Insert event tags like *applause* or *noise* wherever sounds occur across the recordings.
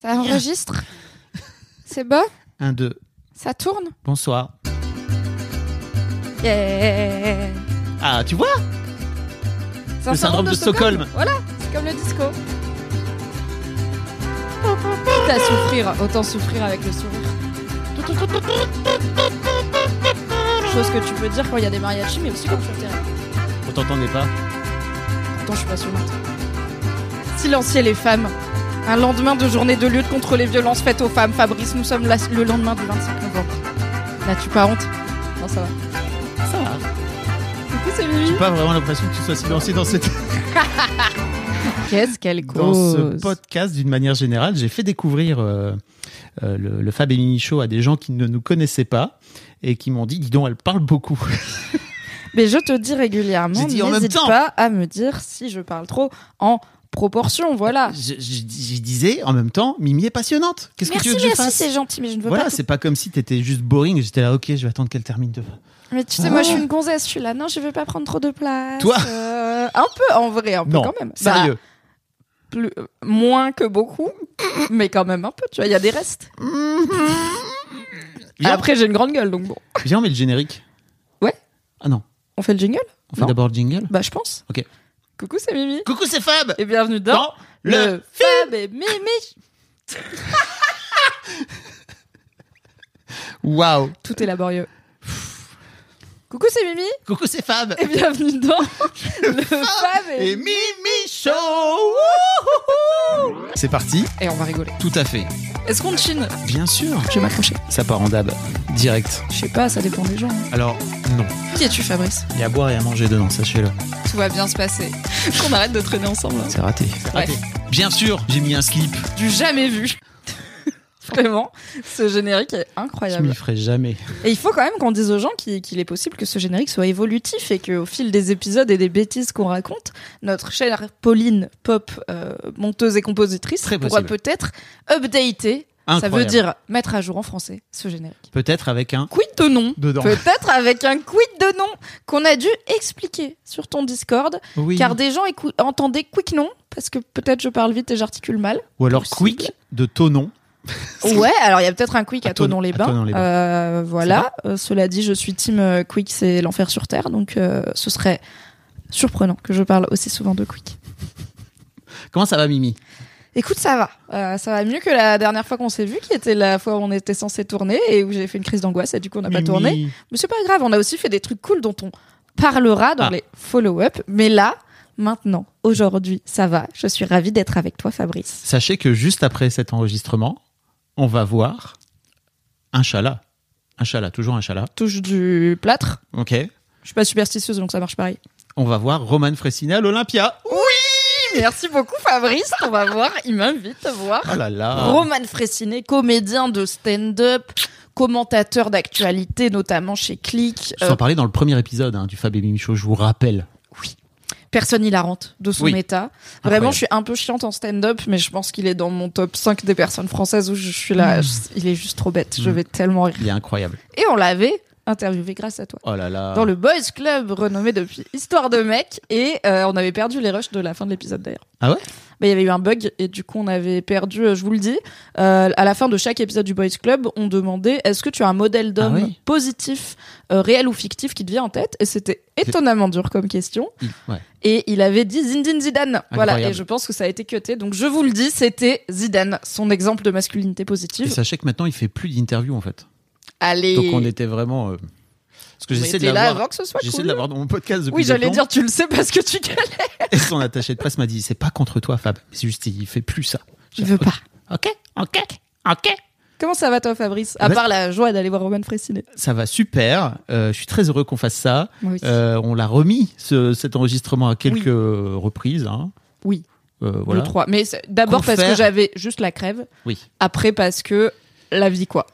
Ça enregistre *laughs* C'est beau Un, deux. Ça tourne? Bonsoir. Yeah Ah, tu vois? C'est un Le syndrome de Stockholm. Voilà, c'est comme le disco. Quitte à souffrir, autant souffrir avec le sourire. Chose que tu peux dire quand il y a des mariachis, mais aussi quand tu terrain. On t'entendait pas Pourtant, je suis passionnante. Silencier les femmes. Un lendemain de journée de lutte contre les violences faites aux femmes. Fabrice, nous sommes là le lendemain du 25 novembre. N'as-tu pas honte? Non, ça va. Ça va. Coucou, c'est Mimi. J'ai pas vraiment l'impression que tu sois silencieux dans, cette... *laughs* Qu'est-ce qu'elle dans ce cause? podcast d'une manière générale. J'ai fait découvrir euh, euh, le, le Fab et Mini Show à des gens qui ne nous connaissaient pas et qui m'ont dit, dis donc, elle parle beaucoup. *laughs* Mais je te dis régulièrement, n'hésite pas à me dire si je parle trop en proportion, voilà. je, je- je disais en même temps, Mimi est passionnante. Qu'est-ce que tu veux que je merci, fasse c'est gentil, mais je ne veux Voilà, pas. c'est pas comme si t'étais juste boring. J'étais là, ok, je vais attendre qu'elle termine de. Mais tu sais, moi, je suis une gonzesse, je suis là. Non, je veux pas prendre trop de place. Toi Euh, Un peu, en vrai, un peu Non, quand même. sérieux. Bah, plus, euh, moins que beaucoup, mais quand même un peu. Tu vois, il y a des restes. Viens, Après, j'ai une grande gueule, donc bon. viens, on met le générique. Ouais. Ah non, On fait le jingle? On fait d'abord le jingle. Bah, je pense. Ok. Coucou, c'est Mimi. Coucou, c'est Fab. Et bienvenue dans, Dans le Fab et Mimi. *laughs* Waouh. Tout est laborieux. Coucou, c'est Mimi. Coucou, c'est Fab. Et bienvenue dans *laughs* le Fab et... Et Mimi Show. C'est parti. Et on va rigoler. Tout à fait. Est-ce qu'on chine Bien sûr. Je vais m'accrocher. Ça part en dab. Direct. Je sais pas, ça dépend des gens. hein. Alors, non. Qui es-tu, Fabrice Il y a à boire et à manger dedans, sachez-le. Tout va bien se passer. Qu'on arrête de traîner ensemble. hein. C'est raté. C'est raté. Bien sûr, j'ai mis un slip. Du jamais vu. *laughs* Vraiment, ce générique est Je incroyable. m'y ferai jamais. Et il faut quand même qu'on dise aux gens qu'il est possible que ce générique soit évolutif et qu'au fil des épisodes et des bêtises qu'on raconte, notre chère Pauline Pop, euh, monteuse et compositrice, Très pourra peut-être updater. Ça veut Incroyable. dire mettre à jour en français ce générique. Peut-être avec un Quid de nom. Peut-être avec un quid de nom qu'on a dû expliquer sur ton Discord, Oui. car des gens entendaient quick non, parce que peut-être je parle vite et j'articule mal. Ou alors possible. quick de Tonon. Ouais, alors il y a peut-être un quick à, À Tonon- Tonon-les-Bains. Euh, voilà. Euh, cela dit, je suis team euh, quick, c'est l'enfer sur terre, donc euh, ce serait surprenant que je parle aussi souvent de quick. Comment ça va, Mimi? Écoute, ça va. Euh, ça va mieux que la dernière fois qu'on s'est vu, qui était la fois où on était censé tourner et où j'ai fait une crise d'angoisse et du coup on n'a pas tourné. Mais c'est pas grave, on a aussi fait des trucs cool dont on parlera dans Ah. les follow-up. Mais là, maintenant, aujourd'hui, ça va. Je suis ravie d'être avec toi, Fabrice. Sachez que juste après cet enregistrement, on va voir un chala. Un chala, toujours un chala. Touche du plâtre. Ok. Je suis pas superstitieuse, donc ça marche pareil. On va voir Roman Fressinet à l'Olympia. Merci beaucoup, Fabrice. On va voir. Il m'invite à voir. Oh là là. Roman Fressinet, comédien de stand-up, commentateur d'actualité, notamment chez Click. Je euh, parlais dans le premier épisode hein, du Fab et Mimi Show, je vous rappelle. Personne hilarante de son Oui. état. Vraiment, Incroyable. je suis un peu chiante en stand-up, mais je pense qu'il est dans mon top 5 des personnes françaises où je suis là. je- Il est juste trop bête. Je Mm. vais tellement rire. Il est incroyable. Et on l'avait interviewé grâce à toi. Oh là là. Dans le Boys Club renommé depuis Histoire de mec et euh, on avait perdu les rushs de la fin de l'épisode d'ailleurs. Ah ouais? Bah, il y avait eu un bug et du coup on avait perdu, euh, je vous le dis, euh, à la fin de chaque épisode du Boys Club, on demandait est-ce que tu as un modèle d'homme Ah oui. positif, euh, réel ou fictif qui te vient en tête? Et c'était étonnamment dur comme question. Ouais. Et il avait dit Zinedine Zidane. Voilà, et je pense que ça a été cuté. Donc je vous le dis, c'était Zidane, son exemple de masculinité Et positive. sachez que maintenant, il fait plus d'interviews en fait. Allez. Donc on était vraiment. euh, Parce que j'essaie de l'avoir. avant que ce soit J'essaie cool. de l'avoir dans mon podcast depuis Oui, j'allais dire, tu le sais parce que tu galères. Et son attaché de presse m'a dit c'est pas contre toi, Fab. C'est juste il fait plus ça. Je veux pas. Ok, ok, ok. Comment ça va toi, Fabrice? À Bah, part la joie d'aller voir Roman Fressinet. Ça va super. Euh, je suis très heureux qu'on fasse ça. Oui. Euh, on l'a remis ce- cet enregistrement à quelques reprises. hein. Oui. Euh, voilà. Le 3. Mais d'abord parce que j'avais juste la crève. Oui, Après parce que la vie, quoi.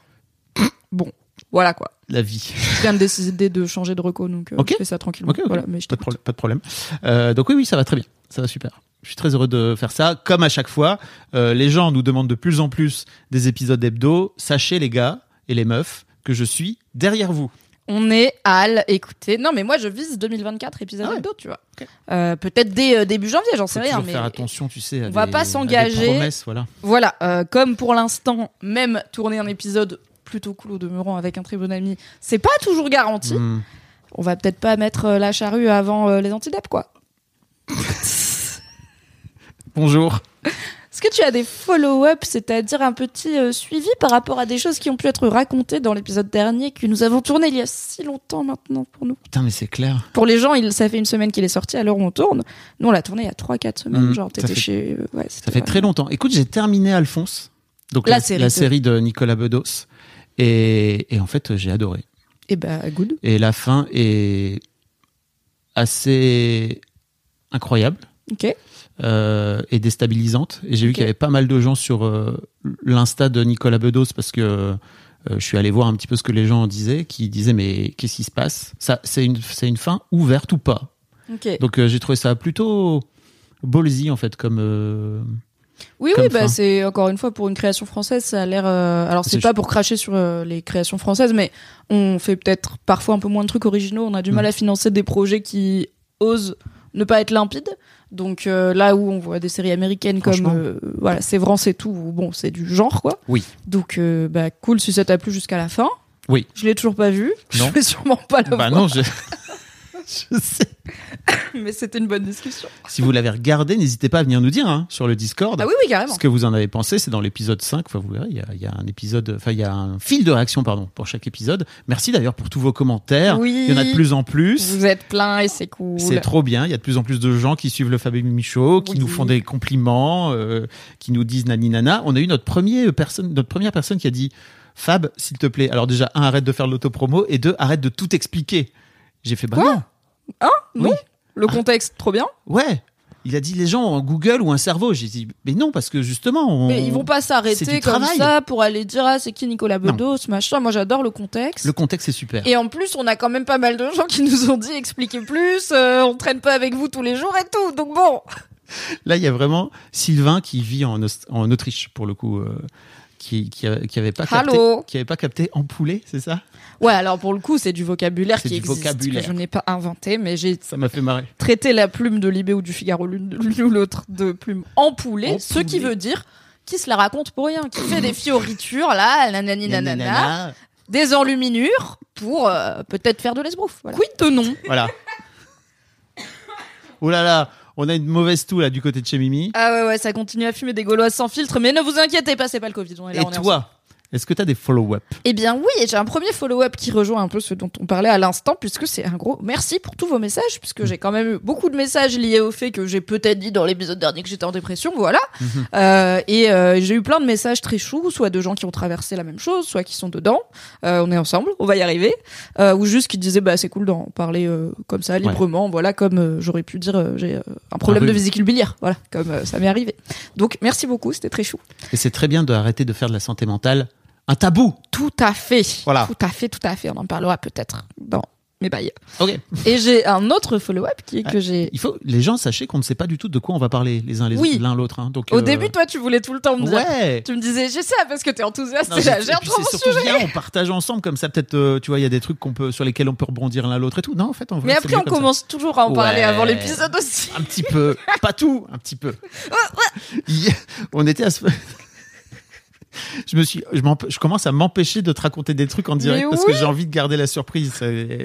Bon, voilà quoi. la vie. Je viens de décider de changer de reco, donc euh, je fais ça tranquillement. Ok, ok. Voilà, mais je Pas de, problème- pas de problème. Euh, donc oui, oui, ça va très bien. Ça va super. Je suis très heureux de faire ça. Comme à chaque fois, euh, les gens nous demandent de plus en plus des épisodes hebdo. Sachez les gars et les meufs que je suis derrière vous. On est à écoutez. Non, mais moi je vise 2024 épisode Ah ouais. hebdo, tu vois. Euh, Peut-être dès euh, début janvier, j'en sais rien. Mais faire attention, tu sais. à on va des- pas à des s'engager. voilà. voilà, euh, comme pour l'instant, même tourner un épisode plutôt cool au demeurant avec un très bon ami, c'est pas toujours garanti. Hmm. On va peut-être pas mettre euh, la charrue avant euh, les antidep, quoi. Bonjour. Est-ce que tu as des follow-up, c'est-à-dire un petit euh, suivi par rapport à des choses qui ont pu être racontées dans l'épisode dernier que nous avons tourné il y a si longtemps maintenant pour nous? Putain, mais c'est clair. Pour les gens, il, ça fait une semaine qu'il est sorti à l'heure où on tourne. Nous, on l'a tourné il y a 3-4 semaines. Mhm, genre, t'étais fait- chez. ouais, Ça fait très longtemps. Écoute, j'ai terminé Alphonse. Donc La la, série la de- série de Nicolas Bedos. Et, et en fait, j'ai adoré. Et bah, good. Et la fin est assez incroyable Ok. euh, et déstabilisante. Et j'ai vu qu'il y avait pas mal de gens sur euh, l'insta de Nicolas Bedos parce que euh, je suis allé voir un petit peu ce que les gens disaient, qui disaient mais qu'est-ce qui se passe? Ça, c'est une, c'est une fin ouverte ou pas? Ok. Donc euh, j'ai trouvé ça plutôt ballsy en fait comme. Oui, comme oui, bah, c'est encore une fois pour une création française, ça a l'air. euh, Alors, c'est pas pour cracher sur euh, les créations françaises, mais on fait peut-être parfois un peu moins de trucs originaux. On a du mal Mm. à financer des projets qui osent ne pas être limpides. Donc euh, là où on voit des séries américaines comme euh, voilà, c'est vrai, c'est tout. Bon, c'est du genre quoi. Oui. Donc euh, bah cool si ça t'a plu jusqu'à la fin. Oui. Je l'ai toujours pas vu. Non. Je vais sûrement pas le Bah voir. non, je... *laughs* *laughs* je sais. Mais c'était une bonne discussion. Si vous l'avez regardé, n'hésitez pas à venir nous dire hein, sur le Discord. Ah oui, oui, carrément. Ce que vous en avez pensé, c'est dans l'épisode 5. Enfin, vous verrez, il y a, il y a un épisode, enfin, il y a un fil de réaction, pardon, pour chaque épisode. Merci d'ailleurs pour tous vos commentaires. Oui. Il y en a de plus en plus. Vous êtes plein et c'est cool. C'est trop bien. Il y a de plus en plus de gens qui suivent le Fab et Mimi Show, qui Oui. nous font des compliments, euh, qui nous disent nani nana. On a eu notre premier personne, notre première personne qui a dit Fab, s'il te plaît. Alors déjà, un, arrête de faire l'autopromo et deux, arrête de tout expliquer. J'ai fait bah Quoi non. Hein Non Oui. Le contexte, trop bien. Ouais. Il a dit les gens ont un Google ou un cerveau. J'ai dit mais non parce que justement on... Mais ils vont pas s'arrêter comme travail. ça pour aller dire ah c'est qui Nicolas. Bedos machin. Moi j'adore le contexte. le contexte est super. Et en plus on a quand même pas mal de gens qui nous ont dit expliquez plus. euh, on traîne pas avec vous tous les jours et tout. Donc bon. Là, il y a vraiment Sylvain qui vit en, Aust- en Autriche pour le coup, euh, qui qui, avait pas capté, qui avait pas capté en poulet, c'est ça? Ouais alors pour le coup c'est du vocabulaire qui du existe vocabulaire. que je n'ai pas inventé mais j'ai Ça m'a fait marrer. traité la plume de Libé ou du Figaro l'une ou l'autre de plume empoulée. En Ce qui veut dire qui se la raconte pour rien, qui fait des fioritures là, nanani nanana, Nanana. des enluminures pour euh, peut-être faire de l'esbrouf. Voilà. Quid de non Voilà. Oh là là, on a une mauvaise toux là du côté de chez Mimi. Ah ouais, ouais, ça continue à fumer des gauloises sans filtre, mais ne vous inquiétez pas, c'est pas le Covid. on est là, Et on est ensemble. Est-ce que tu as des follow-up? Eh bien oui, j'ai un premier follow-up qui rejoint un peu ce dont on parlait à l'instant, puisque c'est un gros merci pour tous vos messages, puisque j'ai quand même eu beaucoup de messages liés au fait que j'ai peut-être dit dans l'épisode dernier que j'étais en dépression, voilà. Euh, et euh, j'ai eu plein de messages très choux, soit de gens qui ont traversé la même chose, soit qui sont dedans. Euh, on est ensemble, on va y arriver. Ou juste qui disaient bah c'est cool d'en parler comme ça librement, voilà, comme j'aurais pu dire j'ai un problème Un de vésicule biliaire, voilà, comme ça m'est arrivé. Donc merci beaucoup, c'était très chou. Et c'est très bien d'arrêter de faire de la santé mentale un tabou. Tout à fait. Voilà. Tout à fait, tout à fait. On en parlera peut-être dans mes bails. Ok. Et j'ai un autre follow-up qui est que j'ai. Il faut, les gens sachez qu'on ne sait pas du tout de quoi on va parler les uns les Oui. l'un l'autre. hein. Donc Au euh, début, toi, tu voulais tout le temps me dire. ouais. Tu me disais, je sais, parce que t'es enthousiaste. Non, et j'ai- là, j'ai un sujet. bien, on partage ensemble comme ça. Peut-être, euh, tu vois, il y a des trucs qu'on peut, sur lesquels on peut rebondir l'un l'autre et tout. Non, en fait, en vrai, Mais après, on comme ça. commence toujours à en parler avant l'épisode aussi. Un petit peu, pas tout, un petit peu. *laughs* On était à ce... *laughs* Je me suis, je, commence à m'empêcher de te raconter des trucs en direct Mais parce oui. que j'ai envie de garder la surprise.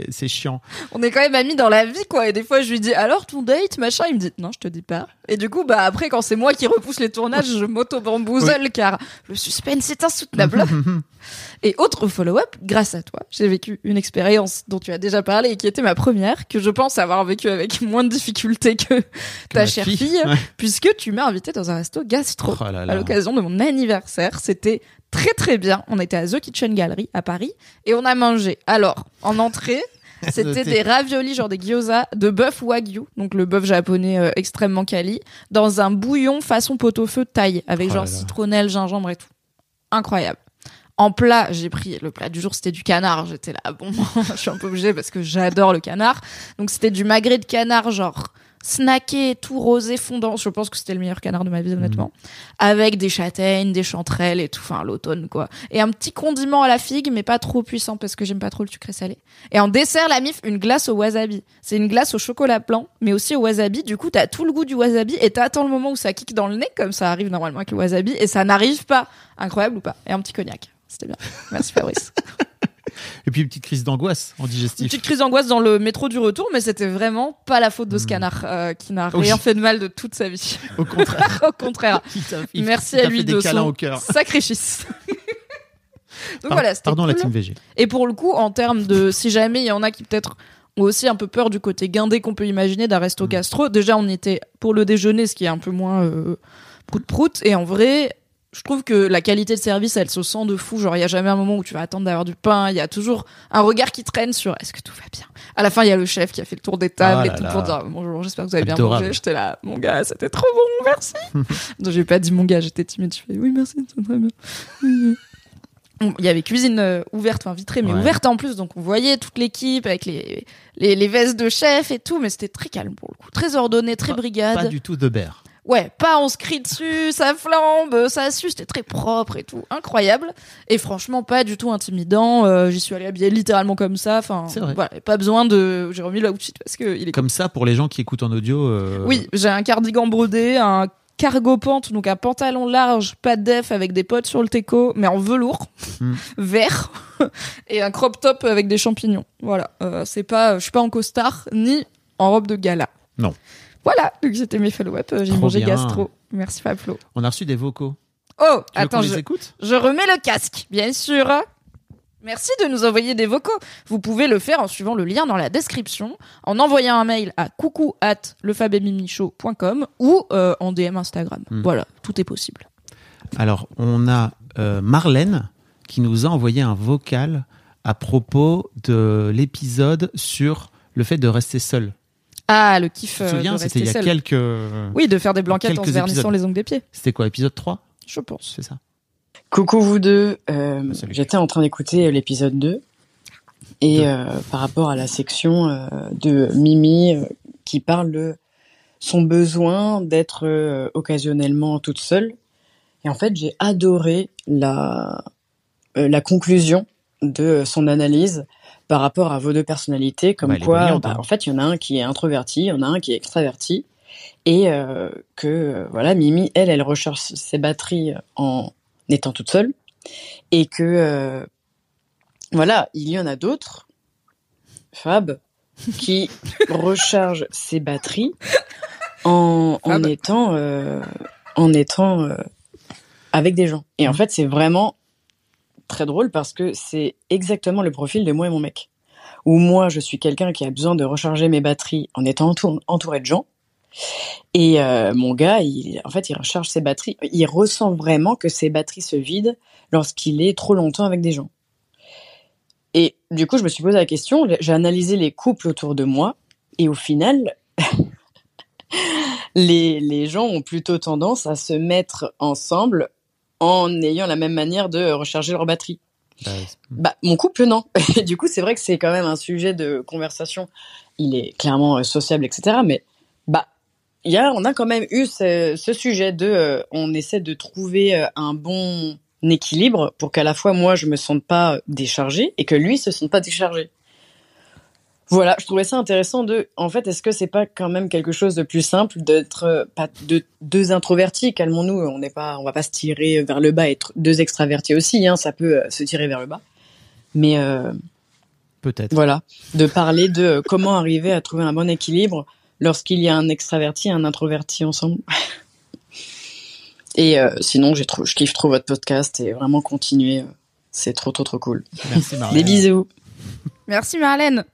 C'est chiant. On est quand même amis dans la vie, quoi. Et des fois, je lui dis, alors ton date, machin. Il me dit, non, je te dis pas. Et du coup, bah, après, quand c'est moi qui repousse les tournages, je m'auto-bamboozle car le suspense est insoutenable. *laughs* Et autre follow-up, grâce à toi, j'ai vécu une expérience dont tu as déjà parlé et qui était ma première, que je pense avoir vécu avec *laughs* moins de difficultés que ta chère fille. fille, Ouais. puisque tu m'as invité dans un resto gastro Oh là là. à l'occasion de mon anniversaire. C'était très très bien. On était à The Kitchen Gallery à Paris et on a mangé. Alors, en entrée, *laughs* C'était des raviolis, genre des gyoza, de bœuf wagyu, donc le bœuf japonais euh, extrêmement quali, dans un bouillon façon pot-au-feu taille, avec Oh genre là. citronnelle, gingembre et tout. Incroyable. En plat, j'ai pris le plat du jour, c'était du canard. J'étais là, bon, *laughs* je suis un peu obligée parce que j'adore le canard. Donc c'était du magret de canard, genre snacké, tout rosé fondant. Je pense que c'était le meilleur canard de ma vie, honnêtement. Avec des châtaignes, des chanterelles et tout, enfin l'automne quoi. Et un petit condiment à la figue, mais pas trop puissant parce que j'aime pas trop le sucré salé. Et en dessert, la mif, une glace au wasabi. C'est une glace au chocolat blanc, mais aussi au wasabi. Du coup, t'as tout le goût du wasabi et t'attends le moment où ça kick dans le nez, comme ça arrive normalement avec le wasabi, et ça n'arrive pas. Incroyable ou pas? Et un petit cognac. C'était bien. Merci Fabrice. *laughs* Et puis une petite crise d'angoisse en Une digestif. petite crise d'angoisse dans le métro du retour, mais c'était vraiment pas la faute de ce Hmm. canard euh, qui n'a Oui. rien fait de mal de toute sa vie. Au contraire. *laughs* Au contraire. *laughs* Il Merci il à lui fait de des câlins son au cœur. sacrifice. Donc Par- voilà, c'était Pardon la team VG. Et pour le coup, en termes de, si jamais il y en a qui peut-être ont aussi un peu peur du côté guindé qu'on peut imaginer d'un resto Mm. gastro. Déjà, on était pour le déjeuner, ce qui est un peu moins euh, prout prout. Et en vrai, je trouve que la qualité de service, elle se sent de fou. Genre, il y a jamais un moment où tu vas attendre d'avoir du pain. Il y a toujours un regard qui traîne sur est-ce que tout va bien? À la fin, il y a le chef qui a fait le tour des tables Ah et tout là. pour dire bonjour, j'espère que vous avez bien Adorable. mangé. J'étais là, mon gars, c'était trop bon, merci. *laughs* Donc, j'ai pas dit mon gars, j'étais timide. Je fais oui, merci, c'est très bien. Il y avait cuisine euh, ouverte, enfin vitrée, mais Ouais. ouverte en plus, donc on voyait toute l'équipe avec les, les, les vestes de chef et tout, mais c'était très calme pour le coup, très ordonné, très Pas- brigade. Pas du tout de beurre. Ouais, pas on se crie dessus, ça flambe, ça sue, c'était très propre et tout, incroyable. Et franchement, pas du tout intimidant. euh, J'y suis allée habillée littéralement comme ça. Enfin, voilà, pas besoin de. J'ai remis l'outfit parce que il est. Comme ça, pour les gens qui écoutent en audio. euh, Oui, j'ai un cardigan brodé, un cargo pante, donc un pantalon large, pas de def avec des potes sur le teco, mais en velours, Hmm. *laughs* vert, *laughs* et un crop top avec des champignons. Voilà, euh, c'est pas, je suis pas en costard ni en robe de gala. Non. Voilà, donc c'était mes follow-up. euh, J'ai mangé bien. gastro. Merci Fablo. On a reçu des vocaux. Oh, Tu attends, je, je remets le casque, bien sûr. Merci de nous envoyer des vocaux. Vous pouvez le faire en suivant le lien dans la description, en envoyant un mail à coucou at lefabemimichaud.com ou euh, en DM Instagram. Hmm. Voilà, tout est possible. Alors, on a euh, Marlène qui nous a envoyé un vocal à propos de l'épisode sur le fait de rester seul. Ah, le kiff Tu te euh, souviens, de c'était il y a seul. quelques. Oui, de faire des blanquettes en se vernissant épisodes. les ongles des pieds, C'était quoi, épisode 3 je pense. C'est ça Coucou vous deux, Euh, Salut. j'étais en train d'écouter l'épisode 2 et euh, par rapport à la section euh, de Mimi euh, qui parle de son besoin d'être euh, occasionnellement toute seule. Et en fait, j'ai adoré la, euh, la conclusion de son analyse par rapport à vos deux personnalités, comme Bah, quoi, brillante, bah, hein. en fait, il y en a un qui est introverti, il y en a un qui est extraverti, et euh, que euh, voilà, Mimi, elle, elle recharge ses batteries en étant toute seule, et que euh, voilà, il y en a d'autres, Fab, *laughs* qui recharge ses batteries en, en étant euh, en étant euh, avec des gens. Et en fait, c'est vraiment très drôle parce que c'est exactement le profil de moi et mon mec. Où moi, je suis quelqu'un qui a besoin de recharger mes batteries en étant entour- entouré de gens. Et euh, mon gars, il, en fait, il recharge ses batteries. Il ressent vraiment que ses batteries se vident lorsqu'il est trop longtemps avec des gens. Et du coup, je me suis posé la question, j'ai analysé les couples autour de moi, et au final, *laughs* les, les gens ont plutôt tendance à se mettre ensemble en ayant la même manière de recharger leur batterie. Bah, Bah, mon couple, non. *laughs* Et du coup, c'est vrai que c'est quand même un sujet de conversation. Il est clairement euh, sociable, etc. Mais, bah, il y a, on a quand même eu ce, ce sujet de, euh, on essaie de trouver euh, un bon équilibre pour qu'à la fois moi je me sente pas déchargée et que lui se sente pas déchargé. Voilà, je trouvais ça intéressant de, en fait, est-ce que c'est pas quand même quelque chose de plus simple d'être euh, pas de deux introvertis, calmons-nous, on n'est pas, on va pas se tirer vers le bas, être deux extravertis aussi, hein, ça peut euh, se tirer vers le bas. Mais euh, Peut-être. voilà, de parler de comment arriver à trouver un bon équilibre lorsqu'il y a un extraverti et un introverti ensemble. et euh, sinon, j'ai trop, je kiffe trop votre podcast et vraiment continuer, c'est trop trop trop cool. Merci Des Marlène. bisous. Merci Marlène.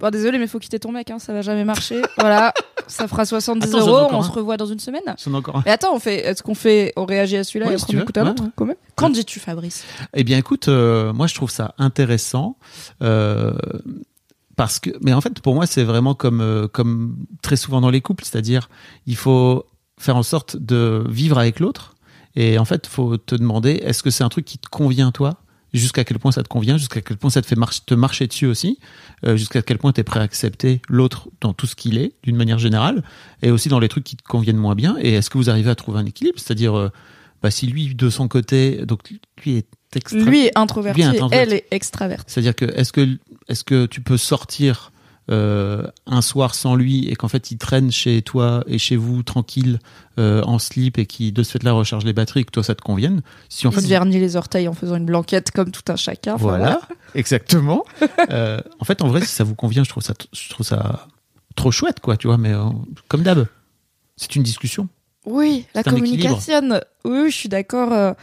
Bon, désolé, mais faut quitter ton mec, hein, ça va jamais marcher. *laughs* voilà, ça fera 70 Attends, j'en ai euros, on un. se revoit dans une semaine. Encore un. Mais attends, on fait, est-ce qu'on fait, on réagit à celui-là Ouais, et si on écoute un autre, ouais. quand même Qu'en dis-tu, Fabrice Eh bien, écoute, euh, moi, je trouve ça intéressant. Euh, parce que, mais en fait, pour moi, c'est vraiment comme, euh, comme très souvent dans les couples, c'est-à-dire, il faut faire en sorte de vivre avec l'autre. Et en fait, faut te demander, est-ce que c'est un truc qui te convient toi? Jusqu'à quel point ça te convient Jusqu'à quel point ça te fait te marcher dessus aussi euh, Jusqu'à quel point tu es prêt à accepter l'autre dans tout ce qu'il est, d'une manière générale Et aussi dans les trucs qui te conviennent moins bien. Et est-ce que vous arrivez à trouver un équilibre? C'est-à-dire, euh, bah, si lui, de son côté, donc lui est extra... Lui est introverti, elle est extravertie. C'est-à-dire que est-ce que, est-ce que tu peux sortir euh, un soir sans lui et qu'en fait il traîne chez toi et chez vous tranquille euh, en slip et qui de ce fait-là recharge les batteries et que toi ça te convienne. Si en il fait, se vernit les orteils en faisant une blanquette comme tout un chacun. Voilà, *laughs* exactement. euh, en fait, en vrai, si ça vous convient, je trouve ça, je trouve ça trop chouette, quoi, tu vois. Mais comme d'hab, c'est une discussion. Oui, la communication. Oui, je suis d'accord.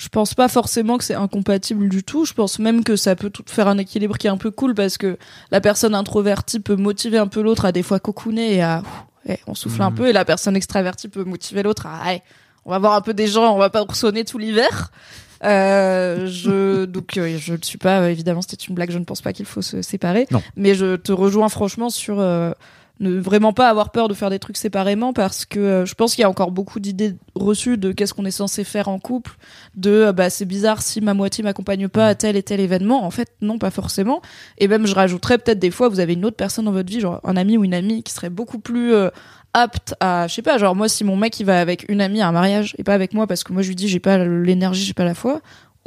Je pense pas forcément que c'est incompatible du tout. Je pense même que ça peut tout faire un équilibre qui est un peu cool parce que la personne introvertie peut motiver un peu l'autre à des fois cocooner et à eh, on souffle un mm. peu et la personne extravertie peut motiver l'autre à eh, on va voir un peu des gens, on va pas sonner tout l'hiver. Euh, je *laughs* donc euh, je ne suis pas évidemment c'était une blague, je ne pense pas qu'il faut se séparer. Non. Mais je te rejoins franchement sur euh, ne vraiment pas avoir peur de faire des trucs séparément parce que euh, je pense qu'il y a encore beaucoup d'idées reçues de qu'est-ce qu'on est censé faire en couple, de euh, bah c'est bizarre si ma moitié m'accompagne pas à tel et tel événement. En fait, non, pas forcément. Et même je rajouterais peut-être des fois vous avez une autre personne dans votre vie, genre un ami ou une amie qui serait beaucoup plus euh, apte à je sais pas genre moi si mon mec il va avec une amie à un mariage et pas avec moi parce que moi je lui dis j'ai pas l'énergie j'ai pas la foi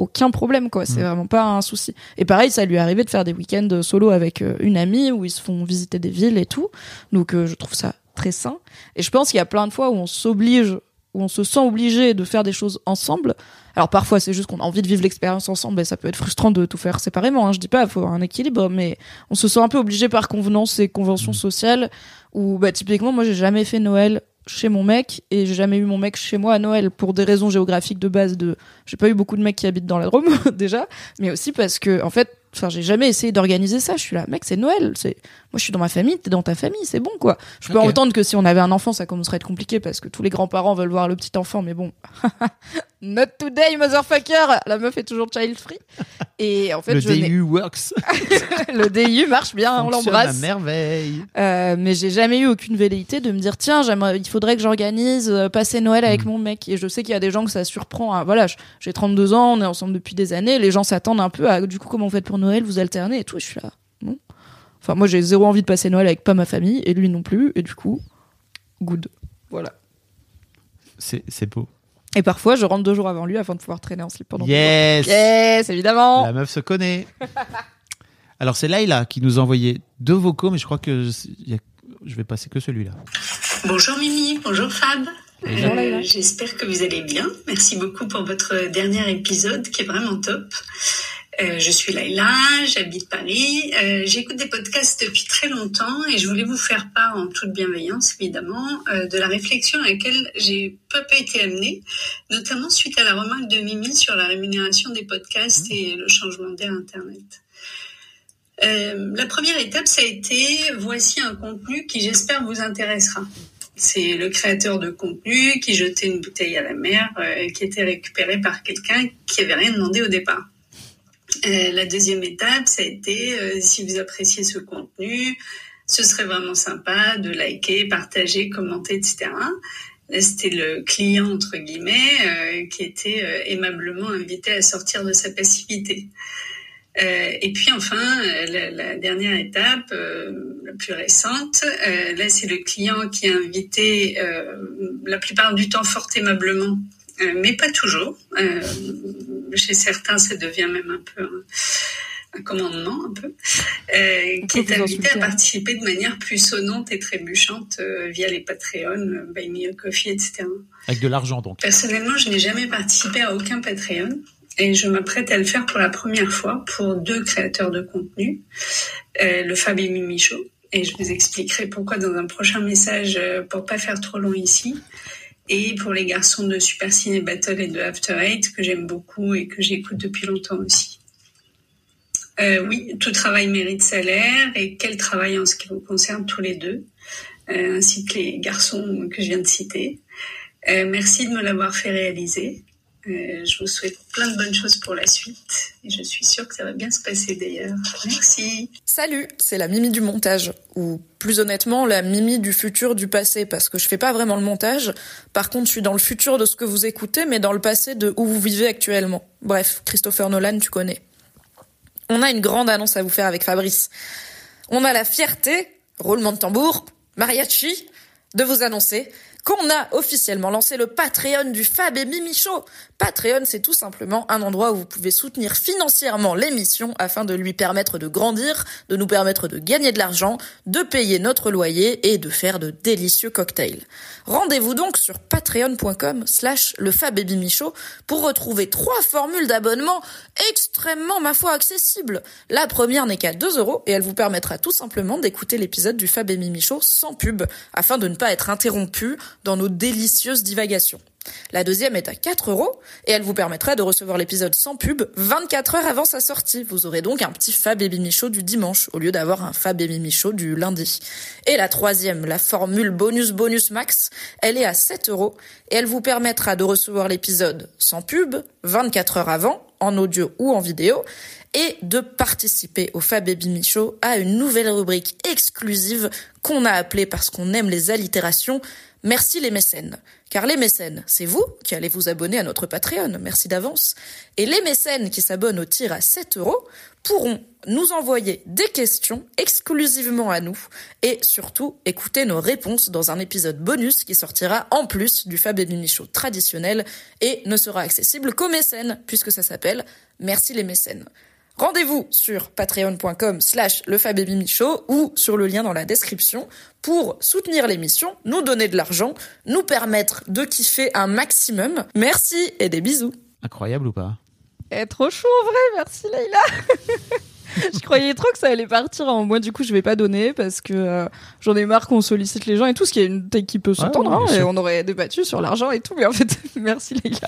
aucun problème quoi. C'est mm. vraiment pas un souci. Et pareil ça lui est arrivé de faire des week-ends solo avec euh, une amie où ils se font visiter des villes et tout. Donc euh, je trouve ça très sain. Et je pense qu'il y a plein de fois où on s'oblige où on se sent obligé de faire des choses ensemble. Alors parfois c'est juste qu'on a envie de vivre l'expérience ensemble et ça peut être frustrant de tout faire séparément hein, je dis pas il faut un équilibre mais on se sent un peu obligé par convenance et conventions mm. sociales où bah typiquement moi j'ai jamais fait Noël chez mon mec et j'ai jamais eu mon mec chez moi à Noël pour des raisons géographiques de base de j'ai pas eu beaucoup de mecs qui habitent dans la Drôme *laughs* déjà mais aussi parce que en fait enfin j'ai jamais essayé d'organiser ça. Je suis là mec c'est Noël c'est moi je suis dans ma famille t'es dans ta famille c'est bon quoi. Je peux entendre que si on avait un enfant ça commencerait à être compliqué parce que tous les grands-parents veulent voir le petit enfant mais bon. *laughs* Not today motherfucker! La meuf est toujours child free. Et en fait le je DU works. *laughs* Le DU marche bien on l'embrasse. merveille. Euh, mais j'ai jamais eu aucune velléité de me dire tiens il faudrait que j'organise euh, passer Noël avec mm. mon mec. Et je sais qu'il y a des gens que ça surprend voilà j'ai 32 ans on est ensemble depuis des années les gens s'attendent un peu à du coup comment vous faites pour Noël, vous alternez et tout. je suis là, non. Enfin, moi, j'ai zéro envie de passer Noël avec pas ma famille et lui non plus. Et du coup, good. Voilà. C'est beau. Et parfois, je rentre deux jours avant lui afin de pouvoir traîner en slip pendant Yes Yes, évidemment La meuf se connaît. *laughs* Alors, c'est Laïla qui nous a envoyé deux vocaux, mais je crois que je vais passer que celui-là. Bonjour Mimi, bonjour Fab. Euh, j'espère que vous allez bien. Merci beaucoup pour votre dernier épisode qui est vraiment top. Euh, je suis Laïla, j'habite Paris. Euh, j'écoute des podcasts depuis très longtemps et je voulais vous faire part en toute bienveillance, évidemment, euh, de la réflexion à laquelle j'ai peu été amenée, notamment suite à la remarque de Mimi sur la rémunération des podcasts et le changement d'air Internet. la première étape, ça a été voici un contenu qui j'espère vous intéressera. C'est le créateur de contenu qui jetait une bouteille à la mer qui était récupéré par quelqu'un qui avait rien demandé au départ. Euh, la deuxième étape, ça a été, euh, si vous appréciez ce contenu, ce serait vraiment sympa de liker, partager, commenter, etc. Là, c'était le client, entre guillemets, euh, qui était aimablement invité à sortir de sa passivité. et puis enfin, la, la dernière étape, la plus récente, là c'est le client qui est invité la plupart du temps fort aimablement euh, mais pas toujours. Euh, chez certains, ça devient même un peu un, commandement, un peu, euh, qui est invité à participer de manière plus sonnante et trébuchante via les Patreon, Buy Me a Coffee, etc. Avec de l'argent, donc. Personnellement, je n'ai jamais participé à aucun Patreon. Et je m'apprête à le faire pour la première fois pour deux créateurs de contenu, le Fab et Mimi Show. Et je vous expliquerai pourquoi dans un prochain message pour pas faire trop long ici et pour les garçons de Super Ciné Battle et de After Eight que j'aime beaucoup et que j'écoute depuis longtemps aussi. Euh, oui, tout travail mérite salaire et quel travail en ce qui vous concerne tous les deux, euh, ainsi que les garçons que je viens de citer. Euh, merci de me l'avoir fait réaliser. Euh, je vous souhaite plein de bonnes choses pour la suite. Et je suis sûre que ça va bien se passer d'ailleurs. Merci. Salut, c'est la Mimi du montage. Ou plus honnêtement, la Mimi du futur du passé. Parce que je fais pas vraiment le montage. Par contre, je suis dans le futur de ce que vous écoutez, mais dans le passé de où vous vivez actuellement. Bref, Christopher Nolan, tu connais. On a une grande annonce à vous faire avec Fabrice. On a la fierté, roulement de tambour, mariachi, de vous annoncer qu'on a officiellement lancé le Patreon du Fab et Mimi. Patreon, c'est tout simplement un endroit où vous pouvez soutenir financièrement l'émission afin de lui permettre de grandir, de nous permettre de gagner de l'argent, de payer notre loyer et de faire de délicieux cocktails. Rendez-vous donc sur patreon.com slash le Fab et Mimi pour retrouver trois formules d'abonnement extrêmement, ma foi, accessibles. La première n'est qu'à 2 euros et elle vous permettra tout simplement d'écouter l'épisode du Fab et Mimi sans pub afin de ne pas être interrompu dans nos délicieuses divagations. La deuxième est à 4 euros et elle vous permettra de recevoir l'épisode sans pub 24 heures avant sa sortie. Vous aurez donc un petit Fab et Show du dimanche au lieu d'avoir un Fab et Mimi Show du lundi. Et la troisième, la formule bonus bonus max, elle est à 7 euros et elle vous permettra de recevoir l'épisode sans pub 24 heures avant en audio ou en vidéo et de participer au Fab et Mimi Show à une nouvelle rubrique exclusive qu'on a appelée parce qu'on aime les allitérations Merci les mécènes. Car les mécènes, c'est vous qui allez vous abonner à notre Patreon, merci d'avance. Et les mécènes qui s'abonnent au tir à 7 euros pourront nous envoyer des questions exclusivement à nous et surtout écouter nos réponses dans un épisode bonus qui sortira en plus du Fab et Mimi Show traditionnel et ne sera accessible qu'aux mécènes puisque ça s'appelle Merci les mécènes. Rendez-vous sur patreon.com slash Show ou sur le lien dans la description pour soutenir l'émission, nous donner de l'argent, nous permettre de kiffer un maximum. Merci et des bisous. Incroyable ou pas? Eh, trop chaud en vrai, merci Leïla *laughs* je croyais trop que ça allait partir en moi du coup je vais pas donner parce que euh, j'en ai marre qu'on sollicite les gens et tout ce qui est une taille qui peut s'entendre hein, et on aurait débattu sur l'argent et tout mais en fait *laughs* merci les *laughs* gars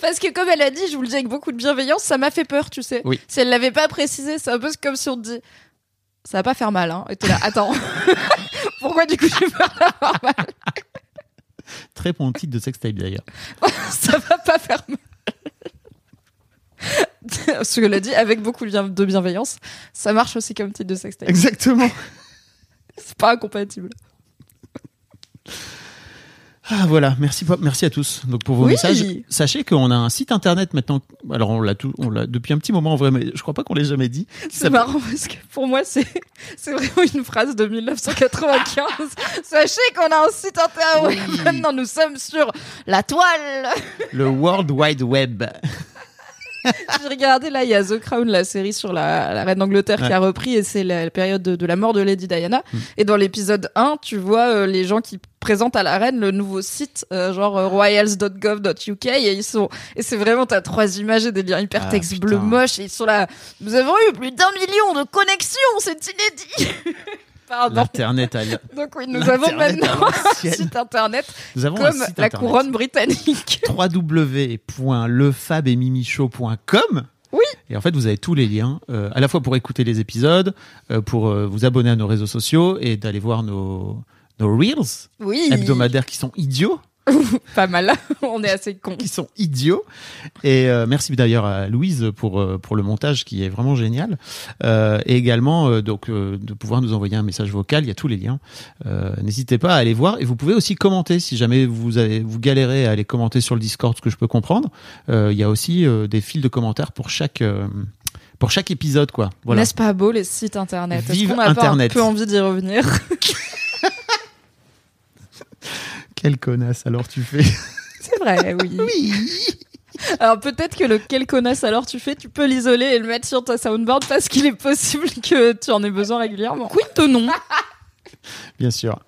parce que comme elle a dit je vous le dis avec beaucoup de bienveillance ça m'a fait peur tu sais. Oui. si elle l'avait pas précisé c'est un peu comme si on te dit ça va pas faire mal hein et t'es là *laughs* attends. Pourquoi du coup je vais pas mal? Très bon titre de sextape d'ailleurs. Ça va pas faire mal *laughs* ce que l'a dit avec beaucoup de bienveillance, ça marche aussi comme titre de sextape. Exactement. *laughs* C'est pas incompatible. Ah voilà, merci merci à tous donc pour vos messages. Sachez qu'on a un site internet maintenant. Alors on l'a tout, on l'a depuis un petit moment en vrai, mais je crois pas qu'on l'ait jamais dit. C'est marrant parce que pour moi c'est *laughs* c'est vraiment une phrase de 1995. Sachez qu'on a un site internet. Maintenant nous sommes sur la toile. Le World Wide Web. *laughs* J'ai regardé là, il y a The Crown, la série sur la, reine d'Angleterre qui a repris et c'est la, période de, la mort de Lady Diana. Mm. Et dans l'épisode 1, tu vois euh, les gens qui présentent à la reine le nouveau site, euh, genre euh, royals.gov.uk et ils sont, et c'est vraiment, t'as trois images et des liens hyper ah, bleu moche et ils sont là, nous avons eu plus d'un million de connexions, c'est inédit! *laughs* L'internet *laughs* Donc oui, nous avons maintenant un site internet nous avons comme la couronne britannique. *laughs* www.lefabemimichaud.com oui. Et en fait, vous avez tous les liens, euh, à la fois pour écouter les épisodes, euh, pour euh, vous abonner à nos réseaux sociaux et d'aller voir nos, nos reels oui. hebdomadaires qui sont idiots. *laughs* pas mal. *laughs* On est assez cons. Qui sont idiots. Et euh, merci d'ailleurs à Louise pour euh, pour le montage qui est vraiment génial. Euh, et également euh, donc de pouvoir nous envoyer un message vocal. Il y a tous les liens. N'hésitez pas à aller voir. Et vous pouvez aussi commenter si jamais vous avez vous galérez à aller commenter sur le Discord, ce que je peux comprendre. il y a aussi des fils de commentaires pour chaque pour chaque épisode quoi. Voilà. N'est-ce pas beau les sites internet? Vive Internet. Pas un peu envie d'y revenir? *laughs* Quelle connasse alors tu fais? C'est vrai, oui. *laughs* oui. Alors peut-être que le quelle connasse alors tu fais, tu peux l'isoler et le mettre sur ta soundboard parce qu'il est possible que tu en aies besoin régulièrement. Quid non *laughs* Bien sûr.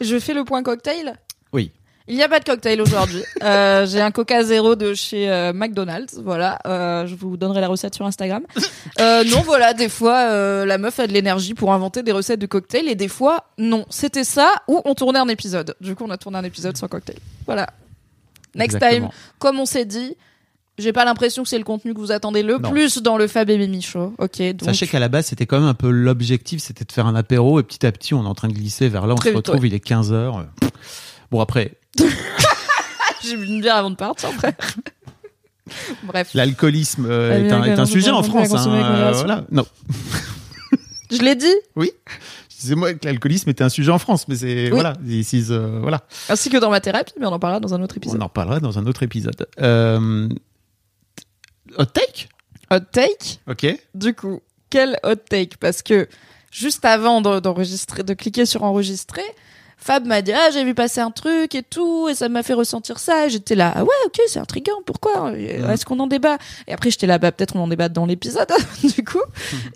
Je fais le point cocktail? Oui. Il n'y a pas de cocktail aujourd'hui. *laughs* Euh, j'ai un Coca Zéro de chez euh, McDonald's. Voilà, euh, je vous donnerai la recette sur Instagram. *laughs* non, voilà, des fois la meuf a de l'énergie pour inventer des recettes de cocktail et des fois non. C'était ça ou on tournait un épisode. Du coup, on a tourné un épisode sans cocktail. Voilà. Next time, comme on s'est dit, j'ai pas l'impression que c'est le contenu que vous attendez le plus dans le Fab et Mimi Show. Ok. Donc... Sachez qu'à la base, c'était quand même un peu l'objectif, c'était de faire un apéro et petit à petit, on est en train de glisser vers là. On se retrouve, il est 15 h Bon après, *laughs* J'ai bu une bière avant de partir, après. *laughs* Bref. L'alcoolisme euh, est, un, est un sujet en France. Hein, euh, voilà. Non. *laughs* Je l'ai dit Oui. C'est moi que l'alcoolisme était un sujet en France, mais c'est voilà, euh, voilà. Ainsi que dans ma thérapie, mais on en parlera dans un autre épisode. On en parlera dans un autre épisode. Euh... Hot take? Hot take? Ok. Du coup, quel hot take? Parce que juste avant d'enregistrer, de cliquer sur enregistrer, Fab m'a dit ah j'ai vu passer un truc et tout et ça m'a fait ressentir ça. J'étais là ah ouais ok c'est intriguant pourquoi est-ce qu'on en débat? Et après j'étais là bah peut-être on en débat dans l'épisode *laughs* du coup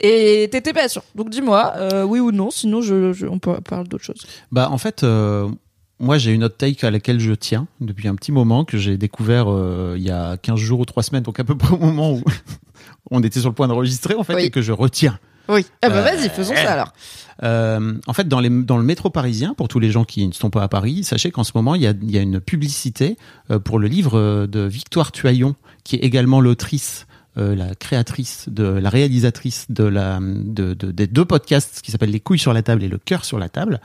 et t'étais pas sûr. Donc dis-moi euh, oui ou non sinon je, on peut parler d'autre chose. Bah en fait euh, moi j'ai une autre take à laquelle je tiens depuis un petit moment que j'ai découvert euh, il y a 15 jours ou 3 semaines donc à peu près au moment où *laughs* on était sur le point d'enregistrer en fait et que je retiens. Oui. Ah bah vas-y, faisons ça alors. Euh, en fait, dans, les, dans le métro parisien, pour tous les gens qui ne sont pas à Paris, sachez qu'en ce moment, il y a, y a une publicité euh, pour le livre euh, de Victoire Tuaillon, qui est également l'autrice euh, la créatrice, de la réalisatrice de la, de, de des deux podcasts qui s'appellent Les couilles sur la table et Le cœur sur la table.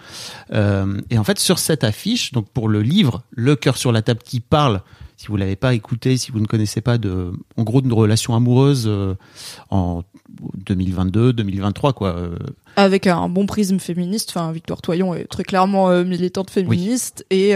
Euh, et en fait, sur cette affiche, donc pour le livre Le cœur sur la table qui parle si vous l'avez pas écouté, si vous ne connaissez pas de, en gros, d'une relation amoureuse euh, en 2022, 2023, quoi. Euh. Avec un bon prisme féministe. Enfin, Victoire Toyon est très clairement euh, militante féministe et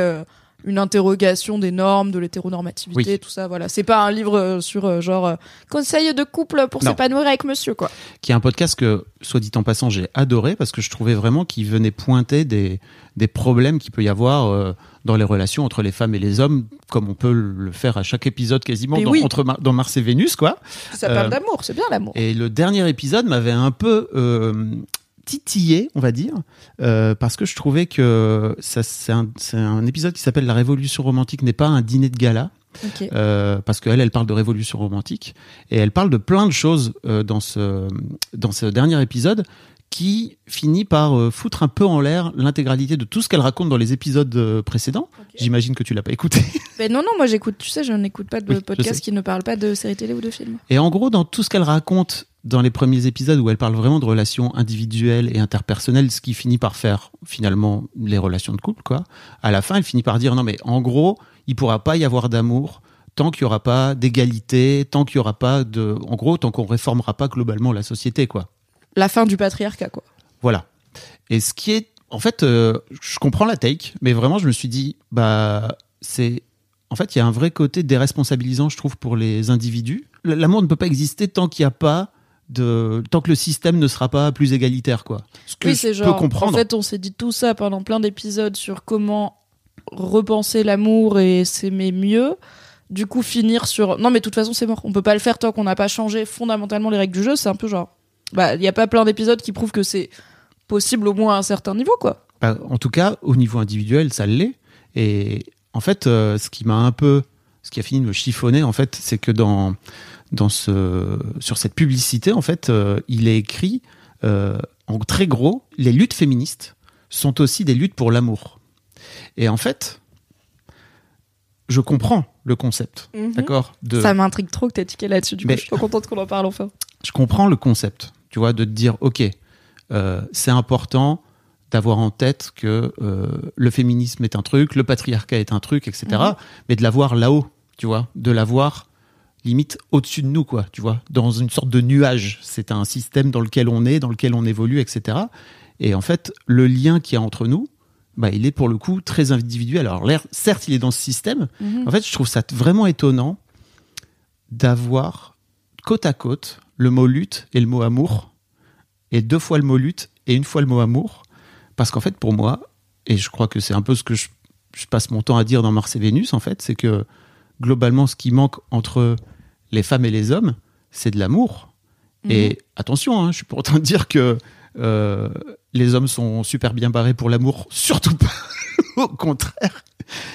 une interrogation des normes, de l'hétéronormativité, tout ça. Voilà, c'est pas un livre sur genre conseil de couple pour s'épanouir avec monsieur, quoi. Qui est un podcast que, soit dit en passant, j'ai adoré parce que je trouvais vraiment qu'il venait pointer des des problèmes qu'il peut y avoir dans les relations entre les femmes et les hommes, comme on peut le faire à chaque épisode quasiment dans, entre dans Mars et Vénus, quoi. Ça parle euh, d'amour, c'est bien l'amour. Et le dernier épisode m'avait un peu euh, titillé, on va dire, euh, parce que je trouvais que c'est un, un, épisode qui s'appelle La Révolution romantique n'est pas un dîner de gala. Euh, parce qu'elle, elle parle de révolution romantique et elle parle de plein de choses euh, dans ce dans ce dernier épisode qui finit par euh, foutre un peu en l'air l'intégralité de tout ce qu'elle raconte dans les épisodes euh, précédents. J'imagine que tu l'as pas écouté. *laughs* Ben non, non, moi j'écoute, tu sais, je n'écoute pas de podcast qui ne parle pas de séries télé ou de films. Et en gros, dans tout ce qu'elle raconte dans les premiers épisodes où elle parle vraiment de relations individuelles et interpersonnelles, ce qui finit par faire finalement les relations de couple, quoi. À la fin, elle finit par dire non, mais en gros, il pourra pas y avoir d'amour tant qu'il y aura pas d'égalité, tant qu'il y aura pas de, en gros, tant qu'on réformera pas globalement la société, quoi la fin du patriarcat, quoi. Voilà. Et ce qui est, en fait, euh, je comprends la take, mais vraiment, je me suis dit, bah, c'est, en fait, il y a un vrai côté déresponsabilisant, je trouve, pour les individus. L'amour ne peut pas exister tant qu'il n'y a pas de, tant que le système ne sera pas plus égalitaire, quoi. Ce que oui, c'est genre, comprendre. En fait, on s'est dit tout ça pendant plein d'épisodes sur comment repenser l'amour et s'aimer mieux du coup finir sur non mais de toute façon c'est mort on peut pas le faire tant qu'on n'a pas changé fondamentalement les règles du jeu c'est un peu genre bah, il n'y a pas plein d'épisodes qui prouvent que c'est possible au moins à un certain niveau, quoi. Bah, en tout cas, au niveau individuel, ça l'est. Et en fait, euh, ce qui m'a un peu, ce qui a fini de me chiffonner, en fait, c'est que dans, dans ce, sur cette publicité, en fait, euh, il est écrit euh, en très gros, les luttes féministes sont aussi des luttes pour l'amour. Et en fait, je comprends le concept, mhm. d'accord. Ça m'intrigue trop que tu aies tiqué là-dessus. Du coup, je suis trop contente qu'on en parle enfin. Je comprends le concept tu vois, de te dire, ok, euh, c'est important d'avoir en tête que euh, le féminisme est un truc, le patriarcat est un truc, etc. Mhm. Mais de l'avoir là-haut, tu vois, de l'avoir limite au-dessus de nous, quoi, tu vois, dans une sorte de nuage. C'est un système dans lequel on est, dans lequel on évolue, etc. Et en fait, le lien qu'il y a entre nous, bah, il est pour le coup très individuel. Alors, certes, il est dans ce système. Mhm. En fait, je trouve ça vraiment étonnant d'avoir côte à côte le mot lutte et le mot amour, et deux fois le mot lutte et une fois le mot amour, parce qu'en fait, pour moi, et je crois que c'est un peu ce que je, passe mon temps à dire dans Mars et Vénus, en fait, c'est que globalement, ce qui manque entre les femmes et les hommes, c'est de l'amour. Mhm. Et attention, hein, je suis pour autant dire que euh, les hommes sont super bien barrés pour l'amour, *laughs* surtout pas. Au contraire,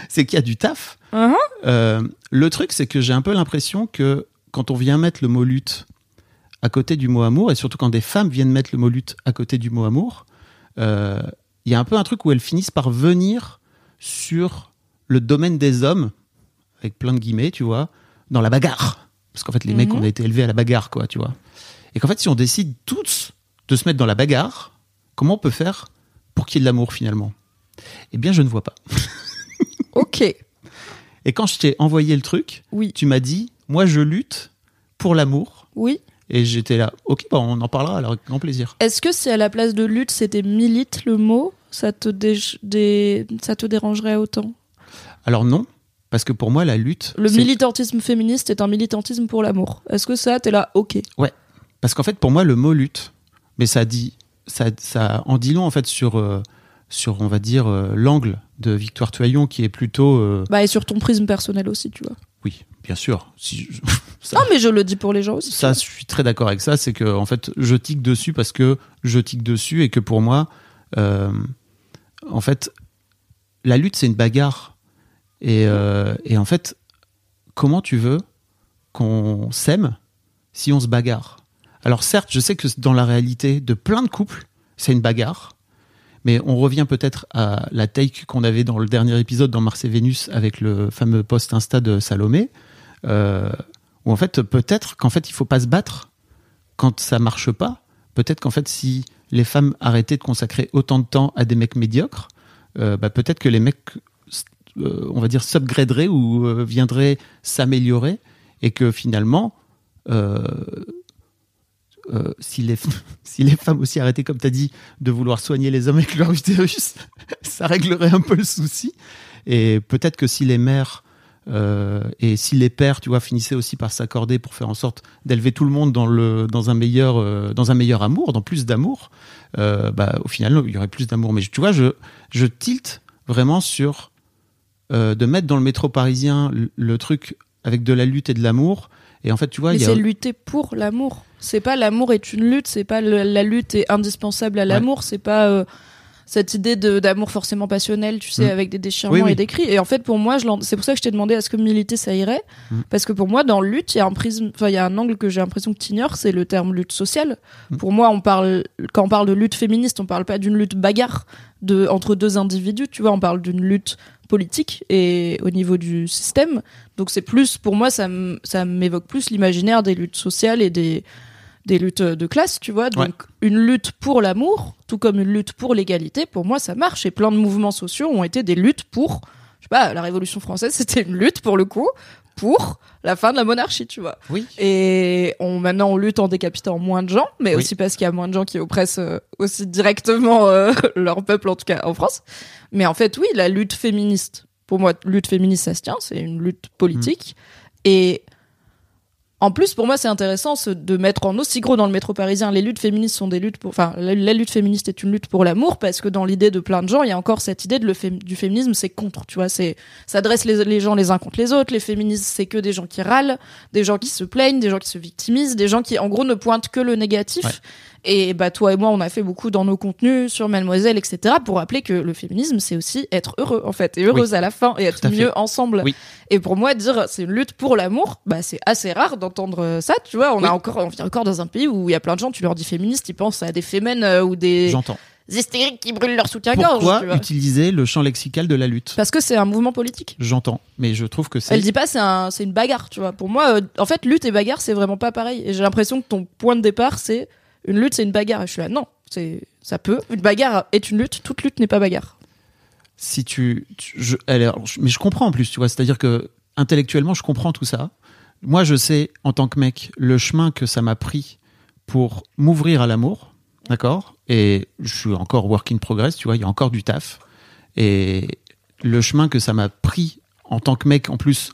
c'est qu'il y a du taf. Uh-huh. Euh, le truc, c'est que j'ai un peu l'impression que quand on vient mettre le mot lutte à côté du mot amour, et surtout quand des femmes viennent mettre le mot lutte à côté du mot amour, euh, il y a un peu un truc où elles finissent par venir sur le domaine des hommes, avec plein de guillemets, tu vois, dans la bagarre. Parce qu'en fait, les mecs, mhm. on a été élevés à la bagarre, quoi, tu vois. Et qu'en fait, si on décide tous de se mettre dans la bagarre, comment on peut faire pour qu'il y ait de l'amour finalement? Eh bien, je ne vois pas. *laughs* ok. Et quand je t'ai envoyé le truc, Oui. tu m'as dit, moi je lutte pour l'amour. Oui. Et j'étais là, ok, bah, on en parlera alors avec grand plaisir. Est-ce que si à la place de lutte c'était milite le mot, ça te, dé- dé- ça te dérangerait autant? Alors non, parce que pour moi la lutte, Le militantisme féministe est un militantisme pour l'amour. Est-ce que ça, t'es là, ok parce qu'en fait pour moi le mot lutte, mais ça dit, ça, ça en dit long en fait sur, euh, sur on va dire euh, l'angle de Victoire Toyon qui est plutôt, euh, Bah et sur ton prisme personnel aussi, tu vois. Bien sûr. Si je- *laughs* ça- Non mais je le dis pour les gens aussi. ça, je suis très d'accord avec ça. C'est que en fait, je tique dessus parce que je tique dessus et que pour moi, euh, en fait, la lutte c'est une bagarre. Et, euh, et en fait, comment tu veux qu'on s'aime si on se bagarre? Alors certes, je sais que dans la réalité de plein de couples, c'est une bagarre. Mais on revient peut-être à la take qu'on avait dans le dernier épisode dans Mars et Vénus avec le fameux post Insta de Salomé. Euh, où en fait peut-être qu'en fait il faut pas se battre quand ça marche pas. Peut-être qu'en fait si les femmes arrêtaient de consacrer autant de temps à des mecs médiocres, euh, bah, peut-être que les mecs, euh, on va dire, ou euh, viendraient s'améliorer et que finalement, euh, si, les, *laughs* si les femmes aussi arrêtaient, comme tu as dit, de vouloir soigner les hommes avec leur *laughs* utérus, *laughs* ça réglerait un peu le souci. Et peut-être que si les mères euh, et si les pères, tu vois, finissaient aussi par s'accorder pour faire en sorte d'élever tout le monde dans le dans un meilleur euh, dans un meilleur amour, dans plus d'amour, euh, bah au final il y aurait plus d'amour. Mais tu vois, je je tilte vraiment sur de mettre dans le métro parisien le, le truc avec de la lutte et de l'amour. Et en fait, tu vois, Mais a c'est lutter pour l'amour. C'est pas l'amour est une lutte, c'est pas le- la lutte est indispensable à l'amour, c'est pas cette idée d'amour forcément passionnel, tu sais, Mm. avec des déchirements Oui, oui. et des cris. Et en fait, pour moi, c'est pour ça que je t'ai demandé est-ce que militer ça irait Mm. Parce que pour moi, dans lutte, il y a un prisme, enfin, il y a un angle que j'ai l'impression que tu ignores, c'est le terme lutte sociale. Mm. Pour moi, on parle, quand on parle de lutte féministe, on parle pas d'une lutte bagarre de, entre deux individus, tu vois, on parle d'une lutte politique et au niveau du système. Donc c'est plus, pour moi, ça m'évoque plus l'imaginaire des luttes sociales et des, des luttes de classe, tu vois. Donc une lutte pour l'amour, tout comme une lutte pour l'égalité, pour moi, ça marche. Et plein de mouvements sociaux ont été des luttes pour, je sais pas, la Révolution française, *laughs* c'était une lutte pour le coup, pour la fin de la monarchie, tu vois. Oui. Et on, maintenant, on lutte en décapitant moins de gens, mais Oui. aussi parce qu'il y a moins de gens qui oppressent euh, aussi directement euh, *laughs* leur peuple, en tout cas en France. Mais en fait, oui, la lutte féministe, pour moi, lutte féministe, ça se tient, c'est une lutte politique. Et en plus, pour moi, c'est intéressant de mettre en aussi gros dans le métro parisien. Les luttes féministes sont des luttes pour. Enfin, la, lutte féministe est une lutte pour l'amour parce que dans l'idée de plein de gens, il y a encore cette idée de le fém- du féminisme, c'est contre. Tu vois, c'est ça dresse les, les gens les uns contre les autres. Les féministes, c'est que des gens qui râlent, des gens qui se plaignent, des gens qui se victimisent, des gens qui, en gros, ne pointent que le négatif. Et bah, toi et moi, on a fait beaucoup dans nos contenus sur Mademoiselle, etc., pour rappeler que le féminisme, c'est aussi être heureux, en fait, et heureuse à la fin, et être fait. mieux ensemble. Oui. Et pour moi, dire c'est une lutte pour l'amour, bah c'est assez rare d'entendre euh, ça. Tu vois, on Oui. a encore, on vit encore dans un pays où il y a plein de gens, tu leur dis féministes, ils pensent à des fémènes euh, ou des J'entends. hystériques qui brûlent leur soutien-gorge. Pourquoi utiliser le champ lexical de la lutte? Parce que c'est un mouvement politique. J'entends, mais je trouve que c'est. Elle dit pas c'est un, c'est une bagarre, tu vois. Pour moi, euh, en fait, lutte et bagarre, c'est vraiment pas pareil. Et j'ai l'impression que ton point de départ, c'est une lutte, c'est une bagarre. Et je suis là, non, c'est, ça peut. Une bagarre est une lutte. Toute lutte n'est pas bagarre. si tu, je, alors, mais je comprends en plus, tu vois, c'est-à-dire que intellectuellement, je comprends tout ça. Moi, je sais en tant que mec le chemin que ça m'a pris pour m'ouvrir à l'amour, d'accord? Et je suis encore work in progress, tu vois, il y a encore du taf. Et le chemin que ça m'a pris en tant que mec, en plus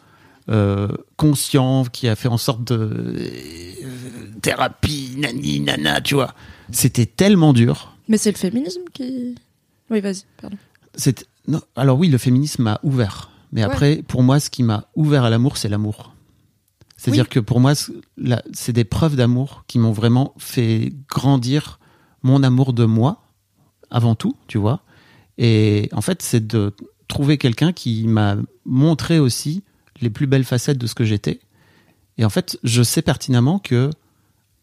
euh, conscient, qui a fait en sorte de euh, thérapie, nani, nana, tu vois, c'était tellement dur. Mais c'est le féminisme qui. Oui, vas-y, pardon. C'est non, alors oui, le féminisme m'a ouvert. Mais après, pour moi, ce qui m'a ouvert à l'amour, c'est l'amour. C'est-à-dire Oui. que pour moi, c'est des preuves d'amour qui m'ont vraiment fait grandir mon amour de moi, avant tout, tu vois. Et en fait, c'est de trouver quelqu'un qui m'a montré aussi les plus belles facettes de ce que j'étais. Et en fait, je sais pertinemment que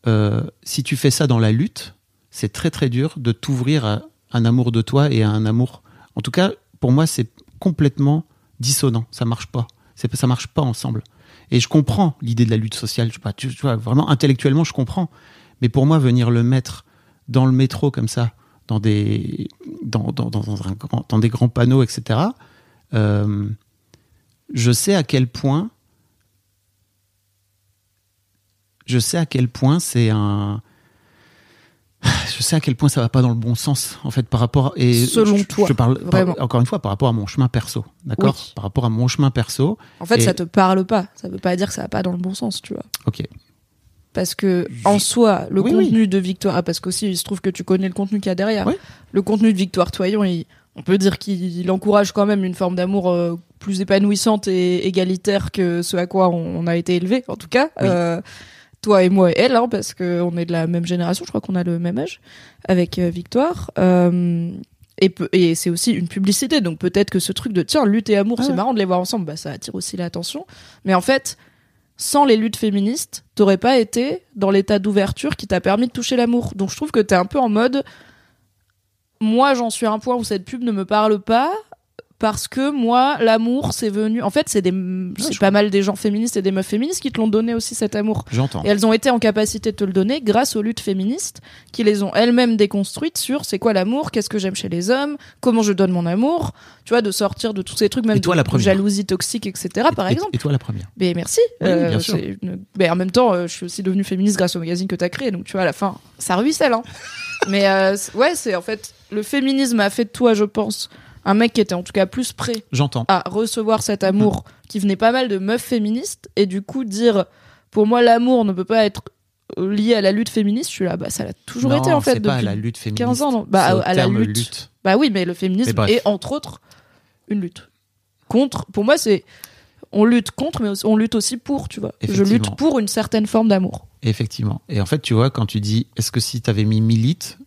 euh, si tu fais ça dans la lutte, c'est très très dur de t'ouvrir à un amour de toi et à un amour. En tout cas, pour moi, c'est complètement dissonant. Ça marche pas. C'est ça marche pas ensemble. Et je comprends l'idée de la lutte sociale. Je tu, vois, vraiment intellectuellement, je comprends. Mais pour moi, venir le mettre dans le métro comme ça, dans des dans, des grands panneaux, etc. je sais à quel point je sais à quel point c'est un je sais à quel point ça va pas dans le bon sens en fait par rapport et selon je, toi je parle par- encore une fois par rapport à mon chemin perso d'accord Oui. par rapport à mon chemin perso En fait, Et- ça te parle pas. Ça veut pas dire que ça va pas dans le bon sens, tu vois. ok Parce que en soi, le Oui, contenu de Victoire, ah, parce qu'aussi il se trouve que tu connais le contenu qu'il y a derrière. Oui. Le contenu de Victoire Toyon, il- on peut dire qu'il il encourage quand même une forme d'amour euh, plus épanouissante et égalitaire que ce à quoi on, on a été élevé, en tout cas. Oui. Euh, toi et moi et elle, hein, parce qu'on est de la même génération, je crois qu'on a le même âge avec euh, Victoire. Et, c'est aussi une publicité, donc peut-être que ce truc de tiens, lutte et amour, Ah c'est marrant de les voir ensemble, bah, ça attire aussi l'attention. Mais en fait, sans les luttes féministes, t'aurais pas été dans l'état d'ouverture qui t'a permis de toucher l'amour. Donc je trouve que t'es un peu en mode, moi j'en suis à un point où cette pub ne me parle pas parce que moi l'amour c'est venu. En fait c'est des, c'est je pas mal des gens féministes et des meufs féministes qui te l'ont donné aussi cet amour. j'entends Et elles ont été en capacité de te le donner grâce aux luttes féministes qui les ont elles-mêmes déconstruites sur c'est quoi l'amour, qu'est-ce que j'aime chez les hommes, comment je donne mon amour, tu vois, de sortir de tous ces trucs même Et toi, de, la de jalousie toxique, etc. par Et- exemple. et toi la première Mais merci. Oui, Euh, bien sûr. c'est une- Mais en même temps, euh, je suis aussi devenue féministe grâce au magazine que tu as créé. Donc, tu vois, à la fin, ça ruisselle. Hein. *laughs* Mais euh, c'est- ouais, c'est en fait, le féminisme a fait de toi, je pense, un mec qui était en tout cas plus prêt j'entends à recevoir cet amour qui venait pas mal de meufs féministes. Et du coup, dire, pour moi, l'amour ne peut pas être euh, lié à la lutte féministe, je suis là, bah, ça l'a toujours Non, été en fait. c'est pas à depuis la lutte féministe 15 ans, non. Bah, au à la lutte. Bah oui, mais le féminisme est entre autres une lutte contre. Pour moi, c'est on lutte contre, mais on lutte aussi pour. Tu vois, je lutte pour une certaine forme d'amour. Effectivement. Et en fait, tu vois, quand tu dis, est-ce que si tu avais mis Milite,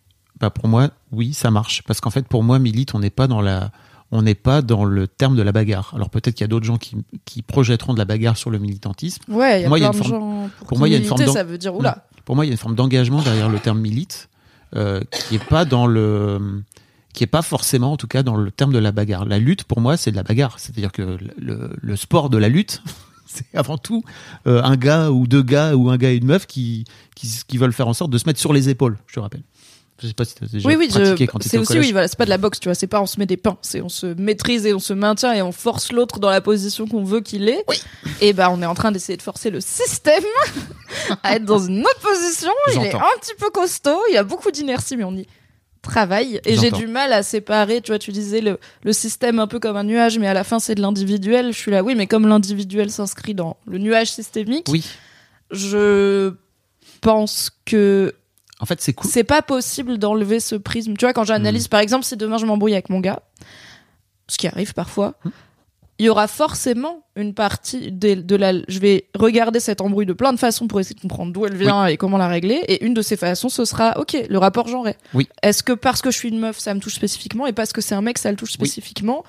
bah pour moi, oui, ça marche. Parce qu'en fait, pour moi, Milite, on n'est pas dans la, on n'est pas dans le terme de la bagarre. Alors peut-être qu'il y a d'autres gens qui, qui projetteront de la bagarre sur le militantisme. Ouais, il y a Moi, il y a plein de une gens. Pour, moi, il y a une forme ça veut dire oula. Pour moi, il y a une forme d'engagement derrière le terme milite, euh, qui est pas dans le, qui est pas forcément, en tout cas, dans le terme de la bagarre. La lutte, pour moi, c'est de la bagarre. C'est-à-dire que le sport de la lutte, *laughs* c'est avant tout euh, un gars ou deux gars ou un gars et une meuf qui, qui, qui veulent faire en sorte de se mettre sur les épaules. Je te rappelle. Je sais pas si tu as déjà Oui, oui, pratiqué je- quand tu c'est aussi, collège. oui, voilà, c'est pas de la boxe, tu vois, c'est pas on se met des pains, c'est on se maîtrise et on se maintient et on force l'autre dans la position qu'on veut qu'il est. Et bah, on est en train d'essayer de forcer le système *laughs* à être dans une autre position. Il est un petit peu costaud, il y a beaucoup d'inertie, mais on y travaille. Et j'ai du mal à séparer, tu vois, tu disais le, le système un peu comme un nuage, mais à la fin c'est de l'individuel. Je suis là, oui, mais comme l'individuel s'inscrit dans le nuage systémique, Oui. je pense que En fait, c'est cool. c'est pas possible d'enlever ce prisme. Tu vois, quand Hmm. j'analyse, par exemple, si demain je m'embrouille avec mon gars, ce qui arrive parfois, Hmm. il y aura forcément une partie de, de la. Je vais regarder cette embrouille de plein de façons pour essayer de comprendre d'où elle vient et comment la régler. Et une de ces façons, ce sera, ok, le rapport genré. Oui. Est-ce que parce que je suis une meuf, ça me touche spécifiquement, et parce que c'est un mec, ça le touche Oui. spécifiquement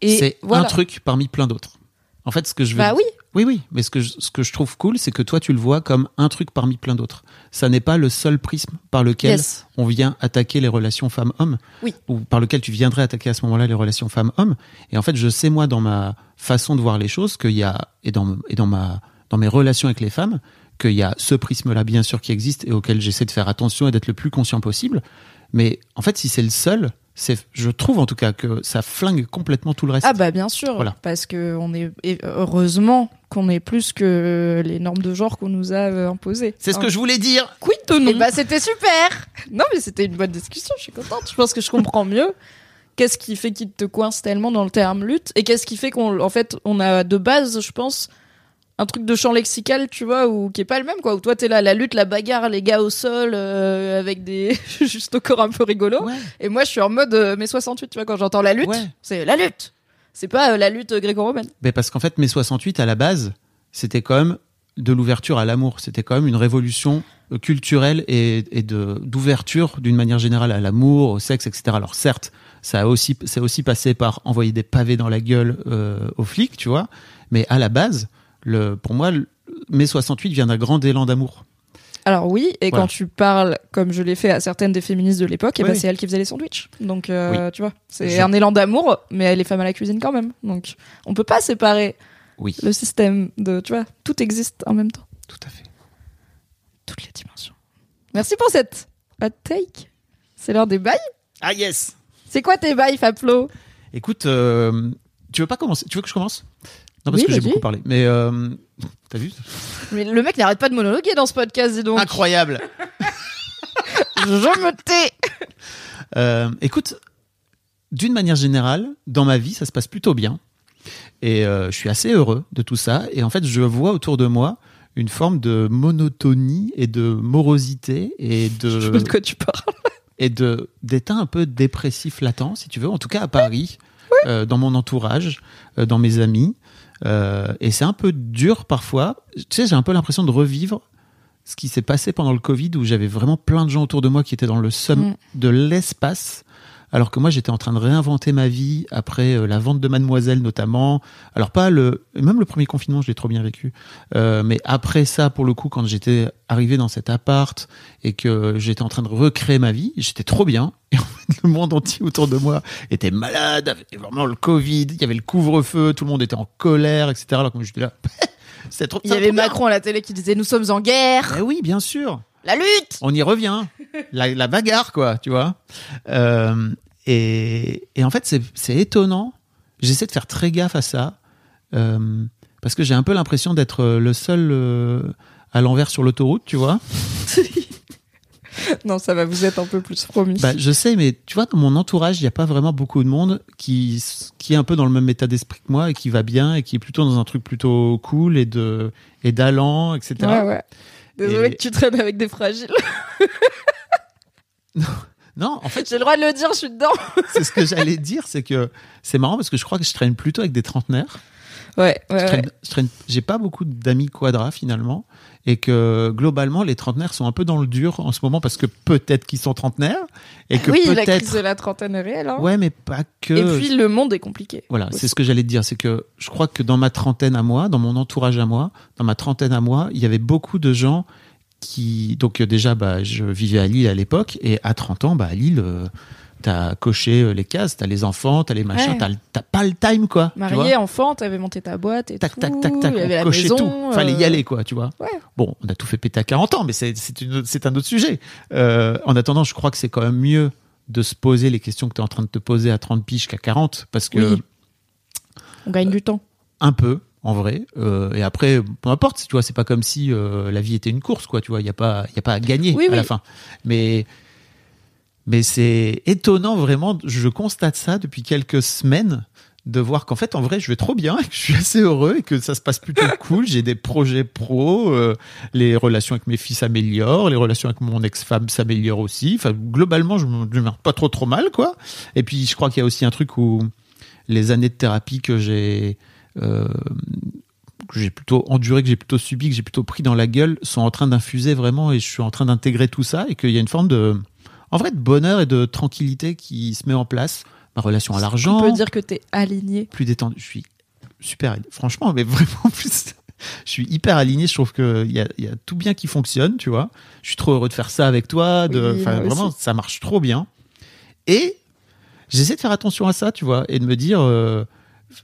Et C'est voilà. un truc parmi plein d'autres. En fait, ce que je veux Bah oui. Oui, oui, mais ce que, je, ce que je trouve cool, c'est que toi, tu le vois comme un truc parmi plein d'autres. Ça n'est pas le seul prisme par lequel Yes. on vient attaquer les relations femmes-hommes, Oui. ou par lequel tu viendrais attaquer à ce moment-là les relations femmes-hommes. Et en fait, je sais, moi, dans ma façon de voir les choses, qu'il y a, et dans, et dans, ma, dans mes relations avec les femmes, qu'il y a ce prisme-là, bien sûr, qui existe et auquel j'essaie de faire attention et d'être le plus conscient possible. Mais en fait, si c'est le seul, c'est, je trouve en tout cas que ça flingue complètement tout le reste. Ah bah bien sûr, Voilà. parce que on est heureusement qu'on est plus que les normes de genre qu'on nous a euh, imposées. c'est ce que je voulais dire. Quid de non Eh bah, c'était super *laughs* Non mais c'était une bonne discussion, je suis contente. Je pense que je comprends mieux. Qu'est-ce qui fait qu'il te coince tellement dans le terme lutte et qu'est-ce qui fait qu'on en fait on a de base, je pense, un truc de champ lexical, tu vois, ou qui est pas le même quoi. Où toi t'es là la lutte, la bagarre, les gars au sol euh, avec des *laughs* juste au corps un peu rigolo. Ouais. Et moi je suis en mode euh, mai 68, tu vois, quand j'entends la lutte, Ouais. c'est la lutte. C'est pas euh, la lutte gréco-romaine. Ben parce qu'en fait, mai 68, à la base, c'était quand même de l'ouverture à l'amour. C'était quand même une révolution culturelle et, et de d'ouverture d'une manière générale à l'amour, au sexe, etc. Alors certes, ça a aussi, c'est aussi passé par envoyer des pavés dans la gueule euh, aux flics, tu vois. Mais à la base, le, pour moi, le- mai 68 vient d'un grand élan d'amour. Alors oui, et Voilà. quand tu parles, comme je l'ai fait à certaines des féministes de l'époque, Oui, ben c'est elle qui faisait les sandwichs. Donc euh, tu vois, c'est Je- un élan d'amour, mais les femmes à la cuisine quand même. Donc on peut pas séparer Oui, le système de, tu vois, tout existe en même temps, tout à fait. toutes les dimensions. Merci pour cette hot take. C'est l'heure des bails. Ah yes. C'est quoi tes bails, Fablo? Écoute, euh, tu veux pas commencer? Tu veux que je commence? Non, parce Oui, que j'ai beaucoup parlé. Mais euh, *laughs* t'as vu Mais le mec n'arrête pas de monologuer dans ce podcast, dis donc. Incroyable. *laughs* Je me tais. Euh, écoute, d'une manière générale, dans ma vie, ça se passe plutôt bien. Et euh, je suis assez heureux de tout ça. Et en fait, je vois autour de moi une forme de monotonie et de morosité et *laughs* Je sais pas de de quoi tu parles. et de d'état un peu dépressif latent, si tu veux. En tout cas à Paris, euh, dans mon entourage, euh, dans mes amis. Euh, et c'est un peu dur parfois. Tu sais, j'ai un peu l'impression de revivre ce qui s'est passé pendant le Covid, où j'avais vraiment plein de gens autour de moi qui étaient dans le somme Mm. de l'espace. Alors que moi, j'étais en train de réinventer ma vie après euh, la vente de Mademoiselle notamment. Alors pas le, même le premier confinement, je l'ai trop bien vécu. Euh, mais après ça, pour le coup, quand j'étais arrivé dans cet appart et que j'étais en train de recréer ma vie, j'étais trop bien. *laughs* Et en fait, le monde entier autour de moi était malade, avait vraiment le Covid, il y avait le couvre-feu, tout le monde était en colère, etc. Alors que moi, j'étais là, *laughs* c'est trop. Il y avait. Macron à la télé qui disait Nous sommes en guerre. Eh oui, bien sûr. La lutte. On y revient. La, la bagarre, quoi, tu vois. Euh, et, et en fait, c'est étonnant. J'essaie de faire très gaffe à ça. euh, parce que j'ai un peu l'impression d'être le seul euh, à l'envers sur l'autoroute, tu vois. *laughs* non, ça va, vous êtes un peu plus promis. Bah, je sais, mais tu vois, dans mon entourage, il n'y a pas vraiment beaucoup de monde qui, qui est un peu dans le même état d'esprit que moi et qui va bien et qui est plutôt dans un truc plutôt cool et de et d'allant, etc. ouais, ouais. Désolé Et- que tu traînes avec des fragiles. *laughs* *laughs* Non, en fait, J'ai le droit de le dire, je suis dedans. *laughs* c'est ce que j'allais dire, c'est que c'est marrant parce que je crois que je traîne plutôt avec des trentenaires. Ouais, Je ouais, traîne, ouais. je traîne- j'ai pas beaucoup d'amis quadra finalement, et que globalement les trentenaires sont un peu dans le dur en ce moment parce que peut-être qu'ils sont trentenaires et que Oui, la crise peut-être. de la trentaine est réelle. hein. Ouais, mais pas que. Et puis le monde est compliqué. Voilà, c'est ce que j'allais te dire, c'est que je crois que dans ma trentaine à moi, dans mon entourage à moi, dans ma trentaine à moi, il y avait beaucoup de gens qui, donc euh, déjà, bah, je vivais à Lille à l'époque, et à 30 ans, bah, à Lille, euh, t'as coché euh, les cases, t'as les enfants, t'as les machins, Ouais. t'as pas le time, quoi. Marié, enfant, t'avais monté ta boîte et tac, tout. tac, tac, tac, il y avait on la cochait maison, tout. Fallait y euh, aller, quoi, tu vois. Ouais. Bon, on a tout fait péter à 40 ans, mais c'est un autre sujet. Euh, en attendant, je crois que c'est quand même mieux de se poser les questions que tu es en train de te poser à 30 piges qu'à 40, parce que Oui. On gagne du temps. un peu, en vrai. Euh, et après, peu importe, tu vois, c'est pas comme si euh, la vie était une course, quoi, tu vois. Il n'y a, pas- y a pas à gagner Oui, à la fin. Mais, mais c'est étonnant, vraiment. Je constate ça depuis quelques semaines de voir qu'en fait, en vrai, je vais trop bien, *laughs* que je suis assez heureux et que ça se passe plutôt *laughs* cool. J'ai des projets pro, euh, les relations avec mes filles s'améliorent, les relations avec mon ex-femme s'améliorent aussi. Enfin, globalement, je me je me pas trop trop mal, quoi. Et puis, je crois qu'il y a aussi un truc où les années de thérapie que j'ai euh, que j'ai plutôt enduré, que j'ai plutôt subi, que j'ai plutôt pris dans la gueule, sont en train d'infuser vraiment et je suis en train d'intégrer tout ça et qu'il y a une forme de, en vrai, de bonheur et de tranquillité qui se met en place. Ma relation à l'argent, On peut dire que t'es aligné? plus détendu. Je suis super, franchement, mais vraiment *laughs* plus. Je suis hyper aligné. Je trouve que il y y a tout bien qui fonctionne, tu vois. Je suis trop heureux de faire ça avec toi. De, Oui, vraiment, aussi. ça marche trop bien. Et j'essaie de faire attention à ça, tu vois, et de me dire, euh,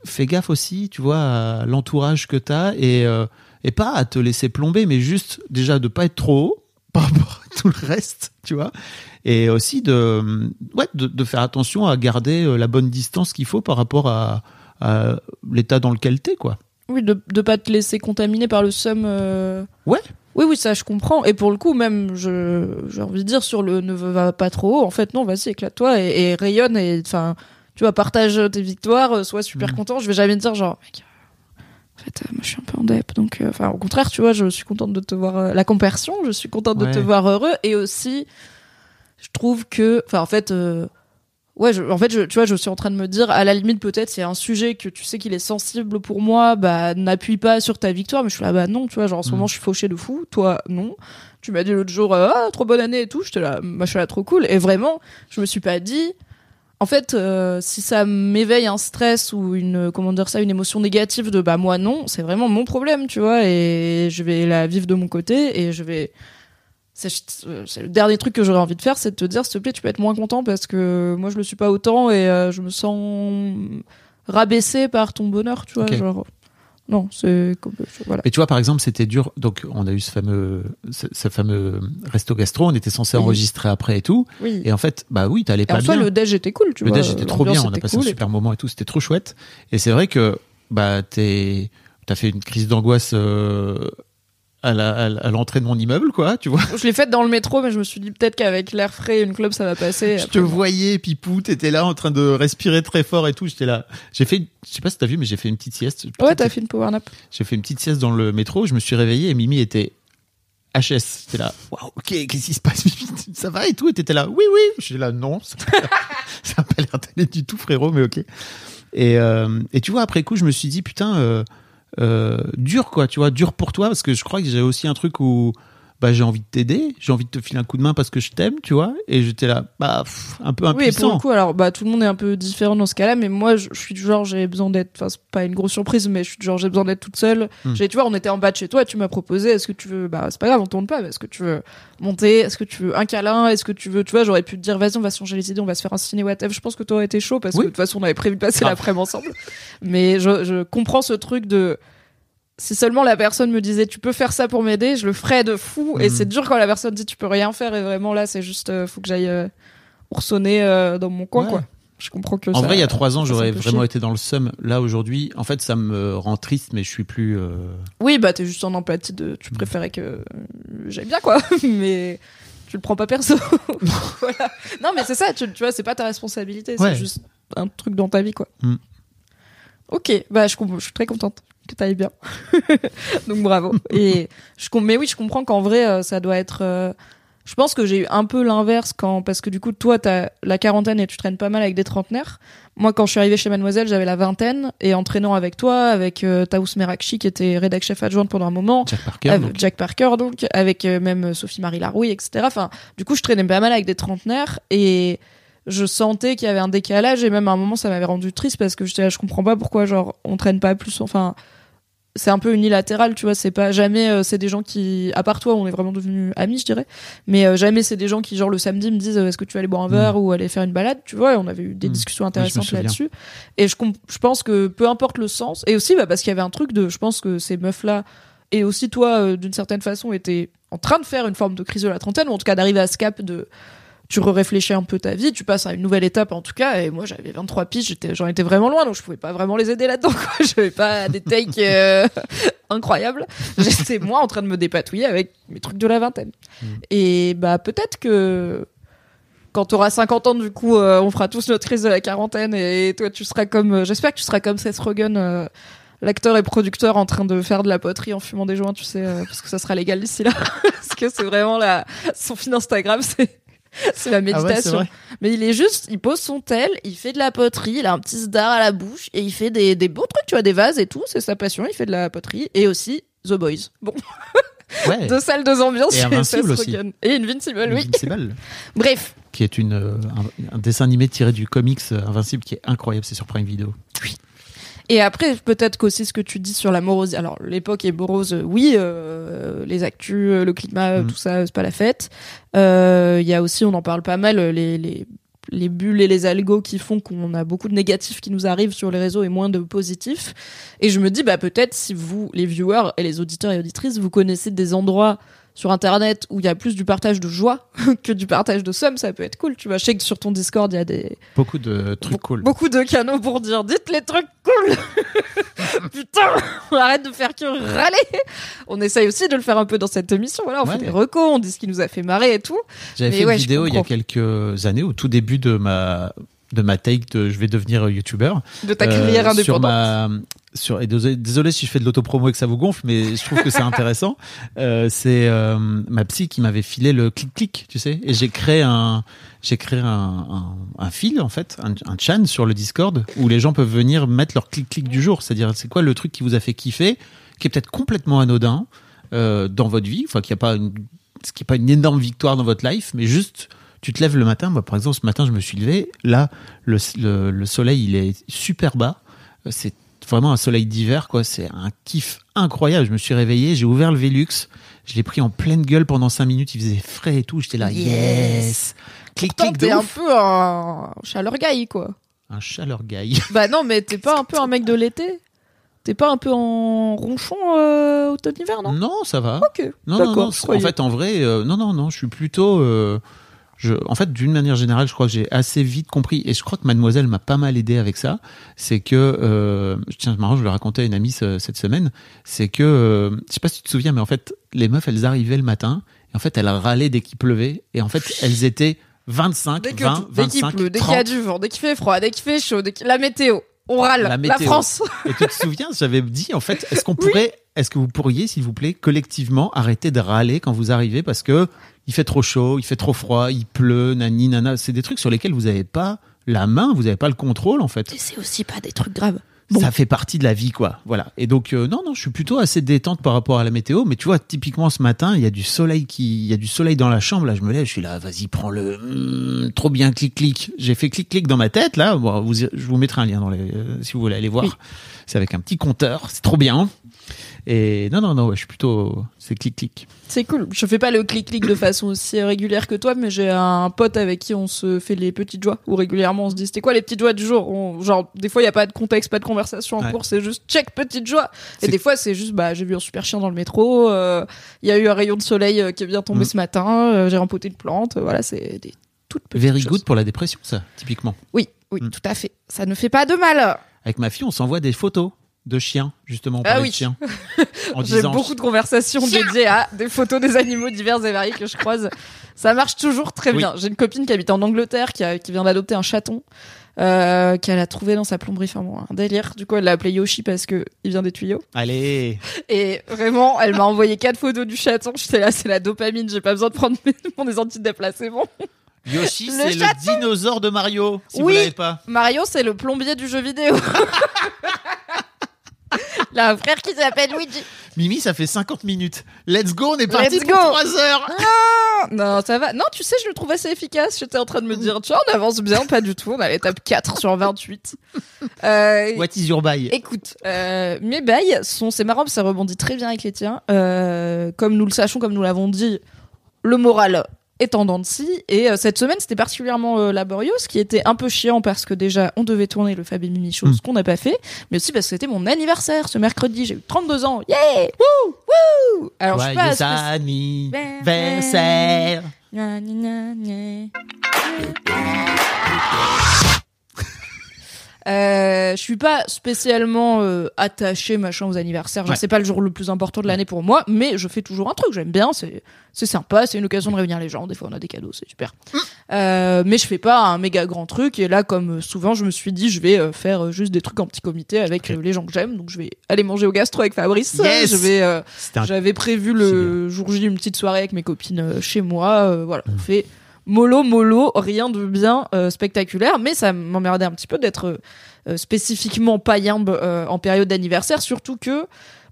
fais gaffe aussi, tu vois, à l'entourage que t'as et euh, et pas à te laisser plomber, mais juste déjà de pas être trop haut *laughs* par rapport à tout le reste, tu vois, et aussi de ouais de, de faire attention à garder euh, la bonne distance qu'il faut par rapport à, à l'état dans lequel t'es, quoi. Oui, de, de pas te laisser contaminer par le seum. euh, Ouais. Oui, oui, ça je comprends. Et pour le coup, même, j'ai envie de dire sur le ne va pas trop haut. En fait, non, vas-y, éclate-toi et, et rayonne et enfin, tu vois, partage tes victoires, euh, sois super Mhm. content. Je vais jamais te dire genre, mec, euh, en fait, euh, moi je suis un peu en dep, donc, euh, enfin, au contraire, tu vois, je suis contente de te voir euh, la compersion, je suis contente de te voir heureux et aussi, je trouve que, enfin, en fait. euh, Ouais, je- en fait, je, tu vois, je suis en train de me dire, à la limite, peut-être, c'est un sujet que tu sais qu'il est sensible pour moi, bah, n'appuie pas sur ta victoire, mais je suis là, bah non, tu vois, genre en ce Mm. moment, je suis fauché de fou, toi, non. Tu m'as dit l'autre jour, euh, ah, trop bonne année et tout, j'étais là, je suis là, trop cool. Et vraiment, je me suis pas dit, en fait, euh, si ça m'éveille un stress ou une, comment dire ça, une émotion négative de, bah, moi, non, c'est vraiment mon problème, tu vois, et je vais la vivre de mon côté, et je vais, c'est c'est le dernier truc que j'aurais envie de faire, c'est de te dire, s'il te plaît, tu peux être moins content parce que moi, je le suis pas autant et euh, je me sens rabaissé par ton bonheur, tu vois. Genre, non, c'est. Voilà. Mais tu vois, par exemple, c'était dur. Donc, on a eu ce fameux, ce, ce fameux resto gastro. On était censé Oui. enregistrer après et tout. Oui. Et en fait, bah oui, t'allais pas en bien. le déj était cool, tu le vois. déj était trop bien. On a passé cool un et- super moment et tout. C'était trop chouette. Et c'est vrai que bah t'es t'as fait une crise d'angoisse euh, à la- à l'entrée de mon immeuble, quoi, tu vois. Je l'ai faite dans le métro, mais je me suis dit peut-être qu'avec l'air frais et une clope, ça va passer. Je te voyais, Pipou, t'étais là en train de respirer très fort et tout. J'étais là. J'ai fait, je sais pas si t'as vu, mais j'ai fait une petite sieste. Ouais, t'as fait une power nap. J'ai fait une petite sieste dans le métro. Je me suis réveillé et Mimi était HS. J'étais là. Waouh, ok, qu'est-ce qui se passe, Mimi? Ça va et tout? Et t'étais là. Oui, oui. J'étais là. Non, ça a pas l'air- d'aller du tout, frérot, mais ok. Et, euh, et tu vois, après coup, je me suis dit, putain, euh, dur quoi, tu vois, dur pour toi, parce que je crois que j'ai aussi un truc où bah, j'ai envie de t'aider, j'ai envie de te filer un coup de main parce que je t'aime, tu vois, et j'étais là, bah, pff, un peu Oui, et pour impuissant. le coup, alors, bah, tout le monde est un peu différent dans ce cas-là, mais moi, je, je suis du genre, j'ai besoin d'être, enfin, c'est pas une grosse surprise, mais je suis du genre, j'ai besoin d'être toute seule. Hmm. J'ai, tu vois, on était en bas de chez toi, tu m'as proposé, est-ce que tu veux, bah, c'est pas grave, on tourne pas, mais est-ce que tu veux monter, est-ce que tu veux un câlin, est-ce que tu veux, tu vois, j'aurais pu te dire, vas-y, on va changer les idées, on va se faire un ciné whatever. Je pense que t'aurais été chaud parce Oui. que de toute façon, on avait prévu de passer Grave. l'après-midi ensemble. Mais je, je comprends ce truc de, si seulement la personne me disait tu peux faire ça pour m'aider, je le ferais de fou. Et Mhm. c'est dur quand la personne dit tu peux rien faire et vraiment là c'est juste euh, faut que j'aille euh, oursonner euh, dans mon coin Ouais. quoi. Je comprends que En ça- vrai, il y a trois ans, j'aurais vraiment chier. été dans le seum. Là, aujourd'hui, en fait, ça me rend triste, mais je suis plus. euh, Oui bah t'es juste en empathie de tu préférais que j'aille bien quoi, *laughs* mais tu le prends pas perso. *laughs* *laughs* voilà. Non mais c'est ça, tu, tu vois c'est pas ta responsabilité, Ouais. c'est juste un truc dans ta vie quoi. Mm. Ok, bah je, je suis très contente que t'ailles bien. *laughs* Donc bravo. Et je mais oui, je comprends qu'en vrai euh, ça doit être. euh, je pense que j'ai eu un peu l'inverse quand parce que du coup toi t'as la quarantaine et tu traînes pas mal avec des trentenaires. Moi quand je suis arrivée chez Mademoiselle j'avais la vingtaine et en traînant avec toi, avec euh, Taous Merakchi qui était rédac chef adjointe pendant un moment, Jack Parker. avec donc. Jack Parker donc avec euh, même Sophie Marie Larouille etc. Enfin du coup je traînais pas mal avec des trentenaires et je sentais qu'il y avait un décalage et même à un moment ça m'avait rendu triste parce que j'étais là je comprends pas pourquoi genre on traîne pas plus enfin c'est un peu unilatéral tu vois c'est pas jamais euh, c'est des gens qui à part toi on est vraiment devenus amis je dirais mais euh, jamais c'est des gens qui genre le samedi me disent euh, est-ce que tu vas aller boire un verre ou aller faire une balade tu vois et on avait eu des Mm. discussions intéressantes là-dessus. Et je je pense que peu importe le sens et aussi bah, parce qu'il y avait un truc de je pense que ces meufs là et aussi toi d'une certaine façon étaient en train de faire une forme de crise de la trentaine ou en tout cas d'arriver à ce cap de tu réfléchis un peu ta vie, tu passes à une nouvelle étape en tout cas. Et moi, j'avais 23 piges, j'étais, j'en étais vraiment loin, donc je pouvais pas vraiment les aider là-dedans. Quoi. *laughs* J'avais pas des takes euh, *laughs* incroyables. J'étais moi en train de me dépatouiller avec mes trucs de la vingtaine. Et bah peut-être que quand tu auras 50 ans, du coup, euh, on fera tous notre crise de la quarantaine et toi, tu seras comme, euh, j'espère que tu seras comme Seth Rogen. euh, L'acteur et producteur en train de faire de la poterie en fumant des joints, tu sais, euh, parce que ça sera légal d'ici là. *laughs* parce que c'est vraiment la, son fil Instagram, c'est, *laughs* c'est la Ah ouais, méditation. Mais il est juste, il pose son tel, il fait de la poterie, il a un petit sdar à la bouche et il fait des, des beaux trucs, tu vois, des vases et tout, c'est sa passion, il fait de la poterie et aussi The Boys. Bon, Ouais. *laughs* deux salles, deux ambiances Et *laughs* Invincible aussi. Et Invincible, oui. Invincible, Bref, qui est une, euh, un, un dessin animé tiré du comics euh, Invincible qui est incroyable, c'est sur Prime Video. Et après, peut-être qu'aussi ce que tu dis sur la morosité. Alors, l'époque est morose, euh, oui, euh, les actus, euh, le climat, euh, Mhm. tout ça, c'est pas la fête. Euh, Il y a aussi, on en parle pas mal, les, les, les bulles et les algos qui font qu'on a beaucoup de négatifs qui nous arrivent sur les réseaux et moins de positifs. Et je me dis, bah, peut-être si vous, les viewers et les auditeurs et auditrices, vous connaissez des endroits sur internet où il y a plus du partage de joie *laughs* que du partage de somme, ça peut être cool. Tu vois, je sais que sur ton Discord, il y a des, Beaucoup de trucs Be- cool. Beaucoup de canaux pour dire dites les trucs cool. *laughs* Putain, on *laughs* arrête de faire que râler. On essaye aussi de le faire un peu dans cette émission. Voilà, on Ouais. fait des recos, on dit ce qui nous a fait marrer et tout. J'avais fait ouais, une vidéo il y a quelques années, au tout début de ma de ma take de je vais devenir euh, youtubeur. De ta Euh, carrière sur indépendante. ma sur et désolé, désolé si je fais de l'autopromo et que ça vous gonfle mais je trouve que c'est *laughs* intéressant. Euh, c'est euh, ma psy qui m'avait filé le clic clic tu sais et j'ai créé un j'ai créé un, un, un fil en fait un, un chan sur le Discord où les gens peuvent venir mettre leur clic clic du jour. C'est-à-dire c'est quoi le truc qui vous a fait kiffer qui est peut-être complètement anodin euh, dans votre vie enfin qui a pas une ce qui est pas une énorme victoire dans votre life mais juste tu te lèves le matin, moi par exemple ce matin je me suis levé, là le, le, le soleil il est super bas, c'est vraiment un soleil d'hiver quoi, c'est un kiff incroyable, je me suis réveillé, j'ai ouvert le Velux, je l'ai pris en pleine gueule pendant 5 minutes, il faisait frais et tout, j'étais là Yes. yes, clic Pourtant, clic de un peu un chaleur guy, quoi. un chaleur guy. *laughs* Bah non, mais t'es pas un peu un mec de l'été? T'es pas un peu en ronchon euh, automne-hiver, non? Non, ça va. Ok, Non, non, En fait, en vrai, euh, non, non, non. Je suis plutôt, euh, je, en fait, d'une manière générale, je crois que j'ai assez vite compris, et je crois que Mademoiselle m'a pas mal aidé avec ça. C'est que, euh, tiens, c'est marrant, je le racontais à une amie cette semaine. C'est que, euh, je sais pas si tu te souviens, mais en fait, les meufs, elles arrivaient le matin, et en fait, elles râlaient dès qu'il pleuvait, et en fait, elles étaient 25, Dès que 20, tout- dès 25, qu'il pleut, dès 30. qu'il y a du vent, dès qu'il fait froid, dès qu'il fait chaud, dès qu'il- la météo, on râle. La La, météo. France. Et tu te souviens, j'avais dit, en fait, est-ce qu'on *laughs* pourrait, est-ce que vous pourriez, s'il vous plaît, collectivement, arrêter de râler quand vous arrivez parce que il fait trop chaud, il fait trop froid, il pleut, nani, nana. C'est des trucs sur lesquels vous n'avez pas la main, vous n'avez pas le contrôle, en fait. Et c'est aussi pas des trucs graves. Bon. Ça fait partie de la vie, quoi. Voilà. Et donc, euh, non, non, je suis plutôt assez détente par rapport à la météo. Mais tu vois, typiquement ce matin, il y a du soleil qui, il y a du soleil dans la chambre. Là, je me lève, je suis là, vas-y, prends-le. Hum, trop bien, clic, clic. J'ai fait clic, clic dans ma tête. Là, Bon, vous, je vous mettrai un lien dans les, euh, si vous voulez aller voir. Oui. C'est avec un petit compteur. C'est trop bien. Et non, non, non, ouais, je suis plutôt, c'est clic, clic. C'est cool. Je fais pas le clic-clic de façon aussi régulière que toi, mais j'ai un pote avec qui on se fait les petites joies, où régulièrement on se dit c'était quoi les petites joies du jour? On- Genre, des fois il y a pas de contexte, pas de conversation en Ouais. cours, c'est juste check petite joie. Et des fois c'est juste bah j'ai vu un super chien dans le métro, euh, il y a eu un rayon de soleil euh, qui est bien tombé Mm. ce matin, euh, j'ai rempoté une plante, euh, voilà, c'est des toutes petites Very choses. good pour la dépression, ça, typiquement. Oui, oui, Mm. tout à fait. Ça ne fait pas de mal. Avec ma fille, on s'envoie des photos de chiens, justement. On Ah oui. de chiens. *laughs* En J'ai beaucoup de conversations dédiées à des photos des animaux divers et variés que je croise. Ça marche toujours très Oui. bien. J'ai une copine qui habite en Angleterre, qui, a- qui vient d'adopter un chaton, euh, qu'elle a trouvé dans sa plomberie. Enfin bon, un délire. Du coup, elle l'a appelé Yoshi parce que il vient des tuyaux. Allez. Et vraiment, elle m'a envoyé quatre photos du chaton. J'étais là, c'est la dopamine. J'ai pas besoin de prendre mes- *laughs* c'est bon. Yoshi, Le c'est le dinosaure de Mario, si vous Oui. l'avez pas. Mario, c'est le plombier du jeu vidéo. *laughs* *laughs* Il a un frère qui s'appelle Luigi. Mimi, ça fait 50 minutes. Let's go, on est parti Let's pour go. 3 heures. Non, ça va. Non, tu sais, je le trouve assez efficace. J'étais en train de me dire, tu vois, on avance bien, pas du tout. On a l'étape 4 sur 28. Euh, What is your bail? Écoute, euh, mes bails sont, c'est marrant, parce que ça rebondit très bien avec les tiens. Euh, comme nous le sachons, comme nous l'avons dit, le moral dents de scie. Et euh, cette semaine, c'était particulièrement euh, laborieux, ce qui était un peu chiant parce que déjà, on devait tourner le Fab et Mimi, chose Mm. qu'on n'a pas fait, mais aussi parce que c'était mon anniversaire ce mercredi. J'ai eu 32 ans. Yeah! Wouh! Wouh! Alors, je suis pas Joyeux spéci- anniversaire. Gna, gna, gna, gna. Euh, je suis pas spécialement euh, attachée machin aux anniversaires. Genre Ouais. c'est pas le jour le plus important de l'année pour moi, mais je fais toujours un truc. J'aime bien, c'est c'est sympa, c'est une occasion de réunir les gens. Des fois on a des cadeaux, c'est super. Euh, mais je fais pas un méga grand truc. Et là, comme euh, souvent, je me suis dit je vais euh, faire euh, juste des trucs en petit comité avec les gens que j'aime. Donc je vais aller manger au gastro avec Fabrice. Yes Je vais euh, un j'avais prévu le jour J une petite soirée avec mes copines chez moi. voilà, Mm. on fait mollo mollo, rien de bien euh, spectaculaire, mais ça m'emmerdait un petit peu d'être euh, spécifiquement païembe euh, en période d'anniversaire, surtout que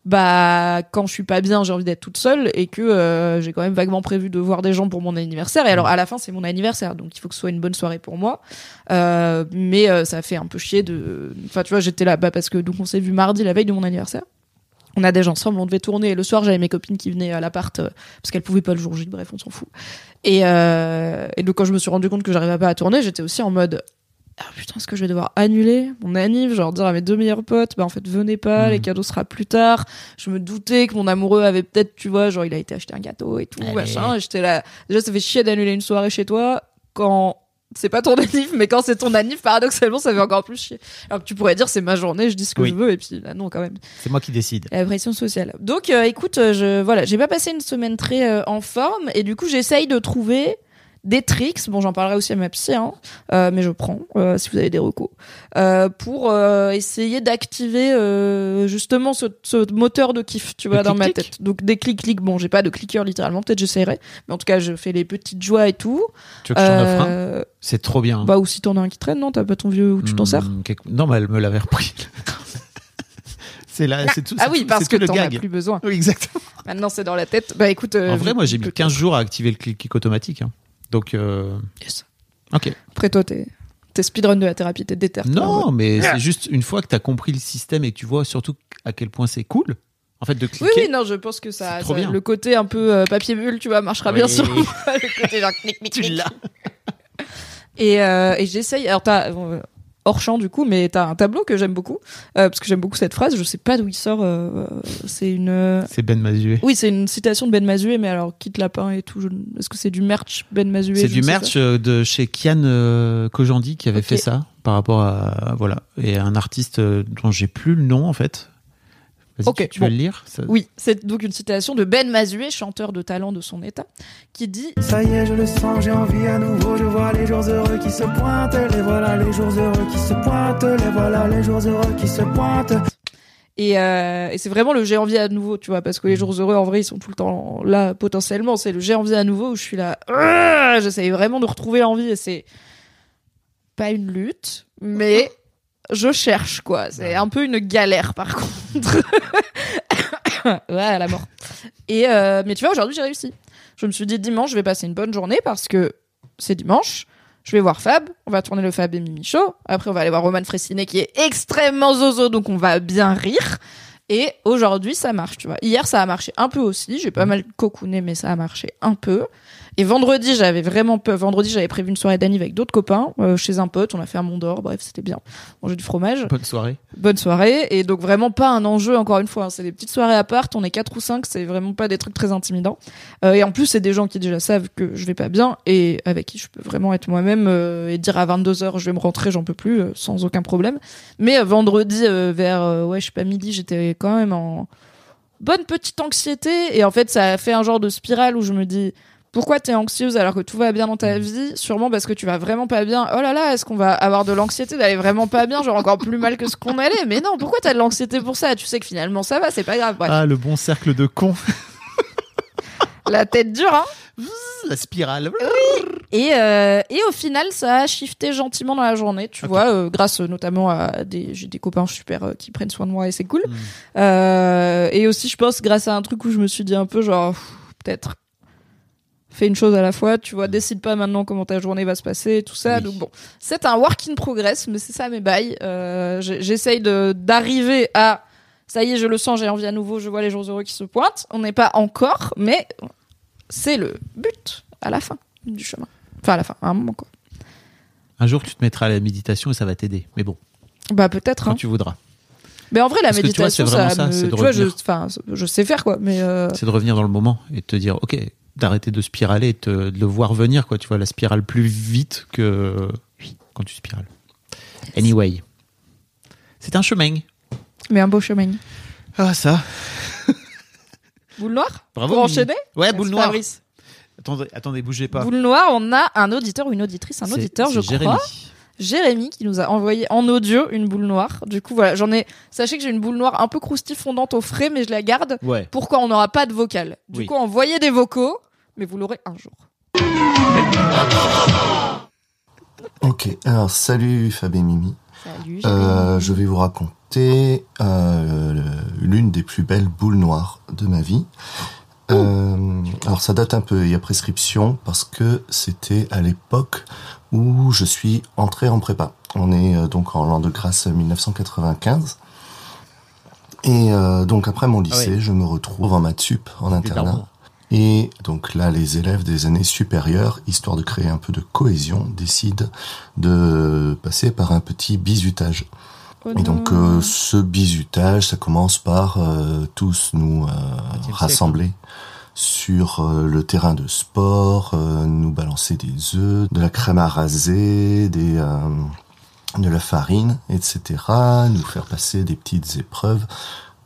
bah quand je suis pas bien, j'ai envie d'être toute seule et que euh, j'ai quand même vaguement prévu de voir des gens pour mon anniversaire. Et alors à la fin c'est mon anniversaire, donc il faut que ce soit une bonne soirée pour moi. Mais ça fait un peu chier de. Enfin tu vois, j'étais là bah, parce que donc on s'est vu mardi la veille de mon anniversaire. On a déjà ensemble, on devait tourner. Et le soir, j'avais mes copines qui venaient à l'appart euh, parce qu'elles pouvaient pas le jour J. Bref, on s'en fout. Et, euh, et donc, quand je me suis rendu compte que j'arrivais pas à tourner, j'étais aussi en mode ah putain, est-ce que je vais devoir annuler mon anniv Genre dire à mes deux meilleurs potes, bah en fait, venez pas, Mhm. les cadeaux sera plus tard. Je me doutais que mon amoureux avait peut-être, tu vois, genre il a été acheter un gâteau et tout, Allez. machin. J'étais là. Déjà, ça fait chier d'annuler une soirée chez toi quand c'est pas ton anniv, mais quand c'est ton anniv, paradoxalement, ça fait encore plus chier. Alors que tu pourrais dire c'est ma journée, je dis ce que Oui. je veux, et puis là, non, quand même. C'est moi qui décide. La pression sociale. Donc, euh, écoute, euh, je voilà, j'ai pas passé une semaine très euh, en forme et du coup, j'essaye de trouver des tricks. Bon, j'en parlerai aussi à ma psy, hein, euh, mais je prends euh, si vous avez des recos euh, pour euh, essayer d'activer justement ce, ce moteur de kiff, tu vois, dans ma tête. Donc des clics clics. Bon, j'ai pas de clicker littéralement, peut-être j'essayerai, mais en tout cas, je fais les petites joies et tout. Tu veux que je t'en offre un C'est trop bien. bah ou si t'en as un qui traîne, non? T'as pas ton vieux où tu t'en Hmm, sers? quelque- Non, mais elle me l'avait repris. *laughs* c'est là, c'est tout. Ah oui, tout- parce que t'en as plus besoin. Oui, exactement. Maintenant, c'est dans la tête. Bah écoute. euh, en vrai, moi, j'ai mis peut- 15 jours à activer le clic automatique. hein. Donc, euh, Yes. ok. Après toi, t'es t'es speedrun de la thérapie, t'es déter. toi, Non, mais c'est juste une fois que tu as compris le système et que tu vois surtout à quel point c'est cool, en fait, de cliquer. Oui, oui, non, je pense que ça, le côté un peu euh, papier bulle, tu vois, marchera bien Oui. moi. le *laughs* côté genre clic, clic, Tu clic. l'as. Et, euh, et j'essaye. Alors, t'as, hors champ du coup, mais t'as un tableau que j'aime beaucoup euh, parce que j'aime beaucoup cette phrase. Je sais pas d'où il sort. euh, c'est une. C'est Ben Mazué. Oui, c'est une citation de Ben Mazué, mais alors quitte lapin et tout. je- Est-ce que c'est du merch Ben Mazué C'est du merch euh, de chez Kian euh, Kojandi qui avait fait ça par rapport à voilà et un artiste euh, dont j'ai plus le nom en fait. Vas-y, Ok, tu, tu bon. veux le lire Ça- Oui, c'est donc une citation de Ben Mazué, chanteur de talent de son état, qui dit Ça y est, je le sens, j'ai envie à nouveau. Je vois les jours heureux qui se pointent. Les voilà les jours heureux qui se pointent. Les voilà les jours heureux qui se pointent. Et, euh, et c'est vraiment le j'ai envie à nouveau, tu vois, parce que les jours heureux, en vrai, ils sont tout le temps là potentiellement. C'est le j'ai envie à nouveau où je suis là, Ah j'essaye vraiment de retrouver l'envie et c'est pas une lutte, mais je cherche quoi. C'est un peu une galère par contre. *coughs* ouais, à la mort. Et euh, mais tu vois, aujourd'hui j'ai réussi. Je me suis dit dimanche, je vais passer une bonne journée parce que c'est dimanche. Je vais voir Fab, on va tourner le Fab et Mimi Show. Après, on va aller voir Roman Fressinet qui est extrêmement zozo, donc on va bien rire. Et aujourd'hui, ça marche, tu vois. Hier, ça a marché un peu aussi. J'ai pas mal cocooné, mais ça a marché un peu. Et vendredi, j'avais vraiment peu. Vendredi, j'avais prévu une soirée d'anniv avec d'autres copains euh, chez un pote. On a fait un Mont d'Or. Bref, c'était bien. Manger du fromage. Bonne soirée. Bonne soirée. Et donc, vraiment pas un enjeu, encore une fois. hein. C'est des petites soirées à part. On est quatre ou cinq. C'est vraiment pas des trucs très intimidants. Euh, et en plus, c'est des gens qui déjà savent que je vais pas bien et avec qui je peux vraiment être moi-même euh, et dire à 22h, je vais me rentrer, j'en peux plus, euh, sans aucun problème. Mais euh, vendredi, euh, vers, ouais, je sais pas, midi, j'étais quand même en bonne petite anxiété. Et en fait, ça a fait un genre de spirale où je me dis, pourquoi t'es anxieuse alors que tout va bien dans ta vie? Sûrement parce que tu vas vraiment pas bien. Oh là là, est-ce qu'on va avoir de l'anxiété d'aller vraiment pas bien, genre encore plus mal que ce qu'on allait? Mais non, pourquoi t'as de l'anxiété pour ça? Tu sais que finalement ça va, c'est pas grave. Bref, Ah le bon cercle de con, *laughs* la tête dure, hein la spirale. Et, euh, et au final, ça a shifté gentiment dans la journée, tu Ok. vois, euh, grâce euh, notamment à des, j'ai des copains super euh, qui prennent soin de moi et c'est cool. Mm. Euh, et aussi, je pense, grâce à un truc où je me suis dit un peu genre, pff, peut-être, fais une chose à la fois, tu vois, décide pas maintenant comment ta journée va se passer, tout ça. Oui. Donc bon, c'est un work in progress, mais c'est ça mes bails. Euh, J'essaye d'arriver à, ça y est, je le sens, j'ai envie à nouveau, je vois les jours heureux qui se pointent. On n'est pas encore, mais c'est le but à la fin du chemin. Enfin, à la fin, à un moment, quoi. Un jour tu te mettras à la méditation et ça va t'aider. Mais bon, Bah, peut-être, quand hein. tu voudras. Mais en vrai, la Parce que tu vois, c'est méditation, vraiment ça, ça, me... c'est de tu vois, je, sais faire, quoi. Mais, euh, C'est de revenir dans le moment et de te dire ok, d'arrêter de spiraler et te- de le voir venir quoi. Tu vois la spirale plus vite que quand tu spirales. Anyway, c'est un chemin. mais un beau chemin. Ah ça. *laughs* Boule noire? Bravo, Pour enchaîner? Ouais, boule noire. Fabrice. Attendez, attendez, bougez pas. Boule noire, on a un auditeur ou une auditrice, un auditeur, je Jérémy. crois. Jérémy qui nous a envoyé en audio une boule noire. Du coup, voilà, j'en ai. Sachez que j'ai une boule noire un peu croustille fondante au frais, mais je la garde Ouais. pour quand on n'aura pas de vocal. Du Oui. coup, envoyez des vocaux, mais vous l'aurez un jour. Ok, alors salut Fab et Mimi. Salut. Euh, je vais vous raconter euh, l'une des plus belles boules noires de ma vie. Euh, alors ça date un peu, il y a prescription parce que c'était à l'époque où je suis entré en prépa. On est euh, donc en l'an de grâce 1995. Et euh, donc après mon lycée, Ah je me retrouve en maths sup en internat. Et donc là, les élèves des années supérieures, histoire de créer un peu de cohésion, décident de passer par un petit bizutage. Oh Et donc euh, ce bizutage, ça commence par euh, tous nous euh, rassembler sur le terrain de sport, nous balancer des œufs, de la crème à raser, des de la farine, etc. Nous faire passer des petites épreuves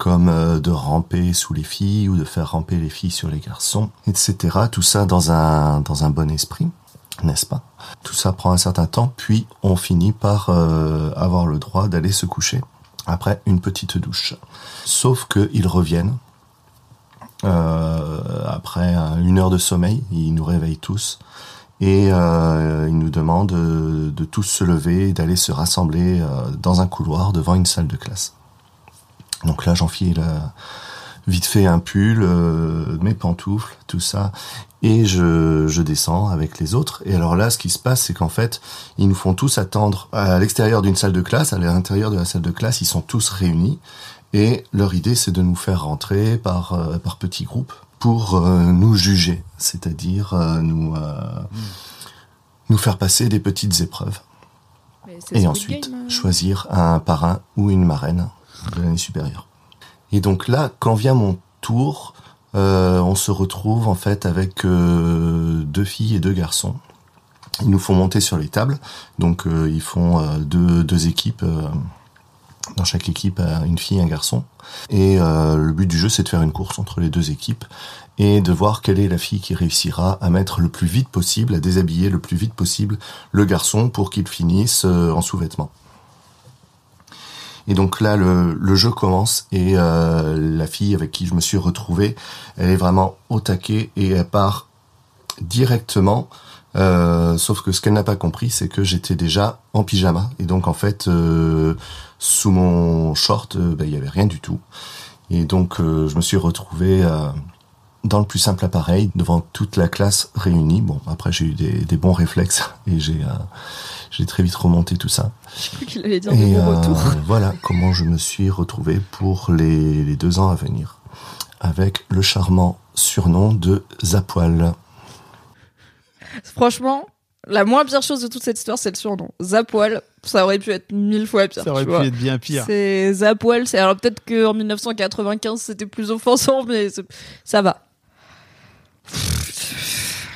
comme euh, de ramper sous les filles ou de faire ramper les filles sur les garçons, etc. Tout ça dans un dans un bon esprit, n'est-ce pas? Tout ça prend un certain temps, puis on finit par euh, avoir le droit d'aller se coucher après une petite douche. Sauf que ils reviennent euh, après une heure de sommeil, ils nous réveillent tous et euh, ils nous demandent euh, de tous se lever d'aller se rassembler euh, dans un couloir devant une salle de classe. Donc là, j'enfile euh, vite fait un pull, euh, mes pantoufles, tout ça, et je, je descends avec les autres. Et alors là, ce qui se passe, c'est qu'en fait, ils nous font tous attendre à l'extérieur d'une salle de classe. À l'intérieur de la salle de classe, ils sont tous réunis. Et leur idée, c'est de nous faire rentrer par, euh, par petits groupes pour euh, nous juger, c'est-à-dire euh, nous, euh, nous faire passer des petites épreuves. Et ensuite, choisir un parrain ou une marraine de l'année supérieure. Et donc là, quand vient mon tour, euh, on se retrouve en fait avec euh, deux filles et deux garçons. Ils nous font monter sur les tables, donc euh, ils font deux, équipes. dans chaque équipe, une fille et un garçon. Et le but du jeu, c'est de faire une course entre les deux équipes et de voir quelle est la fille qui réussira à mettre le plus vite possible, à déshabiller le plus vite possible le garçon pour qu'il finisse en sous-vêtements. Et donc là, le, jeu commence et euh, la fille avec qui je me suis retrouvé, elle est vraiment au taquet et elle part directement. Euh, sauf que ce qu'elle n'a pas compris, c'est que j'étais déjà en pyjama et donc en fait, euh, sous mon short, ben, il y avait rien du tout. Et donc je me suis retrouvé dans le plus simple appareil devant toute la classe réunie. Bon, après j'ai eu des, des bons réflexes *laughs* et j'ai euh, j'ai très vite remonté tout ça. Je crois qu'il allait dire Et de bon euh, retour. *laughs* voilà comment je me suis retrouvé pour les, les deux ans à venir, avec le charmant surnom de Zapoil. Franchement, la moins pire chose de toute cette histoire, c'est le surnom. Zapoil, ça aurait pu être mille fois pire. Ça aurait tu pu vois. être bien pire. C'est Zapoil, c'est alors peut-être qu'en 1995 c'était plus offensant, mais ça va.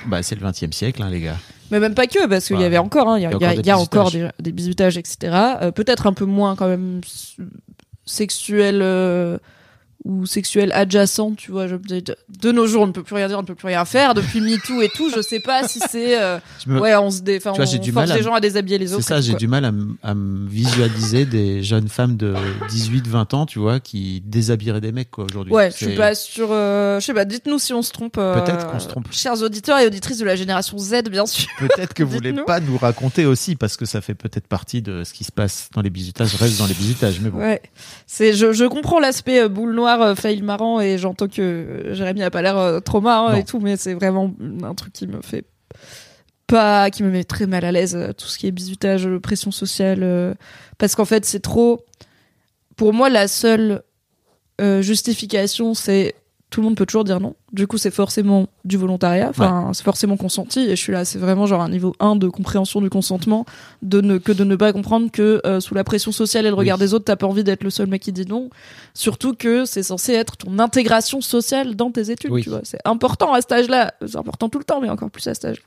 Bah, c'est le 20 e siècle, hein, les gars. Mais même pas que, parce qu'il y avait encore, hein, il y a, Il y a il y a- encore des des, bisutages, etc. Euh, peut-être un peu moins quand même sexuel euh, ou sexuel adjacent, tu vois. Je, de, nos jours, on ne peut plus rien dire, on ne peut plus rien faire. Depuis MeToo et tout, je sais pas si c'est. euh, *laughs* me- Ouais, on se dé... enfin, vois, on du force mal à les gens à déshabiller les C'est autres. ça, j'ai du mal à, à me visualiser des jeunes femmes de 18-20 ans, tu vois, qui déshabilleraient des mecs, quoi, aujourd'hui. Ouais, je C'est- suis pas sûre. euh, je sais pas, dites-nous si on se trompe. euh, Peut-être qu'on se trompe. Chers auditeurs et auditrices de la génération Z, bien sûr. *laughs* Peut-être que vous voulez pas nous raconter aussi, parce que ça fait peut-être partie de ce qui se passe dans les bisutages, reste dans les bisutages, mais bon. Ouais, c'est je, je comprends l'aspect euh, boule noire, euh, fail marrant et j'entends que euh, Jérémy a pas l'air euh, trop marrant et tout, mais c'est vraiment un truc qui me fait pas, qui me met très mal à l'aise, tout ce qui est bisutage, euh, pression sociale, parce qu'en fait c'est trop. Pour moi, la seule euh, justification, c'est tout le monde peut toujours dire non. Du coup, c'est forcément du volontariat, enfin, c'est forcément consenti. Et je suis là, c'est vraiment genre un niveau 1 de compréhension du consentement, de ne, que de ne pas comprendre que euh, sous la pression sociale et le regard Oui. des autres, t'as pas envie d'être le seul mec qui dit non. Surtout que c'est censé être ton intégration sociale dans tes études, Oui. tu vois. C'est important à cet âge-là. C'est important tout le temps, mais encore plus à cet âge.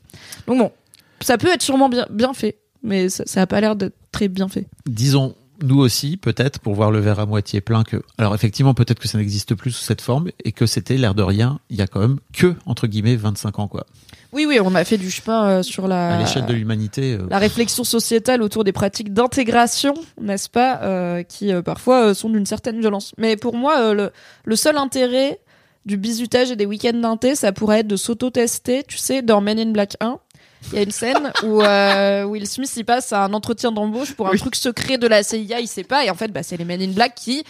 Donc bon, ça peut être sûrement bien, bien fait, mais ça, ça a pas l'air d'être très bien fait. Disons, nous aussi, peut-être, pour voir le verre à moitié plein, que. Alors, effectivement, peut-être que ça n'existe plus sous cette forme, et que c'était, l'air de rien, il y a quand même que, entre guillemets, 25 ans, quoi. Oui, oui, on a fait du chemin euh, sur la. À l'échelle de l'humanité. euh, la réflexion sociétale autour des pratiques d'intégration, n'est-ce pas, euh, qui parfois sont d'une certaine violence. Mais pour moi, le, le seul intérêt du bizutage et des week-ends d'inté, ça pourrait être de s'auto-tester. Tu sais, dans Men in Black 1, il y a une scène où euh, Will Smith il passe à un entretien d'embauche pour un truc secret de la CIA, il sait pas, et en fait, bah, c'est les Men in Black qui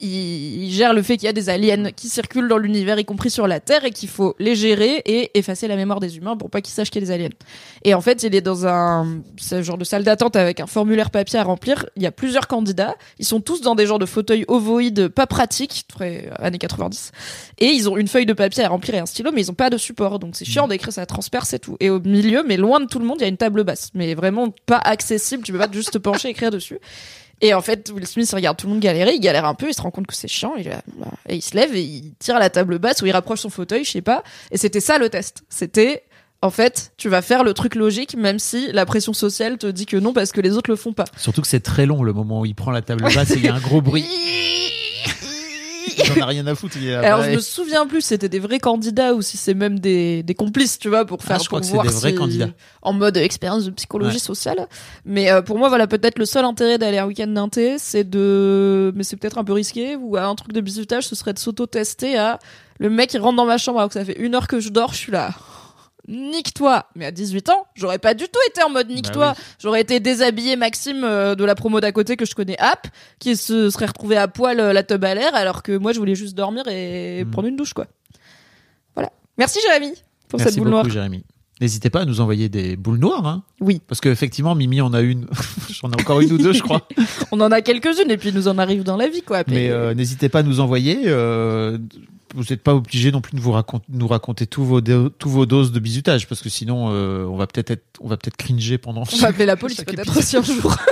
ils gèrent le fait qu'il y a des aliens qui circulent dans l'univers, y compris sur la Terre, et qu'il faut les gérer et effacer la mémoire des humains pour pas qu'ils sachent qu'il y a des aliens. Et en fait, il est dans un ce genre de salle d'attente avec un formulaire papier à remplir. Il y a plusieurs candidats. Ils sont tous dans des genres de fauteuils ovoïdes pas pratiques, très euh, années 90. Et ils ont une feuille de papier à remplir et un stylo, mais ils ont pas de support. Donc c'est chiant d'écrire, ça transperce et tout. Et au milieu, mais loin de tout le monde, il y a une table basse. Mais vraiment pas accessible. Tu peux pas juste te *laughs* pencher et écrire dessus. Et en fait, Will Smith regarde tout le monde galérer, il galère un peu, il se rend compte que c'est chiant, il et il se lève et il tire à la table basse ou il rapproche son fauteuil, je sais pas. Et c'était ça le test. C'était, en fait, tu vas faire le truc logique, même si la pression sociale te dit que non parce que les autres le font pas. Surtout que c'est très long, le moment où il prend la table basse et il y a un gros bruit. *laughs* Il en a rien à foutre. Il Alors je me souviens plus si c'était des vrais candidats ou si c'est même des, des complices, tu vois, pour faire Ah, je crois que c'est des vrais si- candidats. en mode expérience de psychologie Ouais. sociale. Mais euh, pour moi, voilà, peut-être le seul intérêt d'aller un week-end d'inté, c'est de, mais c'est peut-être un peu risqué ou à un truc de bisutage, ce serait de s'auto-tester à le mec il rentre dans ma chambre alors que ça fait une heure que je dors, je suis là. Nique-toi Mais à 18 ans, j'aurais pas du tout été en mode nique-toi. Bah J'aurais été déshabillé Maxime euh, de la promo d'à côté que je connais app, qui se serait retrouvé à poil euh, la teub à l'air, alors que moi je voulais juste dormir et Mm. prendre une douche, quoi. Voilà. Merci Jérémy pour Merci cette boule beaucoup, noire. Jérémy. N'hésitez pas à nous envoyer des boules noires. Hein, Oui. parce qu'effectivement, Mimi en a une. *laughs* J'en ai encore une ou deux, je crois. *laughs* On en a quelques-unes et puis nous en arrive dans la vie, quoi. Mais euh, n'hésitez pas à nous envoyer. Vous n'êtes pas obligé non plus de vous raconter, nous raconter tous vos, do- tous vos doses de bizutage parce que sinon, euh, on va peut-être être, on va peut-être cringer pendant. On va *laughs* appeler la police peut-être aussi un jour. *laughs*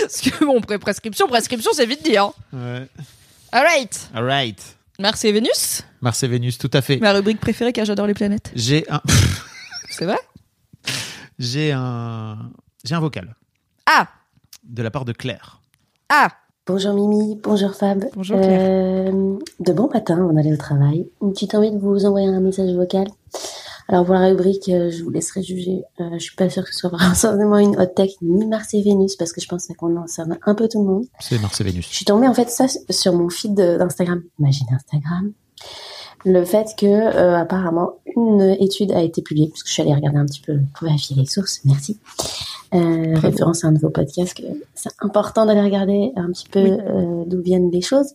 Parce que bon, prescription, prescription, c'est vite dit. Hein. Ouais. Alright. Alright. Mars et Vénus, Mars et Vénus, tout à fait. ma rubrique préférée car j'adore les planètes. J'ai un, *laughs* C'est vrai? J'ai un, j'ai un vocal Ah de la part de Claire. Ah Bonjour Mimi, bonjour Fab. Bonjour Claire. Euh, de bon matin, on allait au travail. Une petite envie de vous envoyer un message vocal. Alors pour la rubrique, euh, je vous laisserai juger. Euh, je suis pas sûre que ce soit *laughs* forcément une hot tech ni Mars et Vénus parce que je pense ça concerne un peu tout le monde. C'est Mars et Vénus. Je suis tombée en fait ça sur mon feed de- d'Instagram. Imagine Instagram. Le fait que euh, apparemment une étude a été publiée, parce que je suis allée regarder un petit peu pour vérifier les sources, merci. Euh, référence à un de vos podcasts, que c'est important d'aller regarder un petit peu euh, d'où viennent les choses,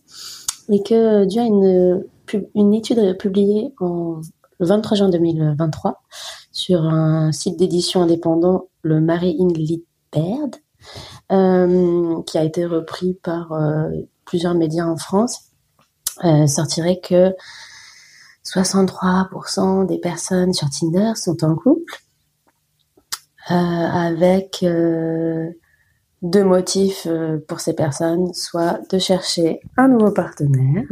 et que dû à une, une étude publiée en le 23 juin 2023 sur un site d'édition indépendant, le Mary Lit Baird, euh, qui a été repris par euh, plusieurs médias en France, sortirait que 63% des personnes sur Tinder sont en couple, avec euh, deux motifs euh, pour ces personnes, soit de chercher un nouveau partenaire,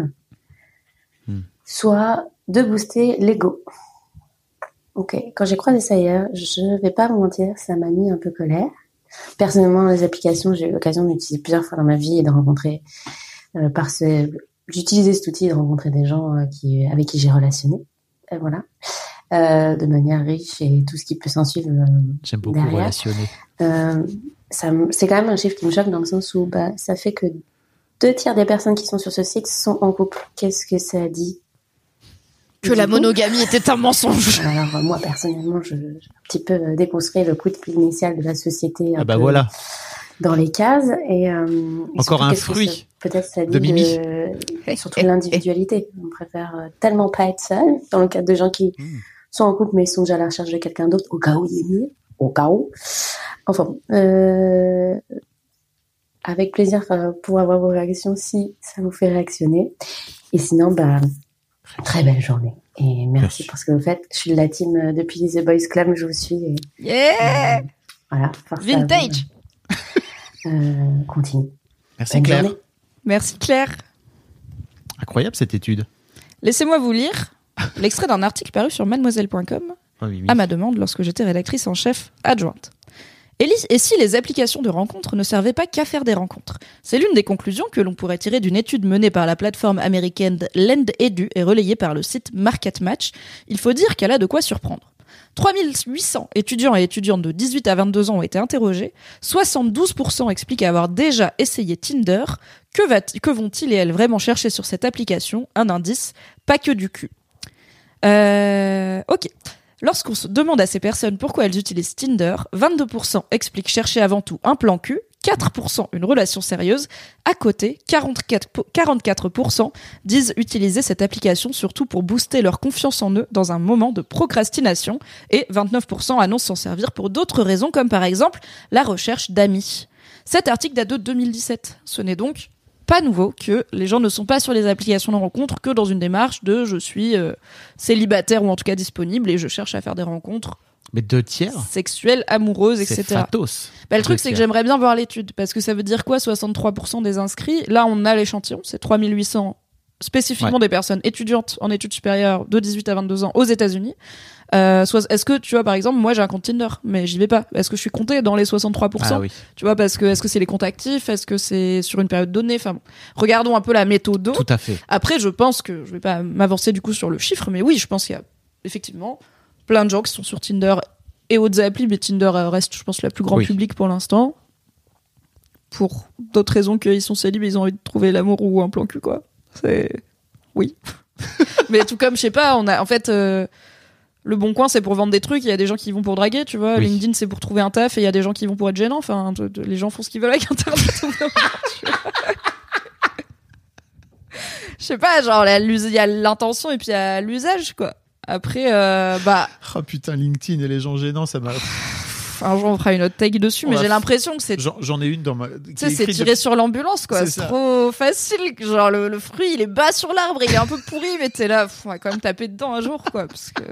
Hmm. soit de booster l'ego. Ok, quand j'ai croisé ça hier, je vais pas vous mentir, ça m'a mis un peu colère. Personnellement, les applications, j'ai eu l'occasion d'utiliser plusieurs fois dans ma vie et de rencontrer euh, par ce, j'utilisais cet outil de rencontrer des gens euh, qui, avec qui j'ai relationné, Euh, voilà, Euh, de manière riche et tout ce qui peut s'en suivre. euh, J'aime beaucoup Derrière. relationner. euh, c'est quand même un chiffre qui me choque dans le sens où bah, ça fait que deux tiers des personnes qui sont sur ce site sont en couple. Qu'est-ce que ça dit? Que la monogamie était un mensonge. *laughs* Alors moi personnellement, je, j'ai un petit peu déconstruit le coup de pied initial de la société un Ah bah peu voilà. dans les cases et, euh, et Encore surtout, un fruit peut-être ça dit de Mimi. de- surtout l'individualité. On préfère tellement pas être seul dans le cas de gens qui Hmm. Sont en couple mais sont déjà à la recherche de quelqu'un d'autre au cas où il est mieux, au cas où. Enfin euh, avec plaisir euh, pour avoir vos réactions si ça vous fait réactionner. Et sinon, bah, très belle journée. Et merci, Merci. pour ce que vous faites. Je suis de la team euh, depuis The Boys Club, je vous suis. Et, Yeah voilà, force à vous. Vintage *laughs* Euh, continue. Merci Bonne Claire. journée. Merci Claire. Incroyable cette étude. Laissez-moi vous lire l'extrait d'un article paru sur mademoiselle.com oui, oui. à ma demande lorsque j'étais rédactrice en chef adjointe. Et, si les applications de rencontres ne servaient pas qu'à faire des rencontres? C'est l'une des conclusions que l'on pourrait tirer d'une étude menée par la plateforme américaine LendEdu et relayée par le site Market Match. Il faut dire qu'elle a de quoi surprendre. 3800 étudiants et étudiantes de 18 à 22 ans ont été interrogés. 72% expliquent avoir déjà essayé Tinder. Que vont-ils et elles vraiment chercher sur cette application? Un indice, pas que du cul. Euh, ok. Lorsqu'on se demande à ces personnes pourquoi elles utilisent Tinder, 22% expliquent chercher avant tout un plan cul, 4% une relation sérieuse. À côté, 44%, po- 44% disent utiliser cette application surtout pour booster leur confiance en eux dans un moment de procrastination et 29% annoncent s'en servir pour d'autres raisons comme par exemple la recherche d'amis. Cet article date de 2017. Ce n'est donc pas nouveau que les gens ne sont pas sur les applications de rencontres que dans une démarche de je suis euh, célibataire ou en tout cas disponible et je cherche à faire des rencontres Mais deux tiers sexuelles, amoureuses, etc. fatos. Bah, le truc, c'est que j'aimerais bien voir l'étude parce que ça veut dire quoi 63% des inscrits? Là, on a l'échantillon, c'est 3800 spécifiquement Ouais. des personnes étudiantes en études supérieures de 18 à 22 ans aux États-Unis. Euh, Est-ce que tu vois par exemple, moi j'ai un compte Tinder, mais j'y vais pas. Est-ce que je suis compté dans les 63% Ah oui, Tu vois parce que est-ce que c'est les comptes actifs? Est-ce que c'est sur une période donnée? Enfin, bon. regardons un peu la méthode. tout à fait. Après, je pense que je vais pas m'avancer du coup sur le chiffre, mais oui, je pense qu'il y a effectivement plein de gens qui sont sur Tinder et autres applis, mais Tinder euh, reste, je pense, la plus grand Oui. public pour l'instant. Pour d'autres raisons qu'ils sont célibes, ils ont envie de trouver l'amour ou un plan cul, quoi. C'est. Oui. *laughs* mais tout comme, je sais pas, on a. En fait. euh, le bon coin, c'est pour vendre des trucs. Il y a des gens qui vont pour draguer, tu vois. Oui. LinkedIn, c'est pour trouver un taf, et il y a des gens qui vont pour être gênants. Enfin, les gens font ce qu'ils veulent avec Internet. Je sais pas, genre, il y a l'intention et puis il y a l'usage, quoi. Après, euh, bah, Oh putain, LinkedIn et les gens gênants, ça m'a. Un jour on fera une autre take dessus, On mais j'ai l'impression que c'est tu J'en ai une dans ma. qui sais, est c'est tiré sur l'ambulance, quoi. C'est C'est trop facile. Genre, le, le fruit, il est bas sur l'arbre, il est un peu pourri, mais t'es là, on va quand même taper dedans un jour, quoi. Parce que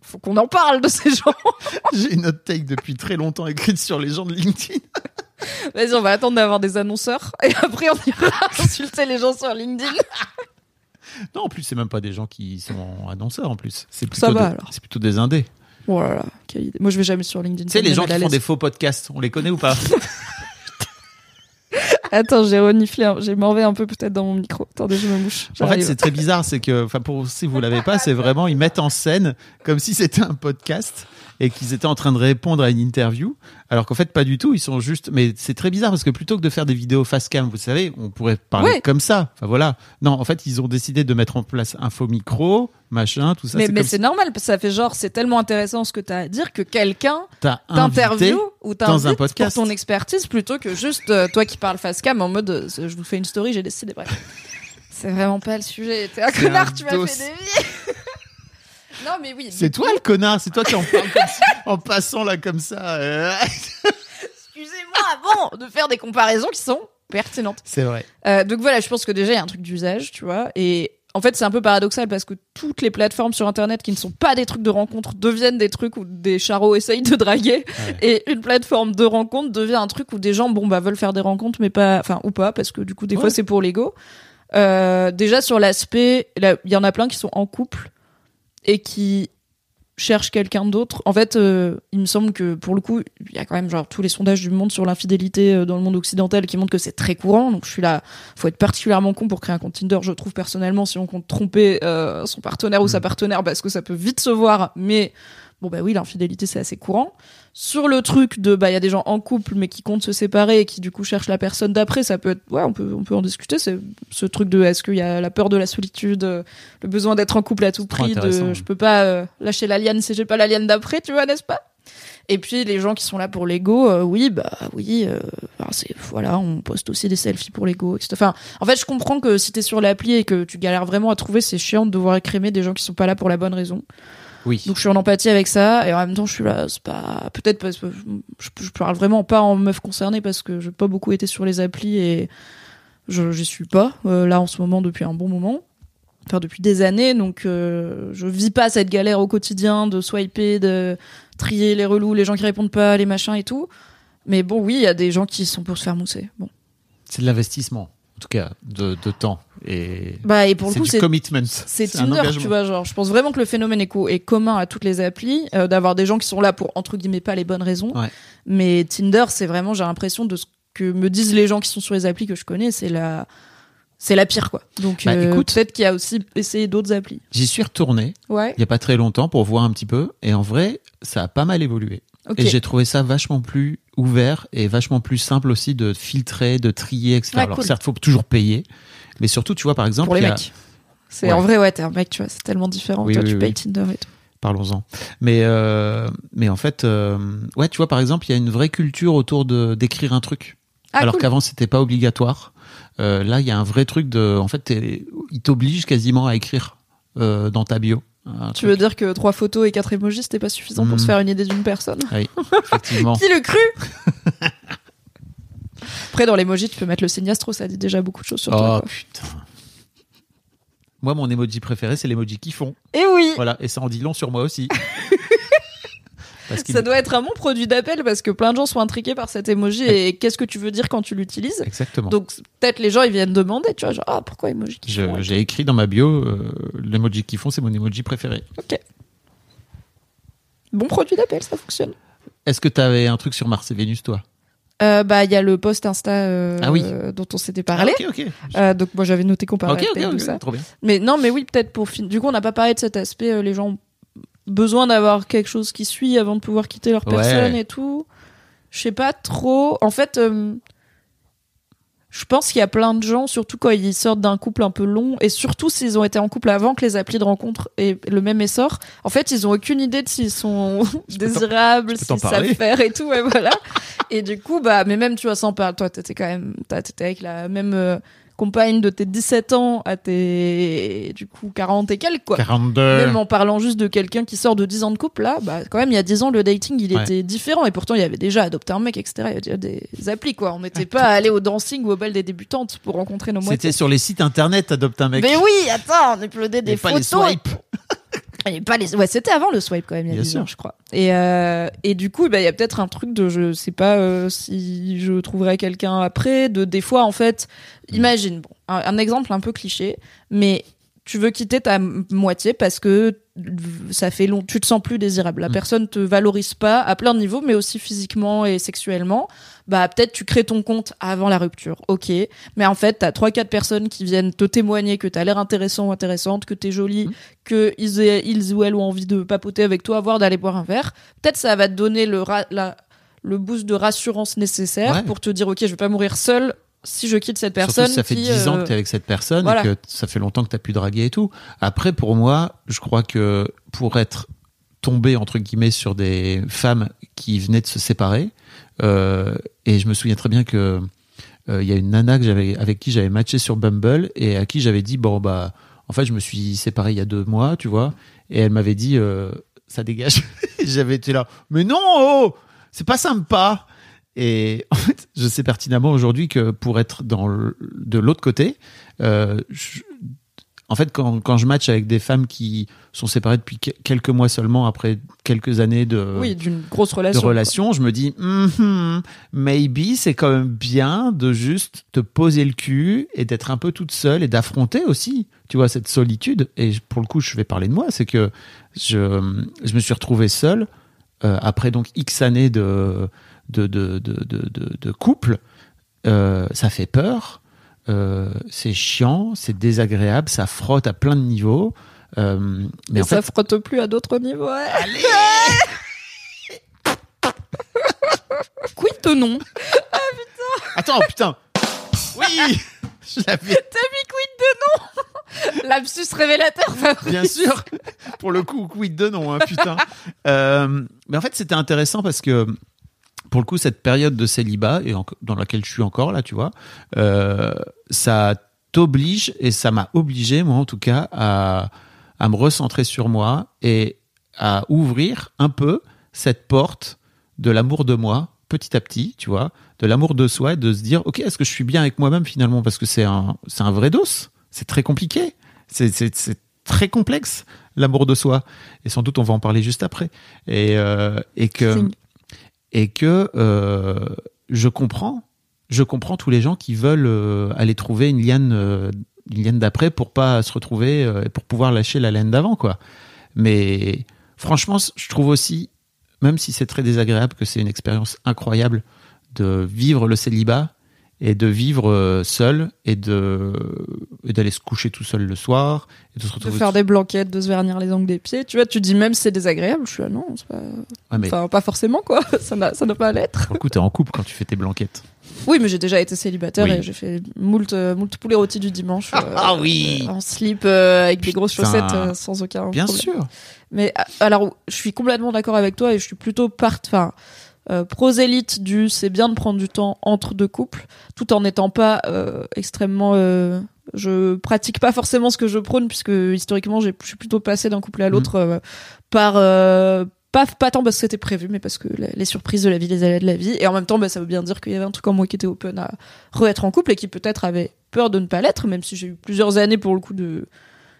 faut- qu'on en parle de ces gens. *laughs* J'ai une autre take depuis très longtemps écrite sur les gens de LinkedIn. *laughs* Vas-y, on va attendre d'avoir des annonceurs. Et après, on ira *laughs* insulter les gens sur LinkedIn. Non, en plus, c'est même pas des gens qui sont annonceurs en plus. C'est Ça plutôt, va, des- alors. c'est plutôt des indés. Oh là là, quelle idée. Moi, je vais jamais sur LinkedIn. Tu sais, les gens qui font des faux podcasts, on les connaît ou pas? *laughs* *laughs* Attends, j'ai reniflé, un- j'ai morvé un peu peut-être dans mon micro. Attendez, je me mouche. En fait, c'est très bizarre. C'est que, enfin, pour si vous l'avez pas, c'est vraiment ils mettent en scène comme si c'était un podcast et qu'ils étaient en train de répondre à une interview, alors qu'en fait pas du tout. Ils sont juste. Mais c'est très bizarre parce que plutôt que de faire des vidéos face cam, vous savez, on pourrait parler Ouais. comme ça. Enfin voilà. Non, en fait, ils ont décidé de mettre en place un faux micro, machin, tout ça. mais c'est mais comme c'est si normal, parce que ça fait genre, c'est tellement intéressant ce que t'as à dire que quelqu'un t'interview ou dans un pour ton expertise plutôt que juste euh, toi qui parles face cam en mode euh, je vous fais une story, j'ai décidé. Bref. *laughs* C'est vraiment pas le sujet. T'es un connard, un tu m'as fait des vies. Non, mais oui. C'est toi le connard, c'est toi qui en ça, en passant là comme ça. euh. Excusez-moi, bon, de faire des comparaisons qui sont pertinentes. C'est vrai. Euh, donc voilà, je pense que déjà il y a un truc d'usage, tu vois. Et en fait, c'est un peu paradoxal parce que toutes les plateformes sur Internet qui ne sont pas des trucs de rencontre deviennent des trucs où des charros essayent de draguer. Et une plateforme de rencontre devient un truc où des gens, bon, bah, veulent faire des rencontres, mais pas, enfin, ou pas, parce que du coup, des fois, c'est pour l'ego. Euh, déjà, sur l'aspect, il y en a plein qui sont en couple et qui cherchent quelqu'un d'autre. En fait, euh, il me semble que pour le coup, il y a quand même genre tous les sondages du monde sur l'infidélité euh, dans le monde occidental qui montrent que c'est très courant. Donc je suis là, faut être particulièrement con pour créer un compte Tinder, je trouve personnellement, si on compte tromper euh, son partenaire ou sa partenaire, parce que ça peut vite se voir. Mais bon bah oui, l'infidélité c'est assez courant. Sur le truc de bah il y a des gens en couple mais qui comptent se séparer et qui du coup cherchent la personne d'après, ça peut être ouais on peut on peut en discuter. C'est ce truc de est-ce qu'il y a la peur de la solitude, euh, le besoin d'être en couple à tout prix, de je peux pas euh, lâcher la liane si j'ai pas la liane d'après, tu vois n'est-ce pas? Et puis les gens qui sont là pour l'ego, euh, oui, bah oui, euh, enfin, c'est voilà, on poste aussi des selfies pour l'ego, etc. Enfin, en fait, je comprends que si t'es sur l'appli et que tu galères vraiment à trouver, c'est chiant de devoir écrémer des gens qui sont pas là pour la bonne raison. Oui. Donc je suis en empathie avec ça et en même temps je suis là, c'est pas peut-être parce que je, je parle vraiment pas en meuf concernée parce que j'ai pas beaucoup été sur les applis et je j'y suis pas euh, là en ce moment depuis un bon moment. Enfin depuis des années donc euh, je vis pas cette galère au quotidien de swiper, de trier les relous, les gens qui répondent pas, les machins et tout. Mais bon oui, il y a des gens qui sont pour se faire mousser. Bon. C'est de l'investissement, en tout cas, de, de temps. Et Bah et pour le c'est coup c'est commitment. C'est Tinder, tu vois, genre, je pense vraiment que le phénomène est, co- est commun à toutes les applis, euh, d'avoir des gens qui sont là pour, entre guillemets, pas les bonnes raisons. Ouais. Mais Tinder, c'est vraiment, j'ai l'impression de ce que me disent les gens qui sont sur les applis que je connais, c'est la, c'est la pire, quoi. Donc, Bah, euh, écoute. peut-être qu'il y a aussi essayé d'autres applis. J'y suis retourné Ouais. il y a pas très longtemps pour voir un petit peu et en vrai, ça a pas mal évolué. Et j'ai trouvé ça vachement plus ouvert et vachement plus simple aussi de filtrer, de trier, etc. Alors cool. certes, faut toujours payer, mais surtout, tu vois, par exemple, Pour les a- mecs. C'est Ouais. en vrai, ouais, t'es un mec, tu vois, c'est tellement différent. Oui, Toi, oui, tu oui. payes Tinder et tout. Parlons-en. Mais euh, mais en fait, euh, ouais, tu vois, par exemple, il y a une vraie culture autour de d'écrire un truc. Ah, Alors cool. qu'avant, c'était pas obligatoire. Euh, là, il y a un vrai truc de, en fait, il t'oblige quasiment à écrire dans ta bio. Tu truc. veux dire que trois photos et quatre emojis, c'était pas suffisant pour se faire une idée d'une personne? Oui, *laughs* effectivement. Qui le cru *laughs* Après, dans l'emoji, tu peux mettre le signe astro, ça dit déjà beaucoup de choses sur toi. Oh putain. Moi, mon emoji préféré, c'est l'emoji qui font. Et oui Voilà, et ça en dit long sur moi aussi. *laughs* Ça doit être un bon produit d'appel parce que plein de gens sont intrigués par cet emoji et qu'est-ce que tu veux dire quand tu l'utilises? Exactement. Donc peut-être les gens ils viennent demander, tu vois, genre ah pourquoi emoji qui Je- font J'ai écrit dans ma bio, euh, l'emoji qui font, c'est mon emoji préféré. Ok. Bon produit d'appel, ça fonctionne. Est-ce que tu avais un truc sur Mars et Vénus, toi? Euh, bah il y a le post Insta euh, Ah oui. euh, dont on s'était parlé. Ah, ok, ok. Euh, donc moi j'avais noté qu'on parlait Ok, ok, de ok, tout ça. trop bien. Mais non, mais oui, peut-être pour fin. Du coup, on n'a pas parlé de cet aspect. les gens ont besoin d'avoir quelque chose qui suit avant de pouvoir quitter leur Ouais. personne et tout. Je sais pas trop. En fait, je pense qu'il y a plein de gens, surtout quand ils sortent d'un couple un peu long, et surtout s'ils ont été en couple avant que les applis de rencontre aient le même essor. En fait, ils ont aucune idée de s'ils sont *laughs* désirables, s'ils savent faire et tout, et voilà. *laughs* et du coup, bah, mais même, tu vois, sans parler, toi, t'étais quand même, t'étais avec la même euh, compagne de tes 17 ans à tes du coup 40 et quelques quoi. 42. Même en parlant juste de quelqu'un qui sort de 10 ans de couple là, bah quand même il y a 10 ans le dating il Ouais. était différent et pourtant il y avait déjà adopté un mec etc. Il y avait déjà des applis quoi. On n'était pas allé au dancing ou au bal des débutantes pour rencontrer nos moitiés. C'était sur les sites internet, adopte un mec. Mais oui, attends, on uploadait des Mais pas les photos. *laughs* Et pas les... Ouais, c'était avant le swipe quand même, il y a Bien 10 sûr. ans, je crois. Et, euh, et du coup, bah, il y a peut-être un truc de, je sais pas euh, si je trouverai quelqu'un après, de des fois, en fait, imagine, bon, un, un exemple un peu cliché, mais tu veux quitter ta moitié parce que ça fait long, tu te sens plus désirable. La Mm. personne te valorise pas à plein de niveaux, mais aussi physiquement et sexuellement. Bah, peut-être tu crées ton compte avant la rupture. Ok. Mais en fait, t'as trois, quatre personnes qui viennent te témoigner que t'as l'air intéressant ou intéressante, que t'es jolie, que ils, aient- ils ou elles ont envie de papoter avec toi, voire d'aller boire un verre. Peut-être ça va te donner le, la- le boost de rassurance nécessaire Ouais. pour te dire, ok, je vais pas mourir seule si je quitte cette personne. si ça fait qui, 10 ans euh, que t'es avec cette personne voilà. et que ça fait longtemps que t'as pu draguer et tout. Après, pour moi, je crois que pour être tombé, entre guillemets, sur des femmes qui venaient de se séparer, et je me souviens très bien que euh, il y a une nana que j'avais, avec qui j'avais matché sur Bumble et à qui j'avais dit, bon, bah, en fait, je me suis séparé il y a deux mois, tu vois, et elle m'avait dit, euh, ça dégage. *laughs* j'avais été là, mais non, oh, c'est pas sympa. Et *laughs* en fait, je sais pertinemment aujourd'hui que pour être dans de l'autre côté, euh, je- en fait, quand, quand je match avec des femmes qui sont séparées depuis que- quelques mois seulement, après quelques années de, Oui, d'une grosse de relation. relation, je me dis, Mhm, maybe c'est quand même bien de juste te poser le cul et d'être un peu toute seule et d'affronter aussi, tu vois, cette solitude. Et pour le coup, je vais parler de moi, c'est que je, je me suis retrouvé seul euh, après donc X années de, de, de, de, de, de- de couple. Euh, ça fait peur, euh, c'est chiant, c'est désagréable, ça frotte à plein de niveaux. Euh, mais Mais en ça fait, frotte plus à d'autres niveaux. Ouais. allez Quid de non? Attends, putain Oui *laughs* Je l'avais T'as mis quid de non? Lapsus révélateur. Fabrice. Bien sûr. Pour le coup, quid de non, hein, putain. Euh, mais en fait, c'était intéressant parce que pour le coup, cette période de célibat et dans laquelle je suis encore là, tu vois, euh, ça t'oblige et ça m'a obligé, moi en tout cas, à, à me recentrer sur moi et à ouvrir un peu cette porte de l'amour de moi petit à petit, tu vois, de l'amour de soi et de se dire, ok, est-ce que je suis bien avec moi-même finalement? Parce que c'est un, un vrai dos, c'est très compliqué, c'est, très complexe l'amour de soi et sans doute on va en parler juste après et euh, et que. Et que euh, je comprends tous les gens qui veulent euh, aller trouver une liane euh, une liane d'après pour pas se retrouver et pour pouvoir lâcher la laine d'avant quoi. Mais franchement je trouve aussi même si c'est très désagréable que c'est une expérience incroyable de vivre le célibat et de vivre euh, seul et de d'aller se coucher tout seul le soir et de se De retrouver faire des blanquettes, de se vernir les ongles des pieds. Tu vois, tu dis même c'est désagréable. Je suis là, non, c'est pas. Mais Enfin, pas forcément, quoi. *laughs* Ça n'a ça n'a pas à l'être. pour le coup t'es en couple quand tu fais tes blanquettes Oui, mais j'ai déjà été célibataire Oui. et j'ai fait moult, euh, moult poulet rôti du dimanche. euh, Ah oui. En slip, euh, avec des grosses Putain. chaussettes, euh, sans aucun bien problème. sûr Mais alors, je suis complètement d'accord avec toi et je suis plutôt part, enfin, euh, prosélyte du c'est bien de prendre du temps entre deux couples, tout en n'étant pas euh, extrêmement. euh, je pratique pas forcément ce que je prône puisque historiquement, j'ai- je suis plutôt passé d'un couple à l'autre euh, par. pas, pas tant parce que c'était prévu, mais parce que la- les surprises de la vie, les aléas de la vie. Et en même temps, bah, ça veut bien dire qu'il y avait un truc en moi qui était open à re-être en couple et qui peut-être avait peur de ne pas l'être, même si j'ai eu plusieurs années pour le coup de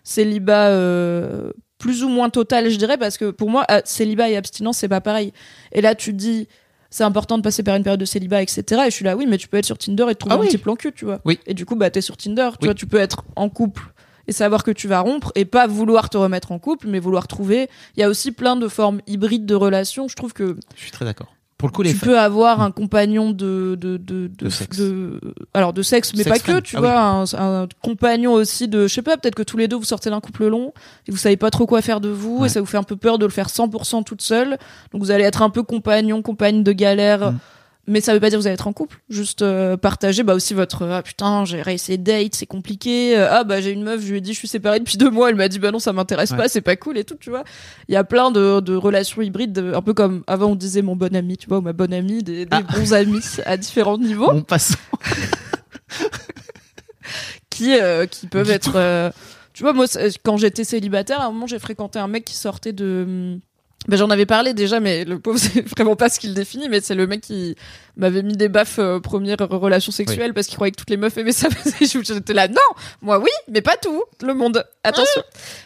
célibat euh, plus ou moins total, je dirais, parce que pour moi, euh, célibat et abstinence, c'est pas pareil. Et là, tu te dis, c'est important de passer par une période de célibat, etc. Et je suis là, oui, mais tu peux être sur Tinder et te trouver Ah un petit plan cul, tu vois. Oui. Et du coup, bah, t'es sur Tinder, tu Oui. vois, tu peux être en couple et savoir que tu vas rompre et pas vouloir te remettre en couple, mais vouloir trouver. Il y a aussi plein de formes hybrides de relations. Je trouve que je suis très d'accord pour le coup les tu peux avoir un compagnon de de de, De sexe. de- alors de sexe mais pas que tu Ah vois un, un compagnon aussi de je sais pas peut-être que tous les deux vous sortez d'un couple long et vous savez pas trop quoi faire de vous Ouais. et ça vous fait un peu peur de le faire 100% toute seule donc vous allez être un peu compagnon compagne de galère Mm. Mais ça veut pas dire que vous allez être en couple juste euh, partager bah aussi votre ah putain j'ai réussi date c'est compliqué Euh, ah bah j'ai une meuf je lui ai dit je suis séparée depuis deux mois elle m'a dit bah non ça m'intéresse Ouais. pas c'est pas cool et tout tu vois il y a plein de, de relations hybrides de- un peu comme avant on disait mon bon ami tu vois ou ma bonne amie des, des Ah. bons amis à différents niveaux Bon, passons. *laughs* qui euh, qui peuvent être. euh, tu vois, moi, quand j'étais célibataire, à un moment, j'ai fréquenté un mec qui sortait de. Ben, j'en avais parlé déjà, mais le pauvre, *laughs* c'est vraiment pas ce qu'il définit, mais c'est le mec qui m'avait mis des baffes euh, première relation sexuelle parce qu'il croyait que toutes les meufs aimaient ça. *laughs* J'étais là, non, moi oui, mais pas tout, le monde. Attention.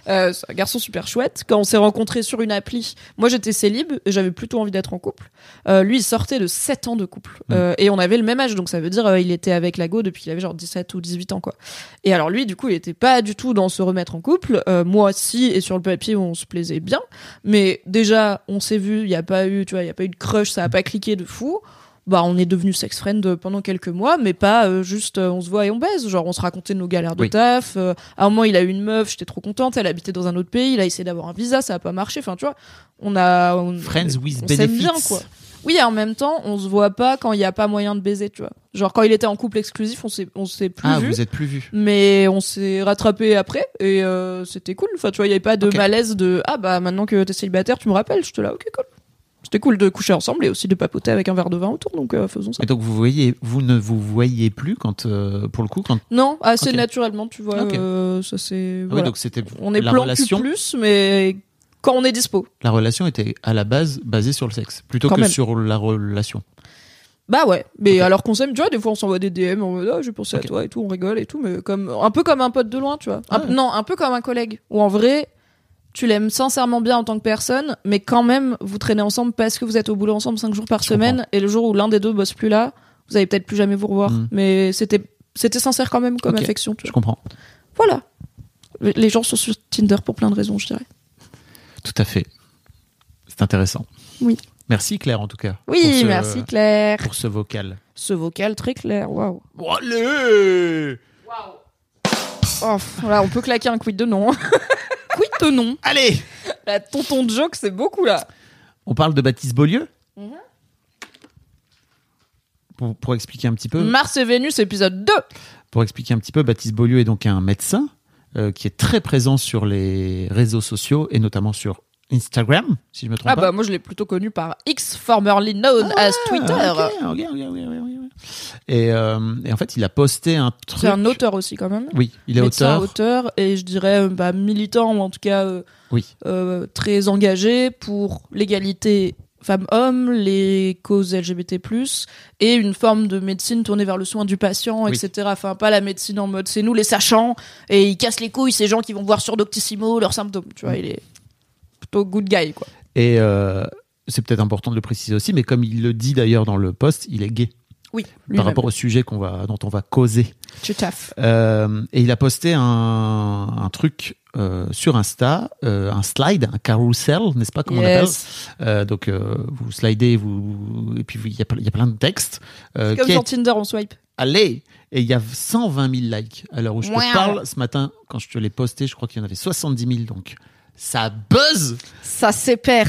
Euh, c'est un garçon super chouette. Quand on s'est rencontrés sur une appli, moi j'étais célib et j'avais plutôt envie d'être en couple. Euh, lui, il sortait de 7 ans de couple. Euh, et on avait le même âge, donc ça veut dire euh, il était avec la go depuis qu'il avait genre 17 ou 18 ans, quoi. Et alors lui, du coup, il était pas du tout dans se remettre en couple. Euh, moi, si, et sur le papier, on se plaisait bien. Mais déjà, on s'est vu, il y a pas eu, tu vois, il y a pas eu de crush, ça a pas cliqué de fou. Bah, on est devenu sex friend pendant quelques mois, mais pas euh, juste euh, on se voit et on baise. Genre, on se racontait nos galères de Oui. taf. euh, à un moment, il a eu une meuf, j'étais trop contente. Elle habitait dans un autre pays, il a essayé d'avoir un visa, ça a pas marché. Enfin, tu vois, on a. On, Friends with on benefits. bien, quoi. Oui, et en même temps, on se voit pas quand il y a pas moyen de baiser, tu vois. Genre, quand il était en couple exclusif, on s'est, on s'est plus Ah, vu. vous êtes plus vus. Mais on s'est rattrapé après et euh, c'était cool. Enfin, tu vois, il y avait pas de malaise de ah bah maintenant que t'es célibataire, tu me rappelles. J'étais là, ok, cool. C'était cool de coucher ensemble et aussi de papoter avec un verre de vin autour, donc euh, faisons ça. Et donc vous voyez, vous ne vous voyez plus quand, euh, pour le coup, quand. Non, assez naturellement, tu vois. Euh, ça c'est. Ah oui, voilà. donc c'était on est la plan relation. plus mais quand on est dispo. La relation était à la base basée sur le sexe, plutôt Quand que même. sur la relation. Bah ouais, mais alors qu'on s'aime, tu vois, des fois on s'envoie des DM en mode ah, j'ai pensé à toi et tout, on rigole et tout, mais comme un peu comme un pote de loin, tu vois. Ouais. Non, un peu comme un collègue. Ou en vrai, tu l'aimes sincèrement bien en tant que personne, mais quand même vous traînez ensemble parce que vous êtes au boulot ensemble 5 jours par Je semaine et le jour où l'un des deux bosse plus là, vous allez peut-être plus jamais vous revoir. Mm. Mais c'était c'était sincère quand même comme affection, tu Je comprends. Voilà. Les gens sont sur Tinder pour plein de raisons, je dirais. Tout à fait. C'est intéressant. Oui. Merci Claire en tout cas. Oui, ce- merci Claire. Pour ce vocal. Ce vocal très clair, waouh. Bon, allez Oh, là, on peut claquer un quid de non. *laughs* quid de non. Allez La tonton de joke, c'est beaucoup là. On parle de Baptiste Beaulieu Mhm. pour, pour expliquer un petit peu. Mars et Vénus, épisode 2. Pour expliquer un petit peu, Baptiste Beaulieu est donc un médecin euh, qui est très présent sur les réseaux sociaux et notamment sur Instagram, si je me trompe Ah pas. bah moi je l'ai plutôt connu par X, formerly known as Twitter. Ah, ok, ok, ok, ok, ok, ok. Et, euh, et en fait, il a posté un truc. C'est un auteur aussi quand même. Oui, il est Médecin, auteur. auteur et je dirais euh, bah, militant ou en tout cas euh, Oui. euh, très engagé pour l'égalité femmes-hommes, les causes LGBT+, et une forme de médecine tournée vers le soin du patient, Oui. etc. Enfin, pas la médecine en mode c'est nous les sachants, et ils cassent les couilles ces gens qui vont voir sur Doctissimo leurs symptômes. Tu vois, Mm. il est plutôt good guy, quoi. Et euh, c'est peut-être important de le préciser aussi, mais comme il le dit d'ailleurs dans le post, il est gay Oui, par rapport au sujet qu'on va, dont on va causer. Tu taffes. Euh, et il a posté un, un truc euh, sur Insta, euh, un slide, un carousel, n'est-ce pas comment Yes. on appelle Donc vous slidez, vous et puis il y a, y plein de textes. Comme sur Tinder, on swipe. Allez Et il y a 120 000 likes à l'heure où je te parle. Ce matin, quand je te l'ai posté, je crois qu'il y en avait 70 000. Donc ça buzz Ça sépare.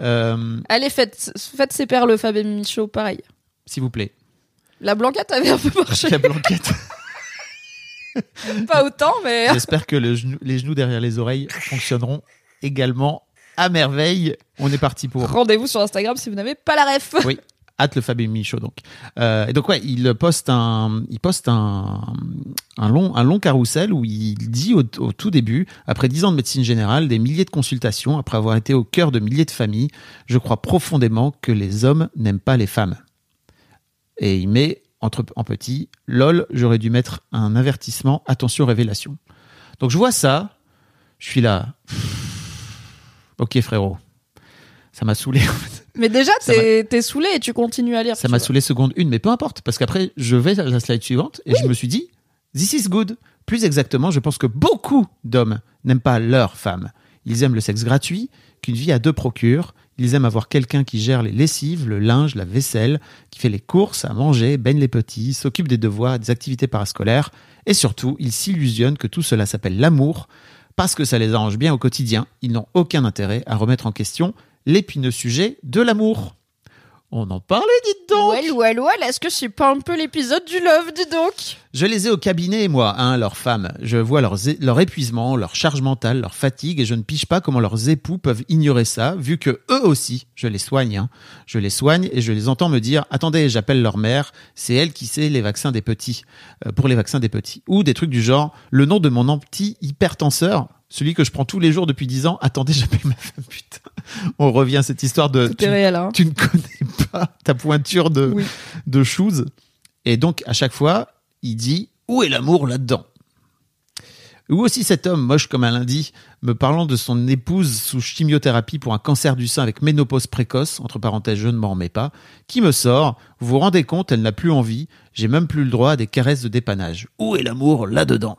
Euh, Allez, faites, faites séparer le Fab et Michaud, pareil. S'il vous plaît. La blanquette avait un peu marché. La blanquette. *laughs* Pas autant, mais. J'espère que le genou- les genoux derrière les oreilles fonctionneront également à merveille. On est parti pour. Rendez-vous sur Instagram si vous n'avez pas la ref. Oui, hâte le Fabien Michaud donc. Euh, et donc ouais, il poste un, il poste un, un long, un long carrousel où il dit au, tout début, après dix ans de médecine générale, des milliers de consultations, après avoir été au cœur de milliers de familles, je crois profondément que les hommes n'aiment pas les femmes. Et il met entre en petit, lol, j'aurais dû mettre un avertissement, attention révélation. Donc je vois ça, je suis là. Ok frérot, ça m'a saoulé. Mais déjà, t'es t'es saoulé et tu continues à lire. Ça m'a vois. saoulé seconde une, mais peu importe, parce qu'après, je vais à la slide suivante et je me suis dit, this is good. Plus exactement, je pense que beaucoup d'hommes n'aiment pas leur femme. Ils aiment le sexe gratuit, qu'une vie à deux procure. Ils aiment avoir quelqu'un qui gère les lessives, le linge, la vaisselle, qui fait les courses, à manger, baigne les petits, s'occupe des devoirs, des activités parascolaires. Et surtout, ils s'illusionnent que tout cela s'appelle l'amour, parce que ça les arrange bien au quotidien. Ils n'ont aucun intérêt à remettre en question l'épineux sujet de l'amour. On en parlait, dites donc Well, well, well, est-ce que c'est pas un peu l'épisode du love, dis donc? Je les ai au cabinet, moi, hein, leurs femmes. Je vois leur, leur épuisement, leur charge mentale, leur fatigue, et je ne piche pas comment leurs époux peuvent ignorer ça, vu que eux aussi, je les soigne. Hein. Je les soigne et je les entends me dire Attendez, j'appelle leur mère, c'est elle qui sait les vaccins des petits, euh, pour les vaccins des petits. Ou des trucs du genre Le nom de mon anti-hypertenseur, celui que je prends tous les jours depuis 10 ans. Attendez, *laughs* j'appelle ma femme, putain. On revient à cette histoire de. Tout tu, est réel, hein. tu ne connais pas ta pointure de, Oui. de shoes. Et donc, à chaque fois, il dit Où est l'amour là-dedans? Ou aussi cet homme moche comme un lundi, me parlant de son épouse sous chimiothérapie pour un cancer du sein avec ménopause précoce, entre parenthèses, je ne m'en remets pas, qui me sort Vous vous rendez compte, elle n'a plus envie, j'ai même plus le droit à des caresses de dépannage. Où est l'amour là-dedans?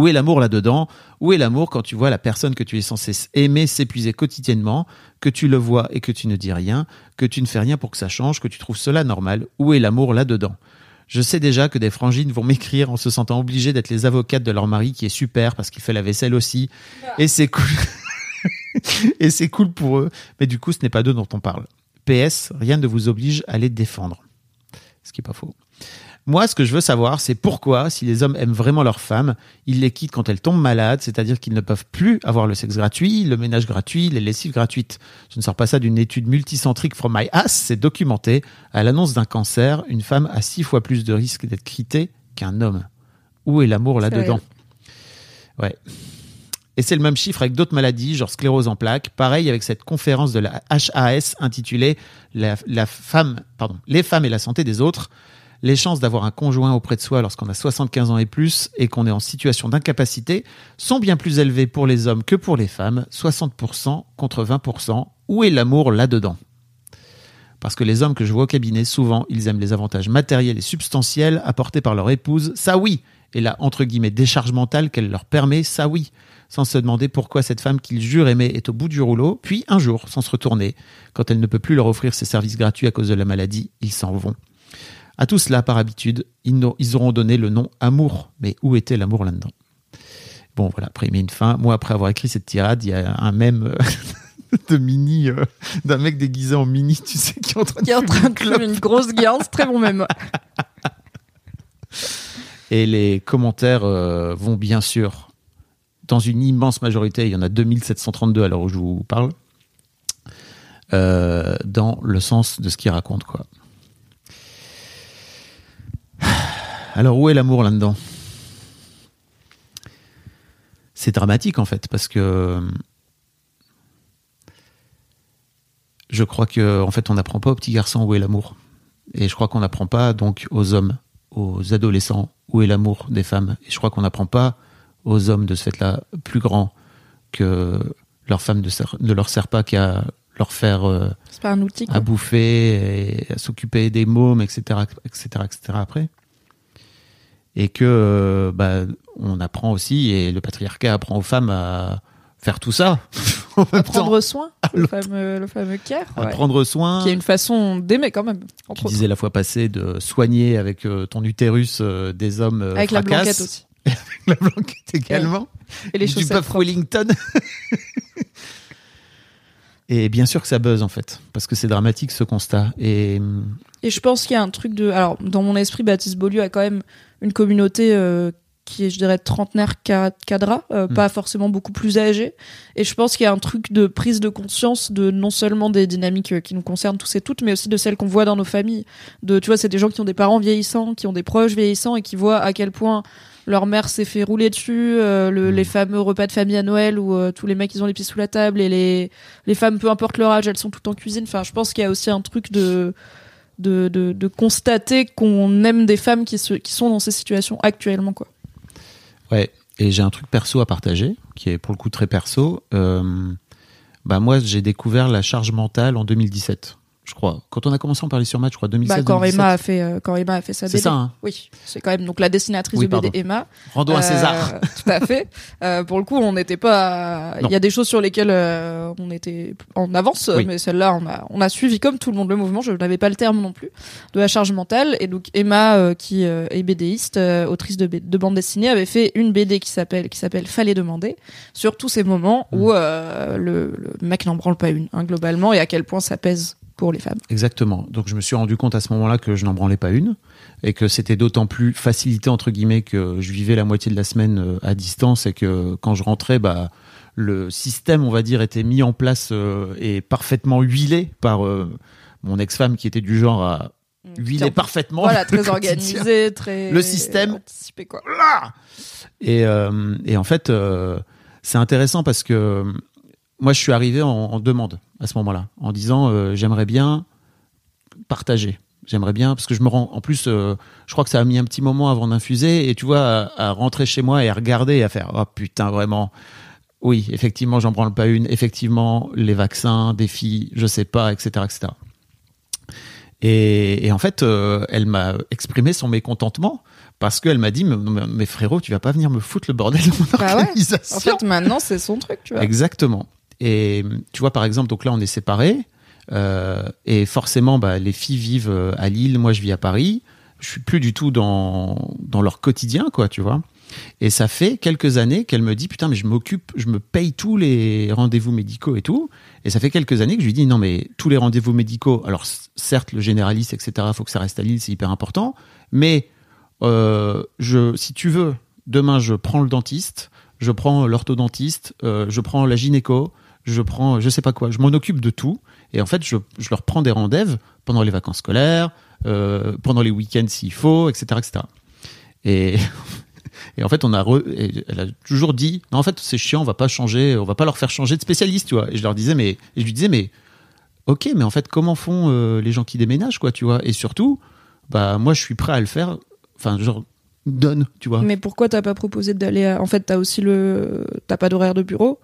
Où est l'amour là-dedans Où est l'amour quand tu vois la personne que tu es censé aimer s'épuiser quotidiennement, que tu le vois et que tu ne dis rien, que tu ne fais rien pour que ça change, que tu trouves cela normal? Où est l'amour là-dedans? Je sais déjà que des frangines vont m'écrire en se sentant obligées d'être les avocates de leur mari qui est super parce qu'il fait la vaisselle aussi. Et c'est cool. *laughs* et c'est cool pour eux. Mais du coup, ce n'est pas d'eux dont on parle. PS, rien ne vous oblige à les défendre. Ce qui est pas faux. Moi, ce que je veux savoir, c'est pourquoi, si les hommes aiment vraiment leurs femmes, ils les quittent quand elles tombent malades, c'est-à-dire qu'ils ne peuvent plus avoir le sexe gratuit, le ménage gratuit, les lessives gratuites. Je ne sors pas ça d'une étude multicentrique from my ass, c'est documenté. À l'annonce d'un cancer, une femme a six fois plus de risque d'être quittée qu'un homme. Où est l'amour là-dedans Ouais. Et c'est le même chiffre avec d'autres maladies, genre sclérose en plaques. Pareil avec cette conférence de la HAS intitulée la, la femme, pardon, Les femmes et la santé des autres les chances d'avoir un conjoint auprès de soi lorsqu'on a 75 ans et plus et qu'on est en situation d'incapacité sont bien plus élevées pour les hommes que pour les femmes, 60% contre 20%. Où est l'amour là-dedans? Parce que les hommes que je vois au cabinet, souvent, ils aiment les avantages matériels et substantiels apportés par leur épouse, ça oui, et la entre guillemets décharge mentale qu'elle leur permet, ça oui, sans se demander pourquoi cette femme qu'ils jurent aimer est au bout du rouleau, puis un jour, sans se retourner, quand elle ne peut plus leur offrir ses services gratuits à cause de la maladie, ils s'en vont. À tout cela, par habitude, ils, auront donné le nom amour. Mais où était l'amour là-dedans? Bon, voilà, après il met une fin. Moi, après avoir écrit cette tirade, il y a un mème euh, *laughs* de mini, euh, d'un mec déguisé en mini, tu sais, qui est en train de Qui est en fumer train une de clope. fumer une grosse c'est très bon même. *laughs* Et les commentaires euh, vont bien sûr, dans une immense majorité, il y en a 2732 à l'heure où je vous parle, euh, dans le sens de ce qu'il raconte, quoi. Alors où est l'amour là-dedans? C'est dramatique en fait, parce que je crois que en fait on n'apprend pas aux petits garçons où est l'amour, et je crois qu'on n'apprend pas donc aux hommes, aux adolescents où est l'amour des femmes, et je crois qu'on n'apprend pas aux hommes de ce fait-là plus grand que leur femme ne, leur sert pas qu'à leur faire euh, C'est pas un outil, quoi. à bouffer, et à s'occuper des mômes, etc., etc., etc. après. Et que euh, bah, on apprend aussi, et le patriarcat apprend aux femmes à faire tout ça. *laughs* en même temps, Prendre soin, le fameux, le fameux care. à ouais. prendre soin. Qui est une façon d'aimer quand même. Entre Tu autres. disais la fois passée de soigner avec euh, ton utérus euh, des hommes euh, Avec la blanquette aussi. *laughs* la blanquette également. Et les du chaussettes puff propres. Wellington. *laughs* Et bien sûr que ça buzz en fait, parce que c'est dramatique ce constat. Et hum, Et je pense qu'il y a un truc de. Alors, dans mon esprit, Baptiste Beaulieu a quand même une communauté euh, qui est, je dirais, trentenaire ca- cadra, euh, Mm. pas forcément beaucoup plus âgée. Et je pense qu'il y a un truc de prise de conscience de non seulement des dynamiques euh, qui nous concernent tous et toutes, mais aussi de celles qu'on voit dans nos familles. De, tu vois, c'est des gens qui ont des parents vieillissants, qui ont des proches vieillissants et qui voient à quel point leur mère s'est fait rouler dessus, euh, le- Mm. les fameux repas de famille à Noël où euh, tous les mecs ils ont les pieds sous la table et les, les femmes, peu importe leur âge, elles sont toutes en cuisine. Enfin, je pense qu'il y a aussi un truc de de, constater qu'on aime des femmes qui sont dans ces situations actuellement. Quoi. ouais, et j'ai un truc perso à partager, qui est pour le coup très perso. Euh, bah moi, j'ai découvert la charge mentale en 2017, je crois. Quand on a commencé à en parler sur Match, je crois 2016. Bah, quand, 2017. Emma a fait, euh, quand Emma a fait sa C'est BD. ça, hein Oui, c'est quand même donc la dessinatrice Oui, de BD pardon. Emma. Rendons à Euh, César. *laughs* tout à fait. Euh, pour le coup, on n'était pas. Il y a des choses sur lesquelles euh, on était en avance, Oui. mais celle-là, on a, on a suivi comme tout le monde le mouvement. Je n'avais pas le terme non plus de la charge mentale. Et donc Emma, qui est BDiste, autrice de, de bande dessinée, avait fait une BD qui s'appelle qui s'appelle Fallait demander sur tous ces moments Mm. où le, le mec n'en branle pas une, hein, globalement, et à quel point ça pèse pour les femmes. Exactement. Donc je me suis rendu compte à ce moment-là que je n'en branlais pas une et que c'était d'autant plus facilité entre guillemets que je vivais la moitié de la semaine euh, à distance et que quand je rentrais, bah le système, on va dire, était mis en place euh, et parfaitement huilé par euh, mon ex-femme qui était du genre à huiler parfaitement. Voilà, très organisé, très. Le système. Anticipé, quoi. Et, euh, et en fait, c'est intéressant parce que moi, je suis arrivé en, en demande à ce moment-là, en disant euh, j'aimerais bien partager. J'aimerais bien, parce que je me rends. En plus, euh, je crois que ça a mis un petit moment avant d'infuser, et tu vois, à, à rentrer chez moi et à regarder et à faire Oh putain, vraiment. Oui, effectivement, j'en branle pas une. Effectivement, les vaccins, des filles, je sais pas, etc. etc. Et, et en fait, euh, elle m'a exprimé son mécontentement parce qu'elle m'a dit mais, frérot, tu vas pas venir me foutre le bordel de mon Bah ouais. En fait, maintenant, c'est son truc, tu vois. Exactement. Et tu vois, par exemple, donc là, on est séparés. euh, et forcément, bah, les filles vivent euh, à Lille, moi, je vis à Paris. Je suis plus du tout dans, dans leur quotidien, quoi, tu vois. Et ça fait quelques années qu'elle me dit, putain, mais je m'occupe, je me paye tous les rendez-vous médicaux et tout. Et ça fait quelques années que je lui dis, non, mais tous les rendez-vous médicaux, alors certes, le généraliste, etc., faut que ça reste à Lille, c'est hyper important. Mais euh, je, si tu veux, demain, je prends le dentiste, je prends l'orthodontiste, je prends la gynéco, je prends, je sais pas quoi, je m'en occupe de tout. Et en fait, je, leur prends des rendez-vous pendant les vacances scolaires, euh, pendant les week-ends s'il faut, etc., etc. *laughs* Et, en fait, on a, elle a toujours dit, non, en fait, c'est chiant, on va pas changer, on va pas leur faire changer de spécialiste, tu vois. Et je leur disais, mais, et je lui disais, mais, ok, mais en fait, comment font euh, les gens qui déménagent, quoi, tu vois. Et surtout, bah, moi, je suis prêt à le faire. Enfin, genre, donne, tu vois. Mais pourquoi t'as pas proposé d'aller. En fait, t'as aussi le... T'as pas d'horaire de bureau?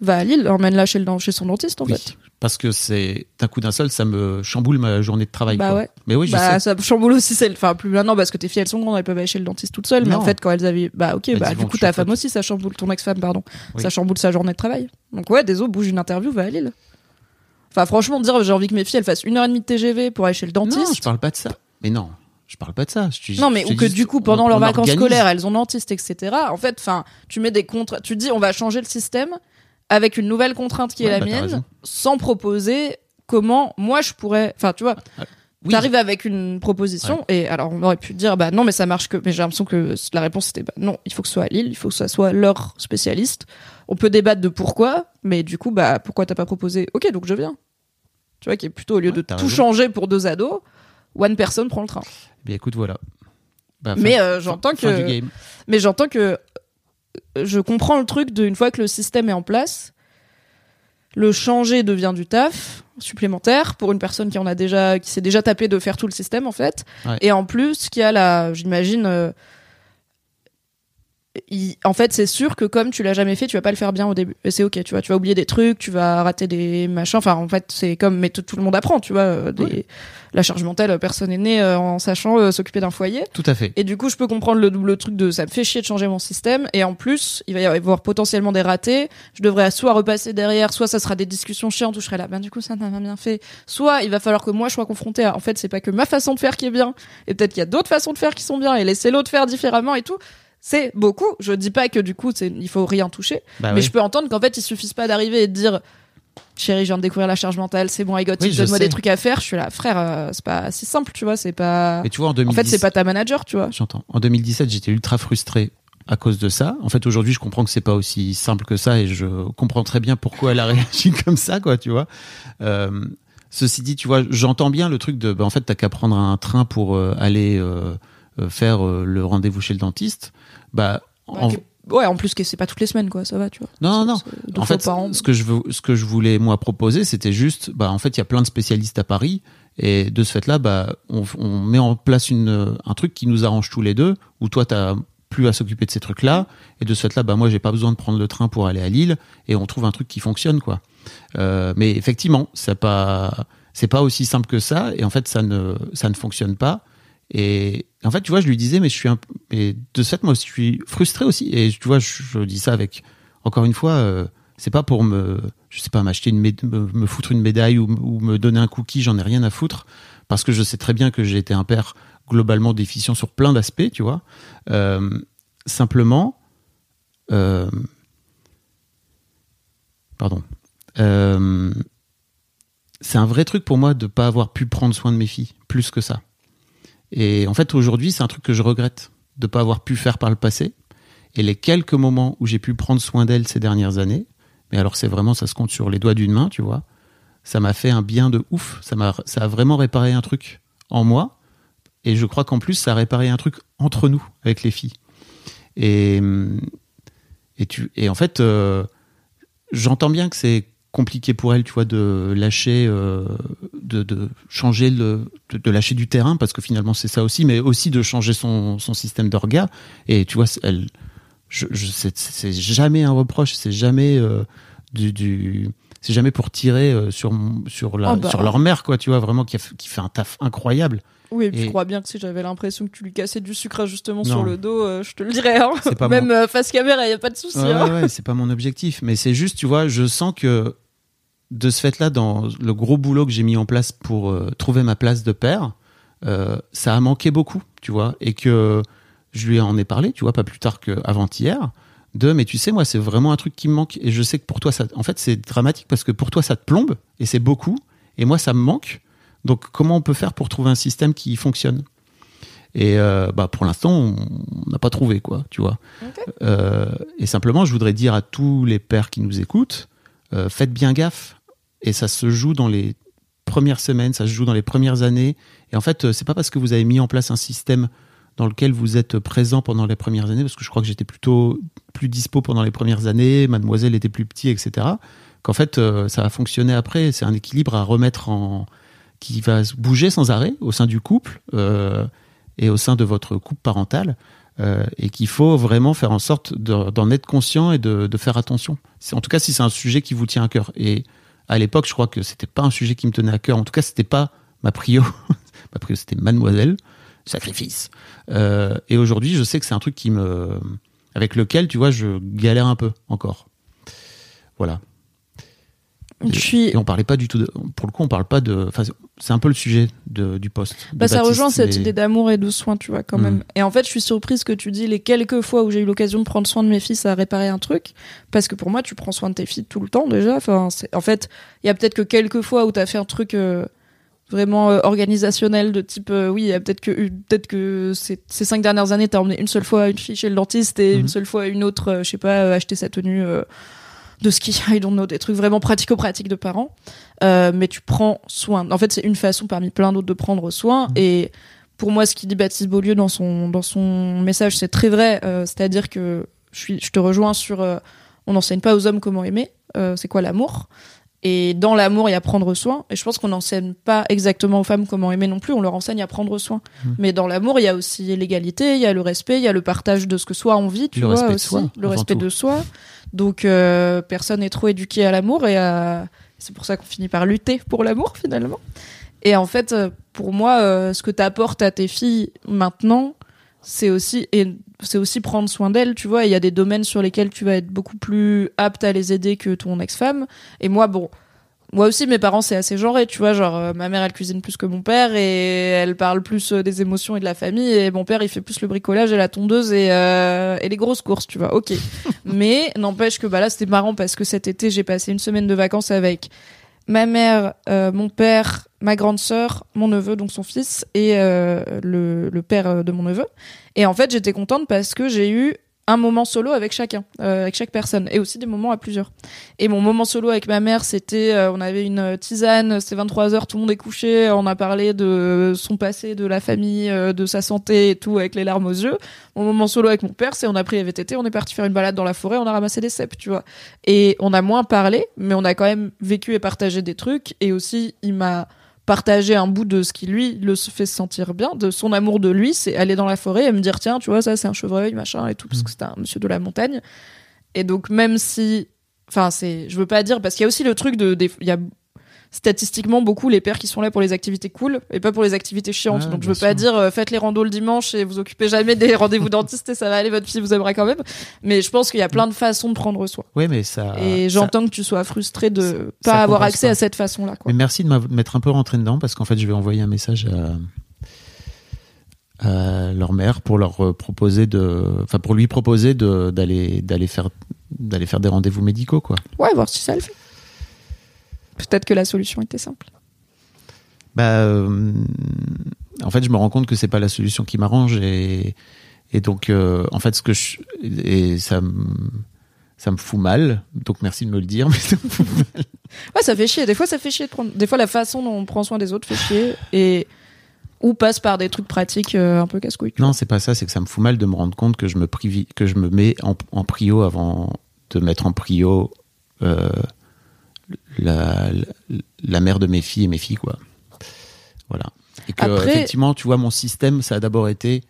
Va à Lille, emmène-la chez, le... dent- chez son dentiste, en Oui, fait. parce que c'est d'un coup d'un seul, ça me chamboule ma journée de travail. Bah quoi. ouais. Mais oui, je bah, sais. ça chamboule aussi celle. Enfin, plus maintenant, parce que tes filles, elles sont grandes, elles peuvent aller chez le dentiste toutes seules. Mais en fait, quand elles avaient. Bah, ok, bah, du coup, ta femme aussi, ça chamboule. Ton ex-femme, pardon. Oui. Ça chamboule sa journée de travail. Donc, ouais, désolé, bouge une interview, va à Lille. Enfin, franchement, dire j'ai envie que mes filles, elles fassent une heure et demie de TGV pour aller chez le dentiste. Non, je parle pas de ça. Mais non, je parle pas de ça. Je Non, mais je ou que du coup, pendant on leurs vacances organise. scolaires, elles ont dentiste, etc. En fait, enfin, tu mets des contrats. Tu dis, on va changer le système avec une nouvelle contrainte qui est Ouais, la bah, mienne, sans proposer comment moi je pourrais. Enfin, tu vois. Oui. T'arrives avec une proposition et alors on aurait pu dire bah non mais ça marche que mais j'ai l'impression que la réponse c'était bah non il faut que ce soit à Lille il faut que ça soit leur spécialiste on peut débattre de pourquoi mais du coup bah pourquoi t'as pas proposé? Ok donc je viens tu vois qui est plutôt au lieu Ouais, de tout raison. changer pour deux ados one person prend le train Eh Bien, écoute, voilà. Bah, mais euh, j'entends fin du que mais j'entends que je comprends le truc de une fois que le système est en place, le changer devient du taf supplémentaire pour une personne qui en a déjà, qui s'est déjà tapé de faire tout le système en fait. Ouais. Et en plus, qui a la, j'imagine, euh, il- en fait, c'est sûr que comme tu l'as jamais fait, tu vas pas le faire bien au début. Et c'est ok, tu vois, tu vas oublier des trucs, tu vas rater des machins. Enfin, en fait, c'est comme, mais tout le monde apprend, tu vois. euh, des- La charge mentale, personne n'est né euh, en sachant euh, s'occuper d'un foyer. Tout à fait. Et du coup, je peux comprendre le double truc de ça me fait chier de changer mon système. Et en plus, il va y avoir potentiellement des ratés. Je devrais soit repasser derrière, soit ça sera des discussions chiantes où je serai là. Ben, du coup, ça n'a pas bien fait. Soit il va falloir que moi je sois confronté à, en fait, c'est pas que ma façon de faire qui est bien. Et peut-être qu'il y a d'autres façons de faire qui sont bien et laisser l'autre faire différemment et tout. C'est beaucoup. Je dis pas que du coup, il faut rien toucher. Bah mais oui. je peux entendre qu'en fait, il suffise pas d'arriver et de dire, Chérie, je viens de découvrir la charge mentale, c'est bon, I got Oui, donne-moi des trucs à faire. Je suis là, frère, euh, c'est pas si simple, tu vois, c'est pas. Et tu vois, en En 2010, fait, c'est pas ta manager, tu vois. J'entends. En 2017, j'étais ultra frustré à cause de ça. En fait, aujourd'hui, je comprends que c'est pas aussi simple que ça et je comprends très bien pourquoi elle a *laughs* réagi comme ça, quoi, tu vois. Euh, ceci dit, tu vois, j'entends bien le truc de, bah, en fait, t'as qu'à prendre un train pour euh, aller euh, faire le rendez-vous chez le dentiste. Bah, en- Ouais, que- Ouais, en plus que c'est pas toutes les semaines, quoi, ça va, tu vois. Non, non, non. En fait, ce que je veux, ce que je voulais moi proposer, c'était juste, bah en fait, il y a plein de spécialistes à Paris, et de ce fait-là, bah on, on met en place une, un truc qui nous arrange tous les deux, où toi t'as plus à s'occuper de ces trucs-là, et de ce fait-là, bah moi j'ai pas besoin de prendre le train pour aller à Lille, et on trouve un truc qui fonctionne, quoi. Euh, mais effectivement, c'est pas, c'est pas aussi simple que ça, et en fait, ça ne, ça ne fonctionne pas. Et en fait, tu vois, je lui disais, mais je suis un, et de ce fait, moi, je suis frustré aussi. Et tu vois, je, dis ça avec, encore une fois, euh, c'est pas pour me, je sais pas, m'acheter une, me, foutre une médaille ou, me donner un cookie, j'en ai rien à foutre, parce que je sais très bien que j'ai été un père globalement déficient sur plein d'aspects, tu vois. Euh, simplement, euh, pardon. C'est un vrai truc pour moi de pas avoir pu prendre soin de mes filles plus que ça. Et en fait, aujourd'hui, c'est un truc que je regrette de pas avoir pu faire par le passé. Et les quelques moments où j'ai pu prendre soin d'elles ces dernières années, mais alors c'est vraiment, ça se compte sur les doigts d'une main, tu vois, ça m'a fait un bien de ouf. Ça m'a, ça a vraiment réparé un truc en moi. Et je crois qu'en plus, ça a réparé un truc entre nous, avec les filles. Et, et, tu, et en fait, euh, j'entends bien que c'est compliqué pour elle, tu vois, de lâcher, euh, de, de, changer le, de, lâcher du terrain, parce que finalement c'est ça aussi, mais aussi de changer son, son système d'orga. Et tu vois, elle, je, je c'est jamais un reproche, c'est jamais euh, du, du c'est jamais pour tirer euh, sur sur la, Oh bah. sur leur mère, quoi, tu vois, vraiment qui, a, qui fait un taf incroyable. Oui, et puis Et- je crois bien que si j'avais l'impression que tu lui cassais du sucre justement Non. sur le dos, euh, je te le dirais. Hein. Pas *laughs* Même mon- euh, face caméra, il y a pas de souci. Ouais, hein. ouais, ouais, c'est pas mon objectif, mais c'est juste, tu vois, je sens que de ce fait-là, dans le gros boulot que j'ai mis en place pour euh, trouver ma place de père, ça a manqué beaucoup, tu vois, et que je lui en ai parlé, tu vois, pas plus tard qu'avant-hier, de, mais tu sais, moi, c'est vraiment un truc qui me manque, et je sais que pour toi, ça, en fait, c'est dramatique parce que pour toi, ça te plombe, et c'est beaucoup, et moi, ça me manque. Donc, comment on peut faire pour trouver un système qui fonctionne? Et euh, bah, pour l'instant, on n'a pas trouvé, quoi, tu vois. Euh, et simplement, je voudrais dire à tous les pères qui nous écoutent, euh, faites bien gaffe. Et ça se joue dans les premières semaines, ça se joue dans les premières années. Et en fait, c'est pas parce que vous avez mis en place un système dans lequel vous êtes présent pendant les premières années, parce que je crois que j'étais plutôt plus dispo pendant les premières années, mademoiselle était plus petit, etc., qu'en fait, ça va fonctionner après. C'est un équilibre à remettre en. Qui va bouger sans arrêt au sein du couple euh, et au sein de votre couple parental. euh, et qu'il faut vraiment faire en sorte de- d'en être conscient et de, de faire attention. En tout cas, si c'est un sujet qui vous tient à cœur. Et à l'époque, je crois que c'était pas un sujet qui me tenait à cœur. En tout cas, c'était pas ma prio. *laughs* ma prio, c'était mademoiselle, sacrifice. Euh, et aujourd'hui, je sais que c'est un truc qui me, avec lequel, tu vois, je galère un peu encore. Voilà. Et, Je suis- et on parlait pas du tout de, pour le coup, on parle pas de, enfin, c'est un peu le sujet de, du poste. Bah, ça Baptiste, rejoint cette mais- idée d'amour et de soin, tu vois, quand Mm. même. Et en fait, je suis surprise que tu dis les quelques fois où j'ai eu l'occasion de prendre soin de mes filles, ça a réparé un truc. Parce que pour moi, tu prends soin de tes filles tout le temps, déjà. Enfin, en fait, il y a peut-être que quelques fois où tu as fait un truc euh, vraiment euh, organisationnel de type, euh, oui, il y a peut-être que, peut-être que ces, ces cinq dernières années, tu as emmené une seule fois une fille chez le dentiste et Mhm. une seule fois une autre, euh, je sais pas, euh, acheter sa tenue. De ski, *laughs* I don't know, des trucs vraiment pratico-pratiques de parents. Euh, mais tu prends soin. En fait, c'est une façon parmi plein d'autres de prendre soin. Et pour moi, ce qu'il dit Baptiste Beaulieu dans son, dans son message, c'est très vrai. Euh, C'est-à-dire que je, suis, je te rejoins sur. euh, on n'enseigne pas aux hommes comment aimer. C'est quoi l'amour? Et dans l'amour, il y a prendre soin. Et je pense qu'on n'enseigne pas exactement aux femmes comment aimer non plus. On leur enseigne à prendre soin. Mhm. Mais dans l'amour, il y a aussi l'égalité, il y a le respect, il y a le partage de ce que soi on vit, tu Le vois respect de aussi, soi, le respect tout. de soi. Donc euh, personne n'est trop éduqué à l'amour et à- c'est pour ça qu'on finit par lutter pour l'amour finalement. Et en fait, euh, pour moi, euh, ce que tu apportes à tes filles maintenant, c'est aussi et c'est aussi prendre soin d'elles, tu vois. Il y a des domaines sur lesquels tu vas être beaucoup plus apte à les aider que ton ex-femme. Et moi, bon, moi aussi, mes parents, c'est assez genré, tu vois. Genre, euh, ma mère, elle cuisine plus que mon père et elle parle plus euh, des émotions et de la famille. Et mon père, il fait plus le bricolage et la tondeuse et, euh, et les grosses courses, tu vois. Ok. *laughs* Mais n'empêche que bah là, c'était marrant parce que cet été, j'ai passé une semaine de vacances avec ma mère, euh, mon père, ma grande sœur, mon neveu, donc son fils, et euh, le, le père de mon neveu. Et en fait, j'étais contente parce que j'ai eu un moment solo avec chacun, euh, avec chaque personne, et aussi des moments à plusieurs. Et mon moment solo avec ma mère, c'était, euh, on avait une tisane, c'était 23 heures, tout le monde est couché, on a parlé de son passé, de la famille, euh, de sa santé et tout, avec les larmes aux yeux. Mon moment solo avec mon père, c'est on a pris les VTT, on est parti faire une balade dans la forêt, on a ramassé des cèpes, tu vois. Et on a moins parlé, mais on a quand même vécu et partagé des trucs, et aussi, il m'a partagé un bout de ce qui lui le fait se sentir bien, de son amour de lui, c'est aller dans la forêt et me dire tiens, tu vois, ça c'est un chevreuil, machin et tout, parce que c'était un monsieur de la montagne. Et donc même si, enfin c'est, je veux pas dire parce qu'il y a aussi le truc de, il y a statistiquement beaucoup les pères qui sont là pour les activités cool et pas pour les activités chiantes. Donc je veux pas dire euh, faites les randos le dimanche et vous occupez jamais des *laughs* rendez-vous dentistes et ça va aller, votre fille vous aimera quand même. Mais je pense qu'il y a plein de façons de prendre soin. Ouais, mais ça. et ça- j'entends que tu sois frustré de ça pas avoir accès pas. à cette façon-là. Quoi. Mais merci de m'être un peu rentré dedans parce qu'en fait, je vais envoyer un message à, à leur mère pour leur euh, proposer de, enfin pour lui proposer de d'aller d'aller faire d'aller faire des rendez-vous médicaux quoi. Ouais, voir si ça le fait. Peut-être que la solution était simple. Bah, euh, en fait, je me rends compte que c'est pas la solution qui m'arrange et et donc euh, en fait ce que je et ça me ça me fout mal. Donc merci de me le dire, mais ça me fout mal. *laughs* Ouais, ça fait chier. Des fois, ça fait chier de prendre. Des fois, la façon dont on prend soin des autres fait chier et ou passe par des trucs pratiques euh, un peu casse-couilles. Non, c'est pas ça. C'est que ça me fout mal de me rendre compte que je me privi- que je me mets en, en prio avant de mettre en prio euh, la, la, mère de mes filles et mes filles, quoi. Voilà. Et que Après- effectivement, tu vois, mon système, ça a d'abord été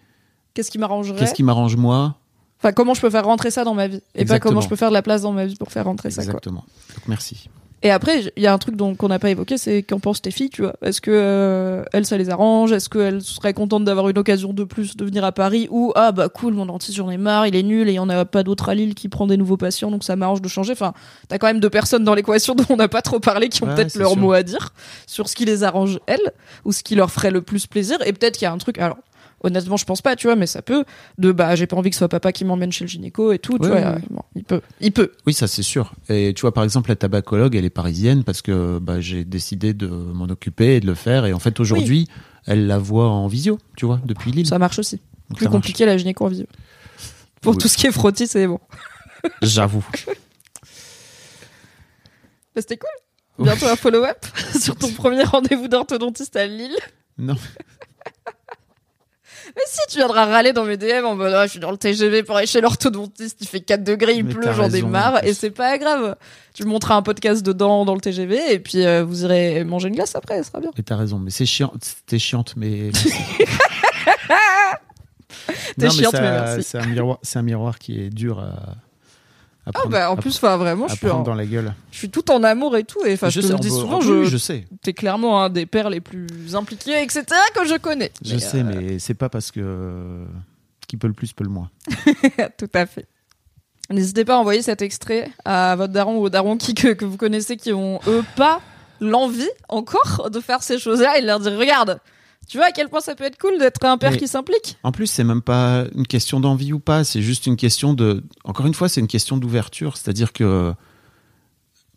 Qu'est-ce qui m'arrangerait qu'est-ce qui m'arrange moi Enfin, comment je peux faire rentrer ça dans ma vie et pas comment je peux faire de la place dans ma vie pour faire rentrer ça. Quoi. Exactement. Donc merci. Et après, il y a un truc dont qu'on n'a pas évoqué, c'est qu'en pensent tes filles, tu vois Est-ce que euh, elles, ça les arrange? Est-ce qu'elles seraient contentes d'avoir une occasion de plus de venir à Paris Ou ah bah cool, mon dentiste j'en ai marre, il est nul et il y en a pas d'autres à Lille qui prend des nouveaux patients, donc ça m'arrange de changer. Enfin, t'as quand même deux personnes dans l'équation *laughs* dont on n'a pas trop parlé qui ont Ouais, peut-être leur sûr. mot à dire sur ce qui les arrange elles ou ce qui leur ferait le plus plaisir. Et peut-être qu'il y a un truc. Alors. Honnêtement, je pense pas, tu vois, mais ça peut. De bah, j'ai pas envie que ce soit papa qui m'emmène chez le gynéco et tout, tu vois. bon, il peut, il peut. Oui, ça c'est sûr. Et tu vois, par exemple, la tabacologue, elle est parisienne parce que bah, j'ai décidé de m'en occuper et de le faire. Et en fait, aujourd'hui, elle la voit en visio, tu vois, depuis Lille. Ça marche aussi. Donc, Plus marche. compliqué la gynéco en visio. Pour tout ce qui est frottis, c'est bon. *laughs* J'avoue. Mais C'était cool. Bientôt un follow-up *laughs* sur ton *laughs* premier rendez-vous d'orthodontiste à Lille. Non. Mais si, tu viendras râler dans mes DM en mode Ah, je suis dans le TGV pour aller chez l'orthodontiste, il fait 4 degrés, il Mais pleut, j'en ai marre. Et c'est pas grave. Tu me montreras un podcast dedans dans le TGV et puis euh, vous irez manger une glace après, ça sera bien. Et t'as raison, mais c'est chiant. T'es chiante, mais. *laughs* T'es chiante, ça- mais merci. C'est un miroir, un miroir qui est dur à. Ah prendre- bah en plus, enfin vraiment, je suis, en- dans la gueule. je suis tout en amour et tout. Et enfin, je, te sais, le dis souvent, je, je sais. t'es clairement un des pères les plus impliqués, etc. que je connais. Je Mais, sais, euh, mais c'est pas parce que qui peut le plus peut le moins. *laughs* Tout à fait. N'hésitez pas à envoyer cet extrait à votre daron ou au daron qui, que, que vous connaissez qui ont, eux, pas l'envie encore de faire ces choses-là et de leur dire Regarde, tu vois à quel point ça peut être cool d'être un père Mais- qui s'implique? En plus, c'est même pas une question d'envie ou pas, c'est juste une question de. Encore une fois, c'est une question d'ouverture. C'est-à-dire que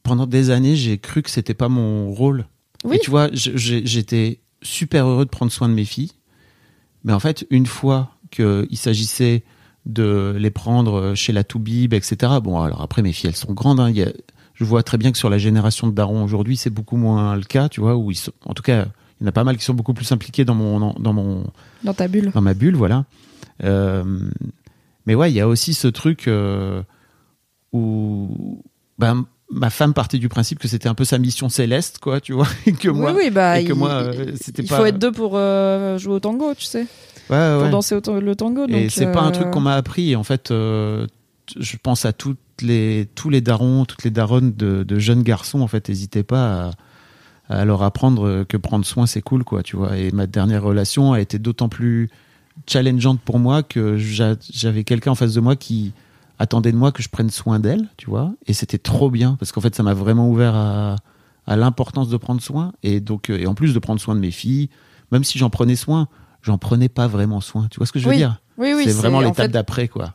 pendant des années, j'ai cru que c'était pas mon rôle. Oui. Et tu vois, j'étais super heureux de prendre soin de mes filles. Mais en fait, une fois qu'il s'agissait de les prendre chez la Toubib, etc. Bon, alors après, mes filles, elles sont grandes. hein. Il y a- je vois très bien que sur la génération de darons aujourd'hui, c'est beaucoup moins le cas, tu vois, où ils sont, en tout cas, il y en a pas mal qui sont beaucoup plus impliqués dans mon, dans mon, dans ta bulle. dans ma bulle, voilà. Euh, mais ouais, il y a aussi ce truc euh, où ben, ma femme partait du principe que c'était un peu sa mission céleste, quoi, tu vois, *laughs* et que moi, oui, oui, bah, et que il, moi, euh, c'était il pas. faut être deux pour jouer au tango, tu sais, Ouais, pour ouais. danser au le tango. Et donc, c'est pas un truc qu'on m'a appris. Et en fait, je pense à toutes les, tous les darons, toutes les daronnes de, de jeunes garçons. En fait, n'hésitez pas à, leur apprendre que prendre soin, c'est cool, quoi, tu vois. Et ma dernière relation a été d'autant plus challengeante pour moi que j'a- j'avais quelqu'un en face de moi qui attendait de moi que je prenne soin d'elle, tu vois. Et c'était trop bien parce qu'en fait, ça m'a vraiment ouvert à, à l'importance de prendre soin. Et donc, euh, et en plus de prendre soin de mes filles, même si j'en prenais soin, j'en prenais pas vraiment soin. Tu vois ce que je veux Oui. dire? Oui, oui, c'est vraiment en l'étape fait, d'après, quoi.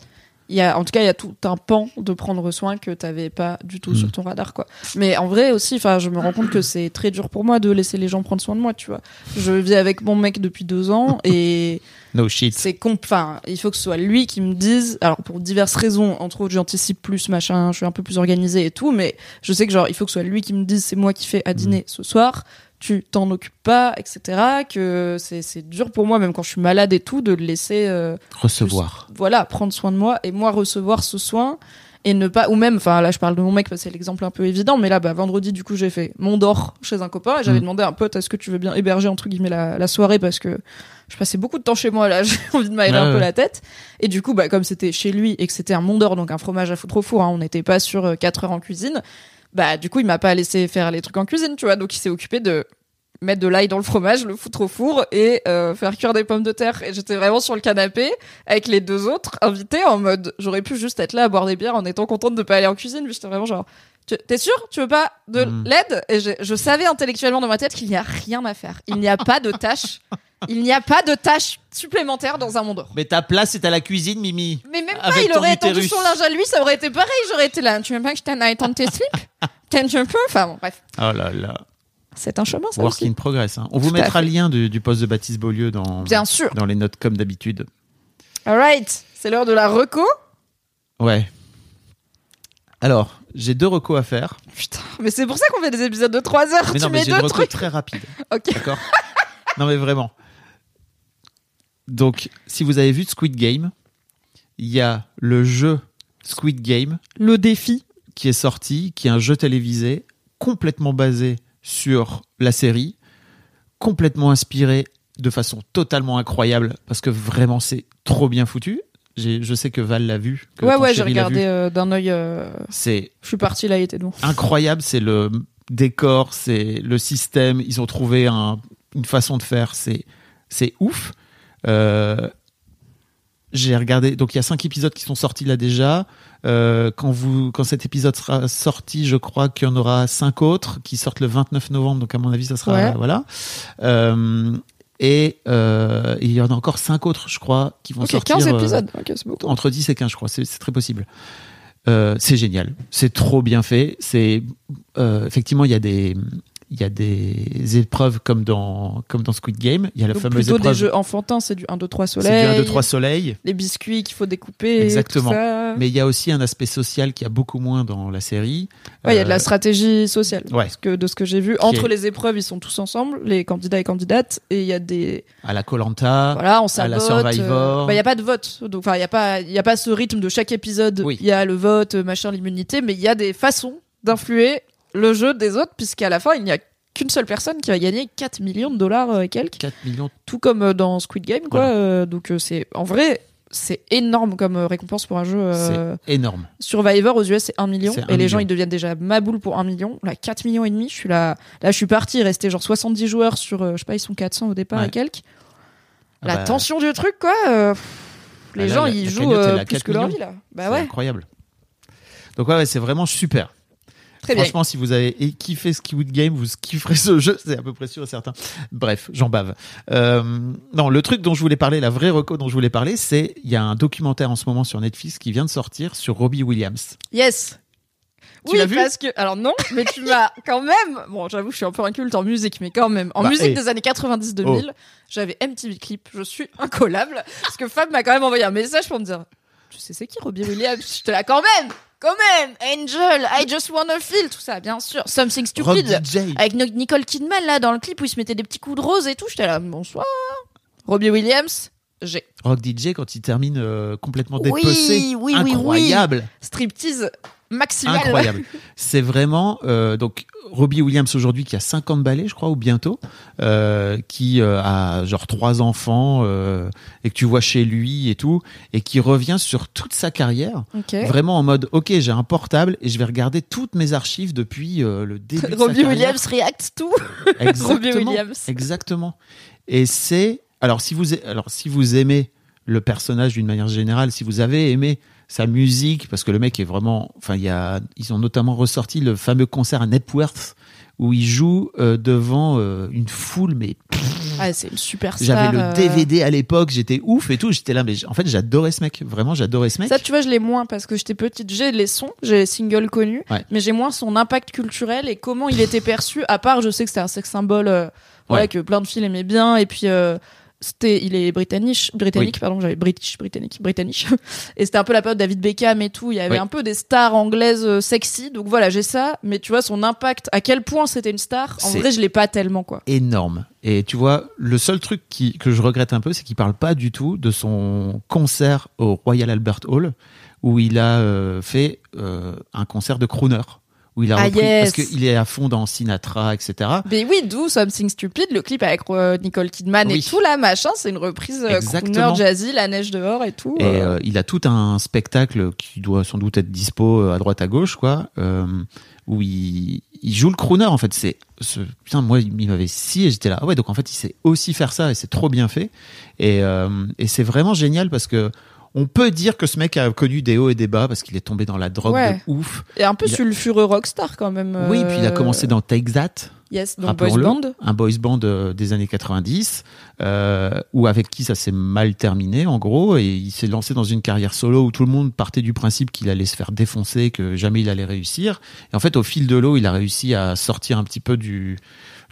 Il y a, en tout cas, il y a tout un pan de prendre soin que t'avais pas du tout Mm. sur ton radar, quoi. Mais en vrai aussi, enfin, je me rends compte que c'est très dur pour moi de laisser les gens prendre soin de moi, tu vois. Je vis avec mon mec depuis deux ans *laughs* et No shit. c'est enfin, il faut que ce soit lui qui me dise, alors pour diverses raisons, entre autres, j'anticipe plus, machin, je suis un peu plus organisée et tout, mais je sais que genre, il faut que ce soit lui qui me dise, c'est moi qui fais à dîner ce soir, tu t'en occupes pas, etc., que c'est, dur pour moi, même quand je suis malade et tout, de le laisser, euh, Recevoir. voilà, prendre soin de moi et moi recevoir ce soin et ne pas ou même enfin là je parle de mon mec parce que c'est l'exemple un peu évident mais là bah vendredi du coup j'ai fait mon d'or chez un copain et j'avais Mm. demandé à un pote est-ce que tu veux bien héberger entre guillemets la, la soirée parce que je passais beaucoup de temps chez moi là *laughs* j'ai envie de m'aérer un peu la tête et du coup bah comme c'était chez lui et que c'était un Mont d'or donc un fromage à foutre au four hein, on n'était pas sur 4 heures en cuisine bah du coup il m'a pas laissé faire les trucs en cuisine tu vois donc il s'est occupé de mettre de l'ail dans le fromage, le foutre au four et euh, faire cuire des pommes de terre. Et j'étais vraiment sur le canapé avec les deux autres invités en mode j'aurais pu juste être là à boire des bières en étant contente de pas aller en cuisine. Mais j'étais vraiment genre Tu- t'es sûr? Tu veux pas de Mm. l'aide? Et je, je savais intellectuellement dans ma tête qu'il n'y a rien à faire. Il n'y a pas de tâche. Il n'y a pas de tâche supplémentaire dans un monde d'or. Mais ta place est à la cuisine, Mimi. Mais même pas, Avec il ton aurait étendu utérus. son linge à lui, ça aurait été pareil. J'aurais été là. Tu veux pas que je à étendre tes slips T'aimes un peu Enfin bon, bref. Oh là là. C'est un chemin, ça Work aussi. in progress. hein. On vous Tout à mettra le lien du, du poste de Baptiste Beaulieu dans, Bien sûr. dans les notes comme d'habitude. Alright, c'est l'heure de la reco. Ouais. Alors, j'ai deux recos à faire. Putain, mais c'est pour ça qu'on fait des épisodes de 3 heures. Mais tu non, mais mets j'ai une deux reco trucs. très rapide. *laughs* Ok. D'accord? Non, mais vraiment. Donc, si vous avez vu Squid Game, il y a le jeu Squid Game Le défi. qui est sorti, qui est un jeu télévisé complètement basé sur la série, complètement inspiré de façon totalement incroyable, parce que vraiment c'est trop bien foutu. Je sais que Val l'a vu. que Ouais, ouais, j'ai regardé euh, d'un œil. euh, C'est Je suis partie là, il était bon. incroyable, c'est le décor, c'est le système. Ils ont trouvé un- une façon de faire, c'est c'est ouf. Euh, j'ai regardé, donc il y a cinq épisodes qui sont sortis là déjà. Euh, quand vous, quand cet épisode sera sorti, je crois qu'il y en aura cinq autres qui sortent le 29 novembre. Donc à mon avis, ça sera Ouais. voilà. Euh, et euh, il y en a encore cinq autres, je crois, qui vont Ok, sortir. 15 euh, épisodes. Entre 10 et 15, je crois. C'est très possible. C'est génial. C'est trop bien fait. C'est effectivement il y a des il y a des épreuves comme dans comme dans Squid Game. Il y a la Donc fameuse plutôt épreuve. des jeux enfantins, c'est du 1, 2, 3 C'est soleil. du 1, 2, 3 soleil. Les biscuits qu'il faut découper. Exactement. tout ça. Mais il y a aussi un aspect social qui a beaucoup moins dans la série. Ouais, il y a de la Euh, stratégie sociale. Ouais. Parce que de ce que j'ai vu, entre est- les épreuves, ils sont tous ensemble, les candidats et candidates, et il y a des. à la Colanta. Voilà, on à la Survivor. euh, bah, il y a pas de vote. Donc, enfin, il y a pas, il a pas ce rythme de chaque épisode. Il Oui. y a le vote, euh, machin, l'immunité, mais il y a des façons d'influer le jeu des autres, puisqu'à la fin, il n'y a qu'une seule personne qui va gagner 4 millions de dollars euh, et quelques. 4 millions. Tout comme euh, dans Squid Game, quoi. Voilà. Euh, donc, c'est, en vrai, c'est énorme comme récompense pour un jeu. euh, C'est énorme. Survivor aux US c'est 1 million et les gens ils deviennent déjà maboule pour 1 million. Là 4 millions et demi, je suis là là je suis parti, il restait genre 70 joueurs sur je sais pas, ils sont 400 au départ Ouais. et quelques. Ah la bah, tension du truc quoi, euh, les Bah là, gens ils jouent euh, plus 4 que leur vie là. Bah c'est ouais, incroyable. Donc ouais, ouais, c'est vraiment super. Très bien. Franchement, si vous avez kiffé Squid Game, vous kifferez ce jeu, c'est à peu près sûr et certain. Bref, j'en bave. Euh, non, le truc dont je voulais parler, la vraie reco dont je voulais parler, c'est il y a un documentaire en ce moment sur Netflix qui vient de sortir sur Robbie Williams. Yes. Tu oui, l'as vu parce que alors non, mais tu m'as *laughs* quand même. Bon, j'avoue, je suis un peu inculte en musique, mais quand même, en Bah, musique hey. des années 90-2000, j'avais MTV Clip. Je suis incollable parce que Fab m'a quand même envoyé un message pour me dire, tu sais c'est qui Robbie Williams? J'étais là quand même, quand même. Angel, I just wanna feel, tout ça, bien sûr. Something stupid DJ. avec Nicole Kidman là dans le clip où il se mettait des petits coups de rose et tout. J'étais là, bonsoir. Robbie Williams, j'ai Rock DJ quand il termine euh, complètement Oui, dépecé. oui, oui, oui. Incroyable. striptease maximal. Incroyable. C'est vraiment euh, donc Robbie Williams aujourd'hui qui a 50 balais, je crois, ou bientôt, euh, qui euh, a genre trois enfants et que tu vois chez lui et tout, et qui revient sur toute sa carrière, vraiment en mode ok j'ai un portable et je vais regarder toutes mes archives depuis le *laughs* début. de sa Robbie. Williams react tout. *laughs* Exactement. Robbie Williams. Exactement. Et c'est alors si vous alors si vous aimez le personnage d'une manière générale, si vous avez aimé sa musique, parce que le mec est vraiment, enfin il a, ils ont notamment ressorti le fameux concert à Nepworth où il joue euh, devant euh, une foule, mais Ah, c'est une super j'avais le euh. DVD à l'époque, j'étais ouf et tout, j'étais là, mais en fait j'adorais ce mec, vraiment j'adorais ce mec. Ça, tu vois, je l'ai moins parce que j'étais petite. J'ai les sons, j'ai les singles connus, Ouais. mais j'ai moins son impact culturel et comment il était perçu. À part, je sais que c'était un sex symbole, euh, voilà, Ouais. que plein de filles aimaient bien. Et puis, euh, c'était, il est britannique, britannique, pardon, j'avais british, britannique, britannique. *laughs* et c'était un peu la période David Beckham et tout. Il y avait Oui. un peu des stars anglaises euh, sexy. Donc voilà, j'ai ça. Mais tu vois, son impact, à quel point c'était une star. En vrai, je l'ai pas tellement, quoi. énorme. Et tu vois, le seul truc qui, que je regrette un peu, c'est qu'il parle pas du tout de son concert au Royal Albert Hall, où il a euh, fait euh, un concert de crooner, où il a Ah, repris, yes. parce qu'il est à fond dans Sinatra, etc. Mais oui, d'où Something Stupid, le clip avec euh, Nicole Kidman et tout là, machin, c'est une reprise euh, Exactement. crooner jazzy, la neige dehors et tout. Et euh. euh, il a tout un spectacle qui doit sans doute être dispo à droite à gauche, quoi, où il, il joue le crooner. En fait, c'est ce, putain, moi, il m'avait scié. J'étais là, ah ouais, donc en fait, il sait aussi faire ça et c'est trop bien fait. Et, et c'est vraiment génial parce que on peut dire que ce mec a connu des hauts et des bas parce qu'il est tombé dans la drogue Ouais. de ouf. Et un peu il a- sulfureux rockstar quand même. Oui, puis il a euh, commencé dans Take That. Yes, donc Boys Band. un boys band euh, des années 90, euh, ou avec qui ça s'est mal terminé en gros, et il s'est lancé dans une carrière solo où tout le monde partait du principe qu'il allait se faire défoncer, que jamais il allait réussir. Et en fait, au fil de l'eau, il a réussi à sortir un petit peu du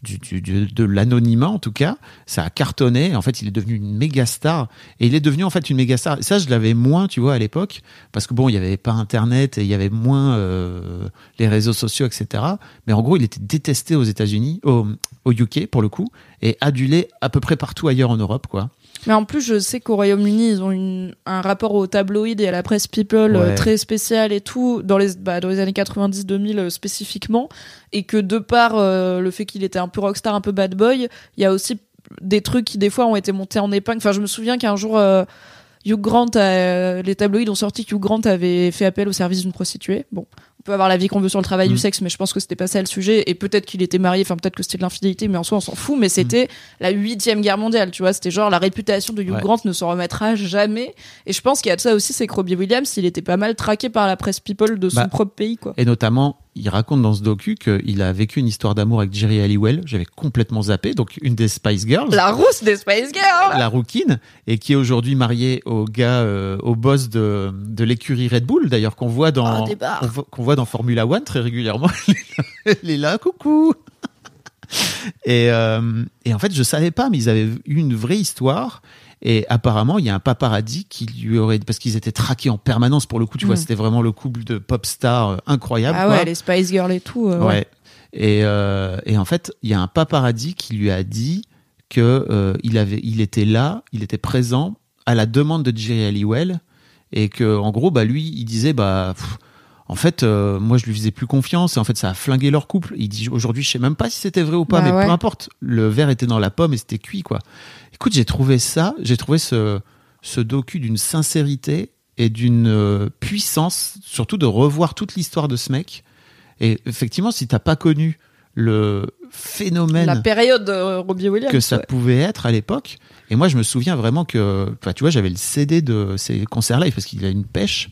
du, du- du- de l'anonymat en tout cas. Ça a cartonné. En fait, il est devenu une méga star et il est devenu en fait une méga star. Ça, je l'avais moins, tu vois, à l'époque, parce que bon, il y avait pas Internet et il y avait moins euh, les réseaux sociaux, etc. Mais en gros, il était détesté aux États-Unis, au, au UK pour le coup, et adulé à peu près partout ailleurs en Europe, quoi. Mais en plus, je sais qu'au Royaume-Uni, ils ont une, un rapport aux tabloïds et à la presse people euh, Ouais. très spécial et tout, dans les, bah, dans les années 90-2000 euh, spécifiquement. Et que de par euh, le fait qu'il était un peu rockstar, un peu bad boy, il y a aussi des trucs qui, des fois, ont été montés en épingle. Enfin, je me souviens qu'un jour, euh, Hugh Grant, a- les tabloïds ont sorti que Hugh Grant avait fait appel au service d'une prostituée. Bon, on peut avoir l'avis qu'on veut sur le travail Mm. du sexe, mais je pense que c'était pas ça le sujet. Et peut-être qu'il était marié, enfin peut-être que c'était de l'infidélité, mais en soi on s'en fout. Mais c'était la huitième guerre mondiale, tu vois. C'était genre la réputation de Hugh Ouais. Grant ne s'en remettra jamais. Et je pense qu'il y a de ça aussi, c'est que Robbie Williams, il était pas mal traqué par la presse people de son Bah, propre pays, quoi. Et notamment, il raconte dans ce docu qu'il a vécu une histoire d'amour avec Jerry Halliwell. J'avais complètement zappé, donc une des Spice Girls. La rousse des Spice Girls. la rouquine. Et qui est aujourd'hui mariée au gars euh, au boss de, de l'écurie Red Bull d'ailleurs qu'on voit dans qu'on voit, qu'on voit dans Formula One très régulièrement. *laughs* Elle est là. Coucou. Et, euh, et en fait je savais pas mais ils avaient eu une vraie histoire et apparemment il y a un paparazzi qui lui aurait parce qu'ils étaient traqués en permanence pour le coup tu vois Mm. c'était vraiment le couple de pop stars euh, incroyable Ah quoi. ouais, les Spice Girls et tout. euh, Ouais. ouais. Et, euh, et en fait, il y a un paparazzi qui lui a dit que euh, il avait, il était là, il était présent à la demande de Jerry Halliwell et que en gros, bah lui, il disait bah. pff, en fait, euh, moi, je lui faisais plus confiance et en fait, ça a flingué leur couple. Il dit aujourd'hui, je sais même pas si c'était vrai ou pas, Bah mais ouais. peu importe. Le verre était dans la pomme et c'était cuit, quoi. Écoute, j'ai trouvé ça, j'ai trouvé ce, ce docu d'une sincérité et d'une euh, puissance, surtout de revoir toute l'histoire de ce mec. Et effectivement, si t'as pas connu le phénomène La période de Robbie Williams. que ça ouais. pouvait être à l'époque, et moi je me souviens vraiment que, enfin, tu vois, j'avais le CD de ces concerts live parce qu'il a une pêche.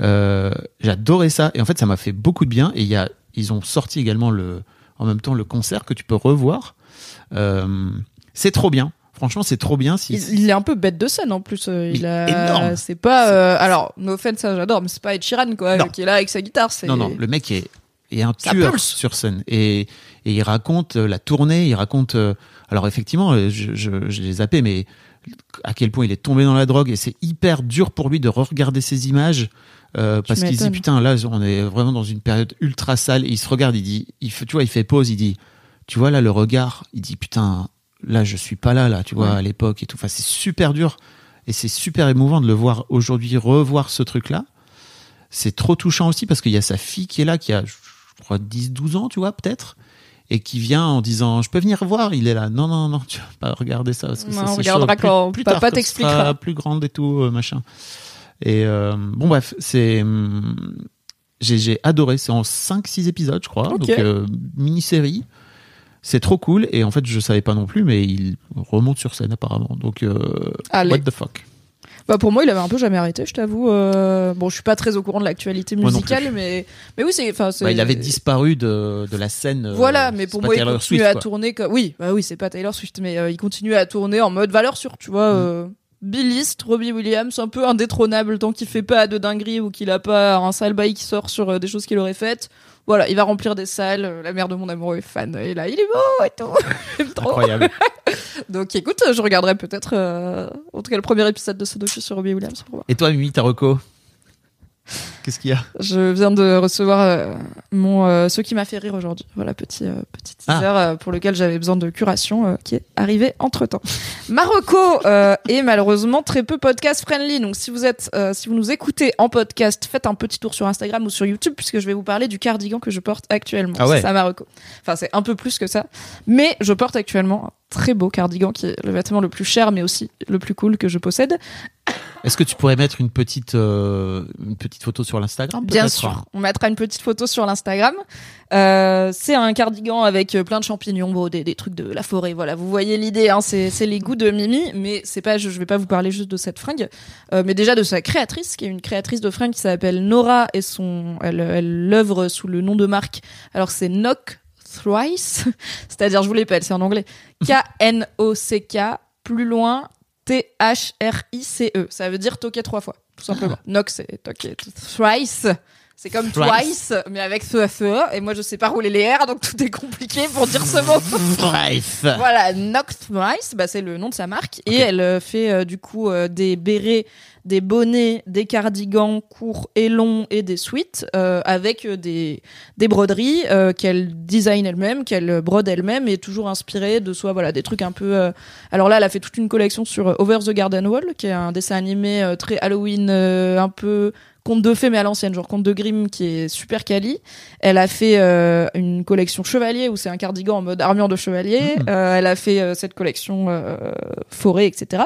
Euh, J'adorais ça, et en fait, ça m'a fait beaucoup de bien. Et il y a, ils ont sorti également le, en même temps le concert que tu peux revoir. Euh, c'est trop bien. Franchement, c'est trop bien. Si, Il, il est un peu bête de scène en plus. euh, Il a, énorme. c'est pas. euh, alors, no offense, ça j'adore, mais c'est pas Ed Sheeran quoi, Non. qui est là avec sa guitare. C'est Non, non, le mec est, est un Ça tueur pulse. sur scène. Et, et il raconte la tournée, il raconte. alors, effectivement, je, je, je l'ai zappé, mais à quel point il est tombé dans la drogue. Et c'est hyper dur pour lui de re-regarder ces images. Euh, parce qu'il dit, putain, là, on est vraiment dans une période ultra sale. Et il se regarde, il dit, il fait, tu vois, il fait pause, il dit, tu vois, là, le regard, il dit, putain, là, je suis pas là, là, tu vois, Ouais. à l'époque et tout. Enfin, c'est super dur. Et c'est super émouvant de le voir aujourd'hui, revoir ce truc-là c'est trop touchant aussi parce qu'il y a sa fille qui est là, qui a, je crois, 10, 12 ans, tu vois, peut-être, et qui vient en disant, je peux venir voir. Il est là, non, non, non, tu vas pas regarder ça parce que Non, ça, on regardera chaud. Plus- quand plus papa quand tu t'expliquera. plus grande et tout, euh, machin. Et euh, bon, bref, c'est. hum, J'ai adoré. C'est en 5-6 épisodes, je crois. Donc, euh, mini-série. C'est trop cool. Et en fait, je savais pas non plus, mais il remonte sur scène apparemment. Donc, euh, what the fuck. Bah pour moi, il avait un peu jamais arrêté, je t'avoue. euh, Bon, je suis pas très au courant de l'actualité musicale, mais mais oui, c'est Bah, il avait disparu de, de la scène. Voilà, mais pour moi, il Swift, à quoi. tourner. Oui, bah oui, c'est pas Taylor Swift, mais il continue à tourner en mode valeur sûre, tu vois. Mm. Billiste, Robbie Williams, un peu indétrônable tant qu'il fait pas de dinguerie ou qu'il a pas un sale bail qui sort sur euh, des choses qu'il aurait faites. Voilà, il va remplir des salles. euh, La mère de mon amoureux est fan. Et là, il est beau et tout. *laughs* J'aime trop. Incroyable. *laughs* Donc écoute, je regarderai peut-être, euh, en tout cas, le premier épisode de ce docu sur Robbie Williams pour voir. Et toi, Mimi, ta reco? Qu'est-ce qu'il y a? Je viens de recevoir euh, mon euh, ce qui m'a fait rire aujourd'hui. Voilà petit euh, petit teaser euh, pour lequel j'avais besoin de curation euh, qui est arrivé entre temps. Marocco *laughs* est malheureusement très peu podcast friendly. Donc si vous êtes si vous nous écoutez en podcast, faites un petit tour sur Instagram ou sur YouTube puisque je vais vous parler du cardigan que je porte actuellement. Ah ouais. C'est ça Marocco. Enfin c'est un peu plus que ça, mais je porte actuellement très beau cardigan qui est le vêtement le plus cher mais aussi le plus cool que je possède. Est-ce que tu pourrais mettre une petite, euh, une petite photo sur l'Instagram Bien sûr, on mettra une petite photo sur l'Instagram. Euh, c'est un cardigan avec euh, plein de champignons, bon, des, des trucs de la forêt. Voilà, vous voyez l'idée. Hein, c'est c'est les goûts de Mimi, mais c'est pas. Je, je vais pas vous parler juste de cette fringue, euh, mais déjà de sa créatrice, qui est une créatrice de fringues qui s'appelle Nora et son. Elle, elle l'œuvre sous le nom de marque. Alors c'est Knock Thrice, *laughs* c'est-à-dire je vous l'épelle, c'est en anglais. K N O C K plus loin T H R I C E. Ça veut dire toquer trois fois, tout simplement. Knock c'est toquer. Thrice C'est comme Thrice. Twice, mais avec ce FE. Et moi, je sais pas rouler les R, donc tout est compliqué pour dire ce mot. *laughs* Bref. Voilà, Noct Rice, bah, c'est le nom de sa marque. Et elle euh, fait euh, du coup euh, des bérets, des bonnets, des cardigans courts et longs et des suites euh, avec euh, des, des broderies euh, qu'elle design elle-même, qu'elle brode elle-même et toujours inspirée de soit voilà des trucs un peu. euh, Alors là, elle a fait toute une collection sur euh, Over the Garden Wall, qui est un dessin animé euh, très Halloween, euh, un peu conte de fées mais à l'ancienne, genre conte de Grimm qui est super quali. Elle a fait euh, une collection chevalier où c'est un cardigan en mode armure de chevalier. Euh, elle a fait euh, cette collection euh, forêt, etc.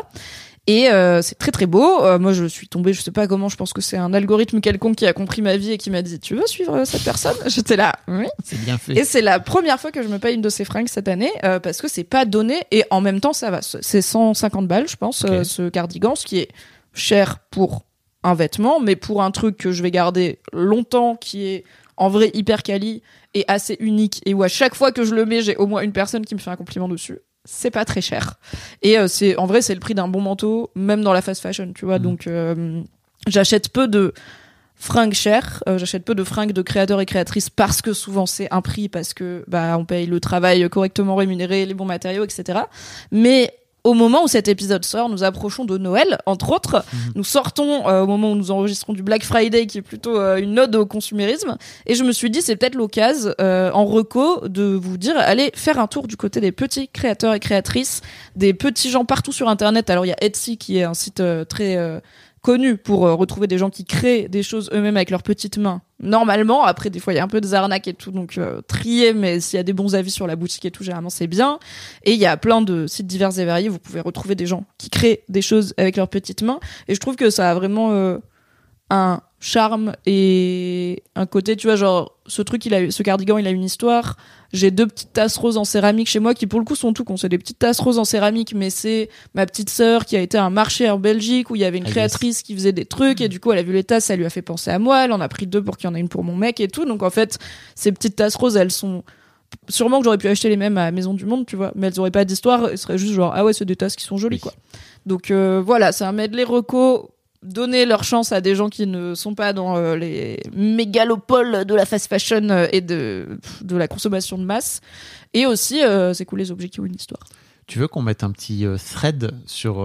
Et euh, c'est très très beau. Euh, moi, je suis tombée, je sais pas comment. Je pense que c'est un algorithme quelconque qui a compris ma vie et qui m'a dit "Tu veux suivre euh, cette personne? *laughs* J'étais là, oui. C'est bien fait. Et c'est la première fois que je me paye une de ces fringues cette année euh, parce que c'est pas donné et en même temps ça va. C'est 150 balles, je pense, ce cardigan, ce qui est cher pour un vêtement, mais pour un truc que je vais garder longtemps, qui est en vrai hyper quali et assez unique et où à chaque fois que je le mets, j'ai au moins une personne qui me fait un compliment dessus. C'est pas très cher. Et euh, c'est en vrai, c'est le prix d'un bon manteau, même dans la fast fashion, tu vois. Donc euh, j'achète peu de fringues chères, euh, j'achète peu de fringues de créateurs et créatrices parce que souvent c'est un prix parce que bah on paye le travail correctement rémunéré, les bons matériaux, etc. Mais au moment où cet épisode sort, nous approchons de Noël, entre autres. Nous sortons euh, au moment où nous enregistrons du Black Friday, qui est plutôt euh, une ode au consumérisme. Et je me suis dit, c'est peut-être l'occasion, euh, en reco, de vous dire, allez faire un tour du côté des petits créateurs et créatrices, des petits gens partout sur Internet. Alors il y a Etsy, qui est un site euh, très connu pour euh, retrouver des gens qui créent des choses eux-mêmes avec leurs petites mains. Normalement, après des fois il y a un peu des arnaques et tout, donc euh, mais s'il y a des bons avis sur la boutique et tout, généralement c'est bien. Et il y a plein de sites divers et variés, vous pouvez retrouver des gens qui créent des choses avec leurs petites mains. Et je trouve que ça a vraiment euh, un charme et un côté, tu vois, genre ce truc, il a, ce cardigan, il a une histoire. J'ai deux petites tasses roses en céramique chez moi qui pour le coup sont tout con. C'est des petites tasses roses en céramique, mais c'est ma petite sœur qui a été à un marché en Belgique où il y avait une créatrice qui faisait des trucs et du coup elle a vu les tasses, ça lui a fait penser à moi. Elle en a pris deux pour qu'il y en ait une pour mon mec et tout. Donc en fait, ces petites tasses roses, elles sont sûrement que j'aurais pu acheter les mêmes à Maison du Monde, tu vois, mais elles auraient pas d'histoire. Elles seraient juste genre ah ouais, c'est des tasses qui sont jolies quoi. Donc euh, voilà, c'est un medley reco. Donner leur chance à des gens qui ne sont pas dans euh, les mégalopoles de la fast fashion euh, et de, de la consommation de masse. Et aussi, euh, c'est cool les objets qui ont une histoire. Tu veux qu'on mette un petit thread sur,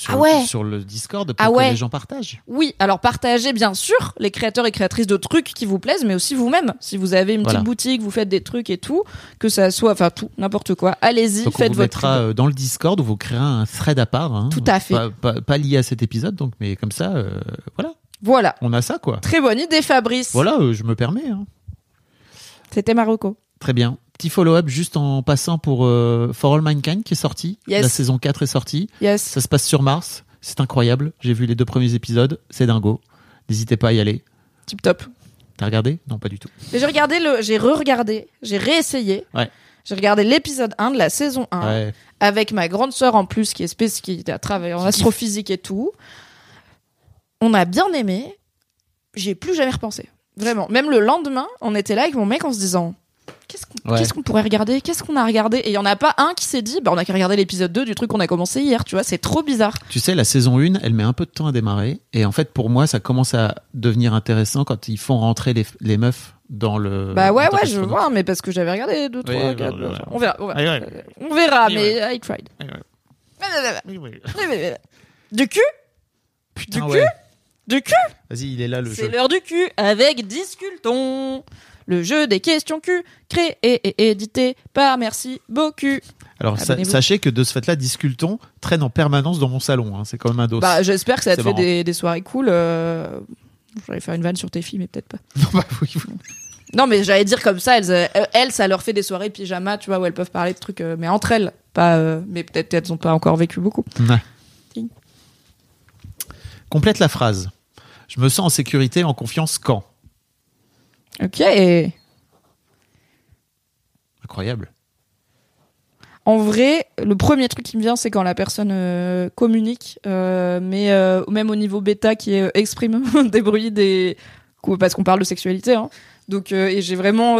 sur, Ah ouais. sur le Discord pour Ah que ouais. les gens partagent Oui, alors partagez bien sûr les créateurs et créatrices de trucs qui vous plaisent, mais aussi vous-même. Si vous avez une Voilà. petite boutique, vous faites des trucs et tout, que ça soit, enfin tout, n'importe quoi. Allez-y, Donc on faites vous votre mettra euh, dans le Discord où vous créerez un thread à part. hein. Tout à fait. Pas, pas- pas lié à cet épisode, donc, mais comme ça, euh, voilà, Voilà. on a ça quoi. Très bonne idée, Fabrice. Voilà, euh, je me permets. hein. C'était Marocco. Très bien. Petit follow-up juste en passant pour euh, For All Mankind qui est sorti. Yes. La saison 4 est sortie. Yes. Ça se passe sur Mars. C'est incroyable. J'ai vu les deux premiers épisodes. C'est dingo. N'hésitez pas à y aller. Tip top. T'as regardé? Non, pas du tout. Mais j'ai regardé le, j'ai re-regardé, j'ai réessayé. Ouais. J'ai regardé l'épisode 1 de la saison 1 Ouais. avec ma grande sœur en plus qui est spéc- qui a travaillé en astrophysique et tout. On a bien aimé. J'ai plus jamais repensé. Vraiment. Même le lendemain, on était là avec mon mec en se disant qu'est-ce qu'on Ouais. pourrait regarder? Qu'est-ce qu'on a regardé? Et il y en a pas un qui s'est dit bah on a qu'à regarder l'épisode 2 du truc qu'on a commencé hier, tu vois, c'est trop bizarre. Tu sais, la saison 1, elle met un peu de temps à démarrer. Et en fait, pour moi, ça commence à devenir intéressant quand ils font rentrer les, les meufs dans le. bah ouais ouais, je vois mais parce que j'avais regardé 2 3 Oui, 4 ouais, ouais, ouais. on verra on verra. Ouais, ouais. On verra mais ouais. I tried. Du cul? Putain, Du ouais. Du cul? Vas-y, il est là le C'est jeu. l'heure du cul avec Disculton. Le jeu des questions cul, créé et édité par Merci beaucoup. Alors, sa- sachez que de ce fait-là, Disculton traîne en permanence dans mon salon. hein. C'est comme un dos. Bah, j'espère que ça te fait des, des soirées cool. Euh... J'allais faire une vanne sur tes filles, mais peut-être pas. *laughs* Non, bah oui, oui. Non, mais j'allais dire comme ça, elles, euh, elles, ça leur fait des soirées pyjama, tu vois, où elles peuvent parler de trucs, euh, mais entre elles. Pas, euh, mais peut-être elles ont pas encore vécu beaucoup. Ouais. Complète la phrase. Je me sens en sécurité, en confiance quand? Ok. Incroyable. En vrai, le premier truc qui me vient, c'est quand la personne euh, communique, euh, mais euh, même au niveau bêta qui exprime *laughs* des bruits, des parce qu'on parle de sexualité. Hein. Donc, et j'ai vraiment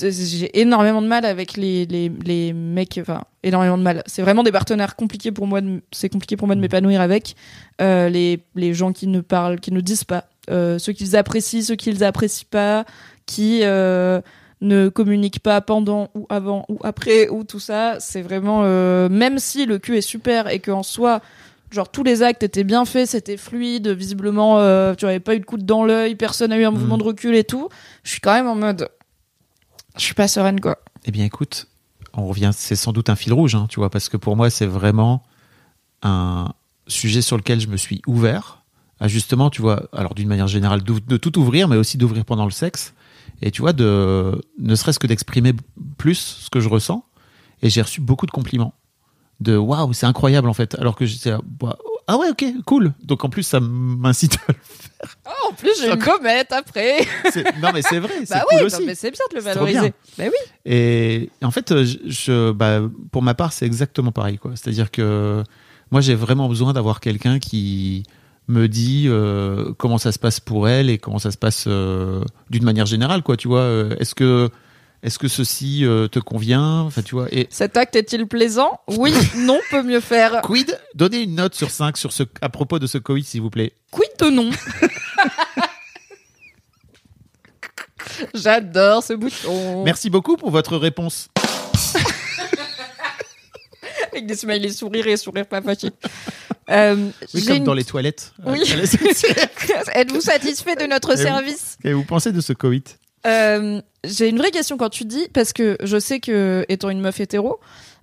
j'ai énormément de mal avec les, les, les mecs, enfin, énormément de mal. C'est vraiment des partenaires compliqués pour moi, c'est compliqué pour moi de m'épanouir avec. Euh, les, les gens qui ne parlent, qui ne disent pas, euh, ceux qu'ils apprécient, ceux qu'ils apprécient pas, qui euh, ne communiquent pas pendant ou avant ou après ou tout ça, c'est vraiment, euh, même si le cul est super et qu'en soi, genre tous les actes étaient bien faits, c'était fluide, visiblement, tu n'avais pas eu de coude dans l'œil, personne n'a eu un mouvement de recul et tout, je suis quand même en mode, je suis pas sereine quoi. Eh bien, écoute, on revient, c'est sans doute un fil rouge, hein, tu vois, parce que pour moi, c'est vraiment un sujet sur lequel je me suis ouvert à justement, tu vois, alors d'une manière générale, de, tout ouvrir, mais aussi d'ouvrir pendant le sexe, et tu vois, de ne serait-ce que d'exprimer plus ce que je ressens, et j'ai reçu beaucoup de compliments, de waouh, c'est incroyable en fait, alors que j'étais Bah, ah ouais, ok, cool, donc en plus ça m'incite à le Oh, en plus, j'ai une comète après. Non mais c'est vrai, *laughs* bah cool oui, aussi. non, mais c'est bien de le valoriser. bien. Bah oui. Et en fait, je, je- bah, pour ma part, c'est exactement pareil. quoi. C'est-à-dire que moi, j'ai vraiment besoin d'avoir quelqu'un qui me dit euh, comment ça se passe pour elle et comment ça se passe euh, d'une manière générale. Quoi, tu vois, Euh, est-ce que est-ce que ceci euh, te convient? Enfin, tu vois. Et Cet acte est-il plaisant? Oui, *laughs* non, peut mieux faire. quid? Donnez une note sur 5 sur ce, à propos de ce Covid, s'il vous plaît. Quid de non? *laughs* J'adore ce bouton. Merci beaucoup pour votre réponse. *laughs* Avec des smileys sourire et sourire pas. Euh, Oui, comme une- dans les toilettes. Oui. Êtes-vous satisfait de notre Et vous- service? Et vous pensez de ce Covid Euh, J'ai une vraie question quand tu dis, parce que je sais que, étant une meuf hétéro,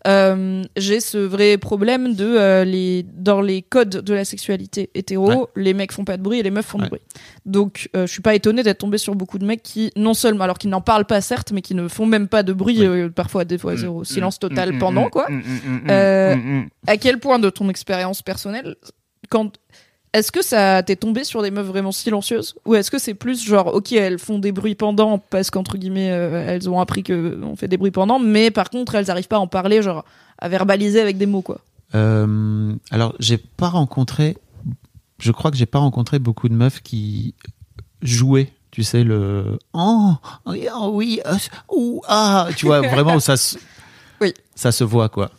euh, j'ai ce vrai problème de euh, les dans les codes de la sexualité hétéro, Ouais. les mecs font pas de bruit et les meufs font Ouais. du bruit. Donc, euh, je suis pas étonnée d'être tombée sur beaucoup de mecs qui, non seulement, alors qu'ils n'en parlent pas certes, mais qui ne font même pas de bruit, Oui. parfois des fois zéro silence total pendant quoi. À quel point de ton expérience personnelle, quand est-ce que ça t'est tombé sur des meufs vraiment silencieuses ou est-ce que c'est plus genre ok elles font des bruits pendant parce qu'entre guillemets euh, elles ont appris que on fait des bruits pendant mais par contre elles arrivent pas à en parler genre à verbaliser avec des mots quoi. Euh, alors, j'ai pas rencontré. Je crois que j'ai pas rencontré beaucoup de meufs qui jouaient. Tu sais le oh oui oh, oui euh, ouh, ah tu vois vraiment où ça se *laughs* Oui. ça se voit quoi.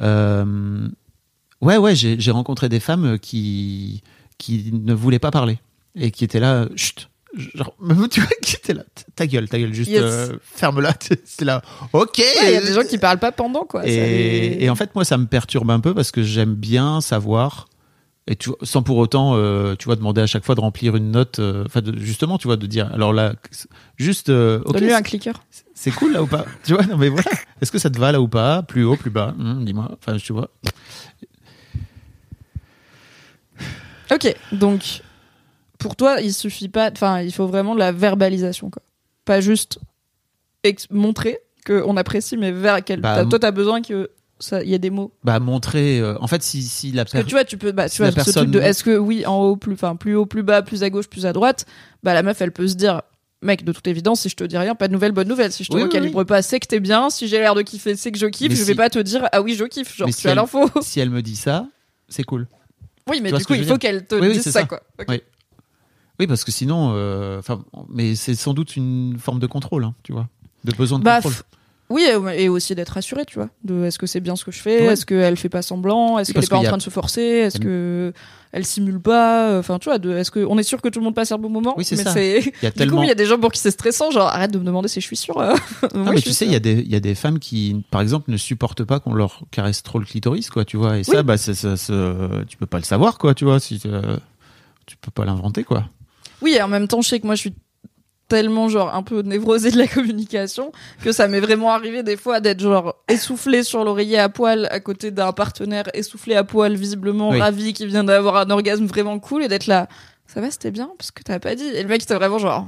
Euh, ouais ouais j'ai rencontré des femmes qui qui ne voulaient pas parler et qui étaient là chut genre *laughs* tu vois qui étaient là ta gueule ta gueule juste Yes. euh, ferme-la *laughs* c'est là ok Il y a des gens qui parlent pas pendant quoi. et, et en fait, moi, ça me perturbe un peu parce que j'aime bien savoir, et tu sans pour autant, euh, tu vois, demander à chaque fois de remplir une note, euh, enfin, justement, tu vois, de dire, alors là, juste, euh, Donne-lui un clicker. c'est cool là ou pas Tu vois, non mais voilà, est-ce que ça te va là ou pas? Plus haut, plus bas? Hum, Dis-moi, enfin, tu vois. Ok donc pour toi il suffit pas enfin il faut vraiment de la verbalisation quoi. Pas juste montrer qu'on apprécie mais vers quel Bah, m- toi t'as besoin que ça il y ait des mots Bah, montrer, euh, en fait, si, si la Parce que per- tu vois, tu peux, bah, tu si vois, ce truc personne- de est-ce que oui, en haut, plus, enfin, plus haut, plus bas, plus à gauche, plus à droite, bah, la meuf, elle peut se dire, mec, de toute évidence, si je te dis rien, pas de nouvelle, bonne nouvelle. Si je te Oui, oui, recalibre pas, c'est que t'es bien. Si j'ai l'air de kiffer, c'est que je kiffe. Mais je vais si- pas te dire, ah oui, je kiffe. Genre, Mais tu si as l'info. si elle me dit ça, c'est cool. Oui, mais du coup, il faut qu'elle te Oui, dise ça, ça. quoi. Oui. Oui, parce que sinon, euh, mais c'est sans doute une forme de contrôle, hein, tu vois, de besoin de Bah, contrôle. Oui, et- aussi d'être rassuré, tu vois. De est-ce que c'est bien ce que je fais Ouais. Est-ce qu'elle fait pas semblant Est-ce qu'elle est pas en a- train de se forcer Est-ce que elle simule pas Enfin, tu vois, de, est-ce que on est sûr que tout le monde passe un bon moment Oui, c'est Mais ça. y a *laughs* Du tellement. coup, il y a des gens pour qui c'est stressant, genre arrête de me demander si je suis sûre. euh. Non, *laughs* Moi, mais je tu sais, il y, a des- il y a des femmes qui, par exemple, ne supportent pas qu'on leur caresse trop le clitoris, quoi, tu vois. Et ça, bah, ça- tu peux pas le savoir, quoi, tu vois. Si, euh, tu peux pas l'inventer, quoi. Oui, et en même temps, je sais que moi, je suis tellement genre un peu névrosée de la communication que ça m'est vraiment arrivé des fois d'être genre essoufflée sur l'oreiller à poil à côté d'un partenaire essoufflé à poil visiblement Oui. ravi qui vient d'avoir un orgasme vraiment cool et d'être là ça va c'était bien parce que t'as pas dit et le mec c'était vraiment genre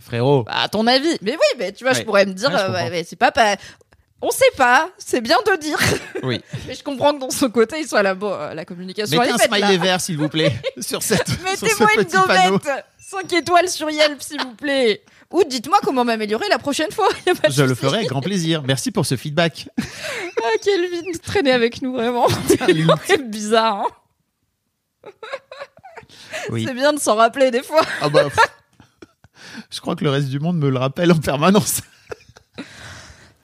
Frérot. bah, à ton avis mais oui mais tu vois je pourrais me dire Ouais, ouais, mais c'est pas pas on sait pas c'est bien de dire *laughs* Oui. mais je comprends que dans son côté il soit là bon euh, la communication Mettez un smiley vert, s'il vous plaît, *laughs* sur cette. *laughs* Mettez-moi une petit 5 étoiles sur Yelp, s'il vous plaît. Ou dites-moi comment m'améliorer la prochaine fois. Je le ferai avec grand plaisir. Merci pour ce feedback. Ah, de traîner avec nous, vraiment. *laughs* C'est bizarre, hein. Oui. C'est bien de s'en rappeler des fois. Ah bah, je crois que le reste du monde me le rappelle en permanence.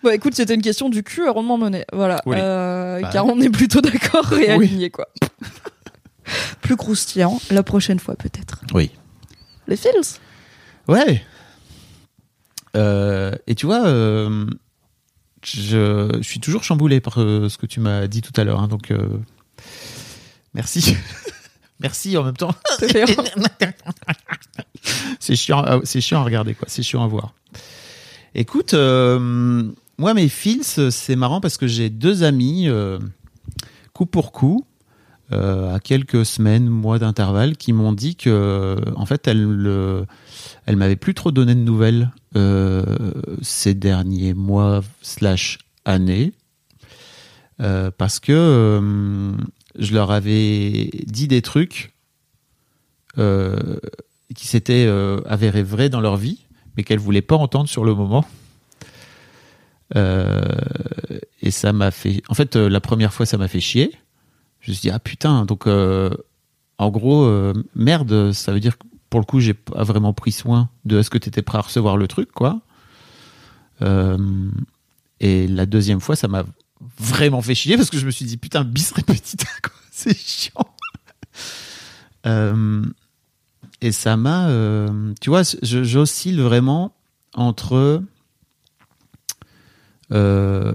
Bon, écoute, c'était une question du cul à rondement mené. Voilà. Oui. Euh, Bah. Car on est plutôt d'accord et Oui. quoi. Plus croustillant, la prochaine fois peut-être. Oui. Les fils Ouais. Euh, et tu vois, euh, je, je suis toujours chamboulé par euh, ce que tu m'as dit tout à l'heure. hein, donc, merci. *laughs* merci en même temps. c'est *laughs* chiant, à- c'est chiant à regarder, quoi. C'est chiant à voir. Écoute, moi, mes fils, c'est marrant parce que j'ai deux amis, coup pour coup, euh, à quelques semaines, mois d'intervalle, qui m'ont dit que, en fait, elles, euh, elles m'avaient plus trop donné de nouvelles euh, ces derniers mois slash années, euh, parce que euh, je leur avais dit des trucs euh, qui s'étaient euh, avérés vrais dans leur vie, mais qu'elles voulaient pas entendre sur le moment. Euh, et ça m'a fait. En fait, euh, la première fois, ça m'a fait chier. Je me suis dit, ah putain, donc euh, en gros, euh, merde, ça veut dire que pour le coup, j'ai pas vraiment pris soin de est-ce que tu étais prêt à recevoir le truc, quoi. Euh, et la deuxième fois, ça m'a vraiment fait chier parce que je me suis dit, putain, bis répétita. *laughs* C'est chiant. Et ça m'a. tu vois, j'oscille vraiment entre. je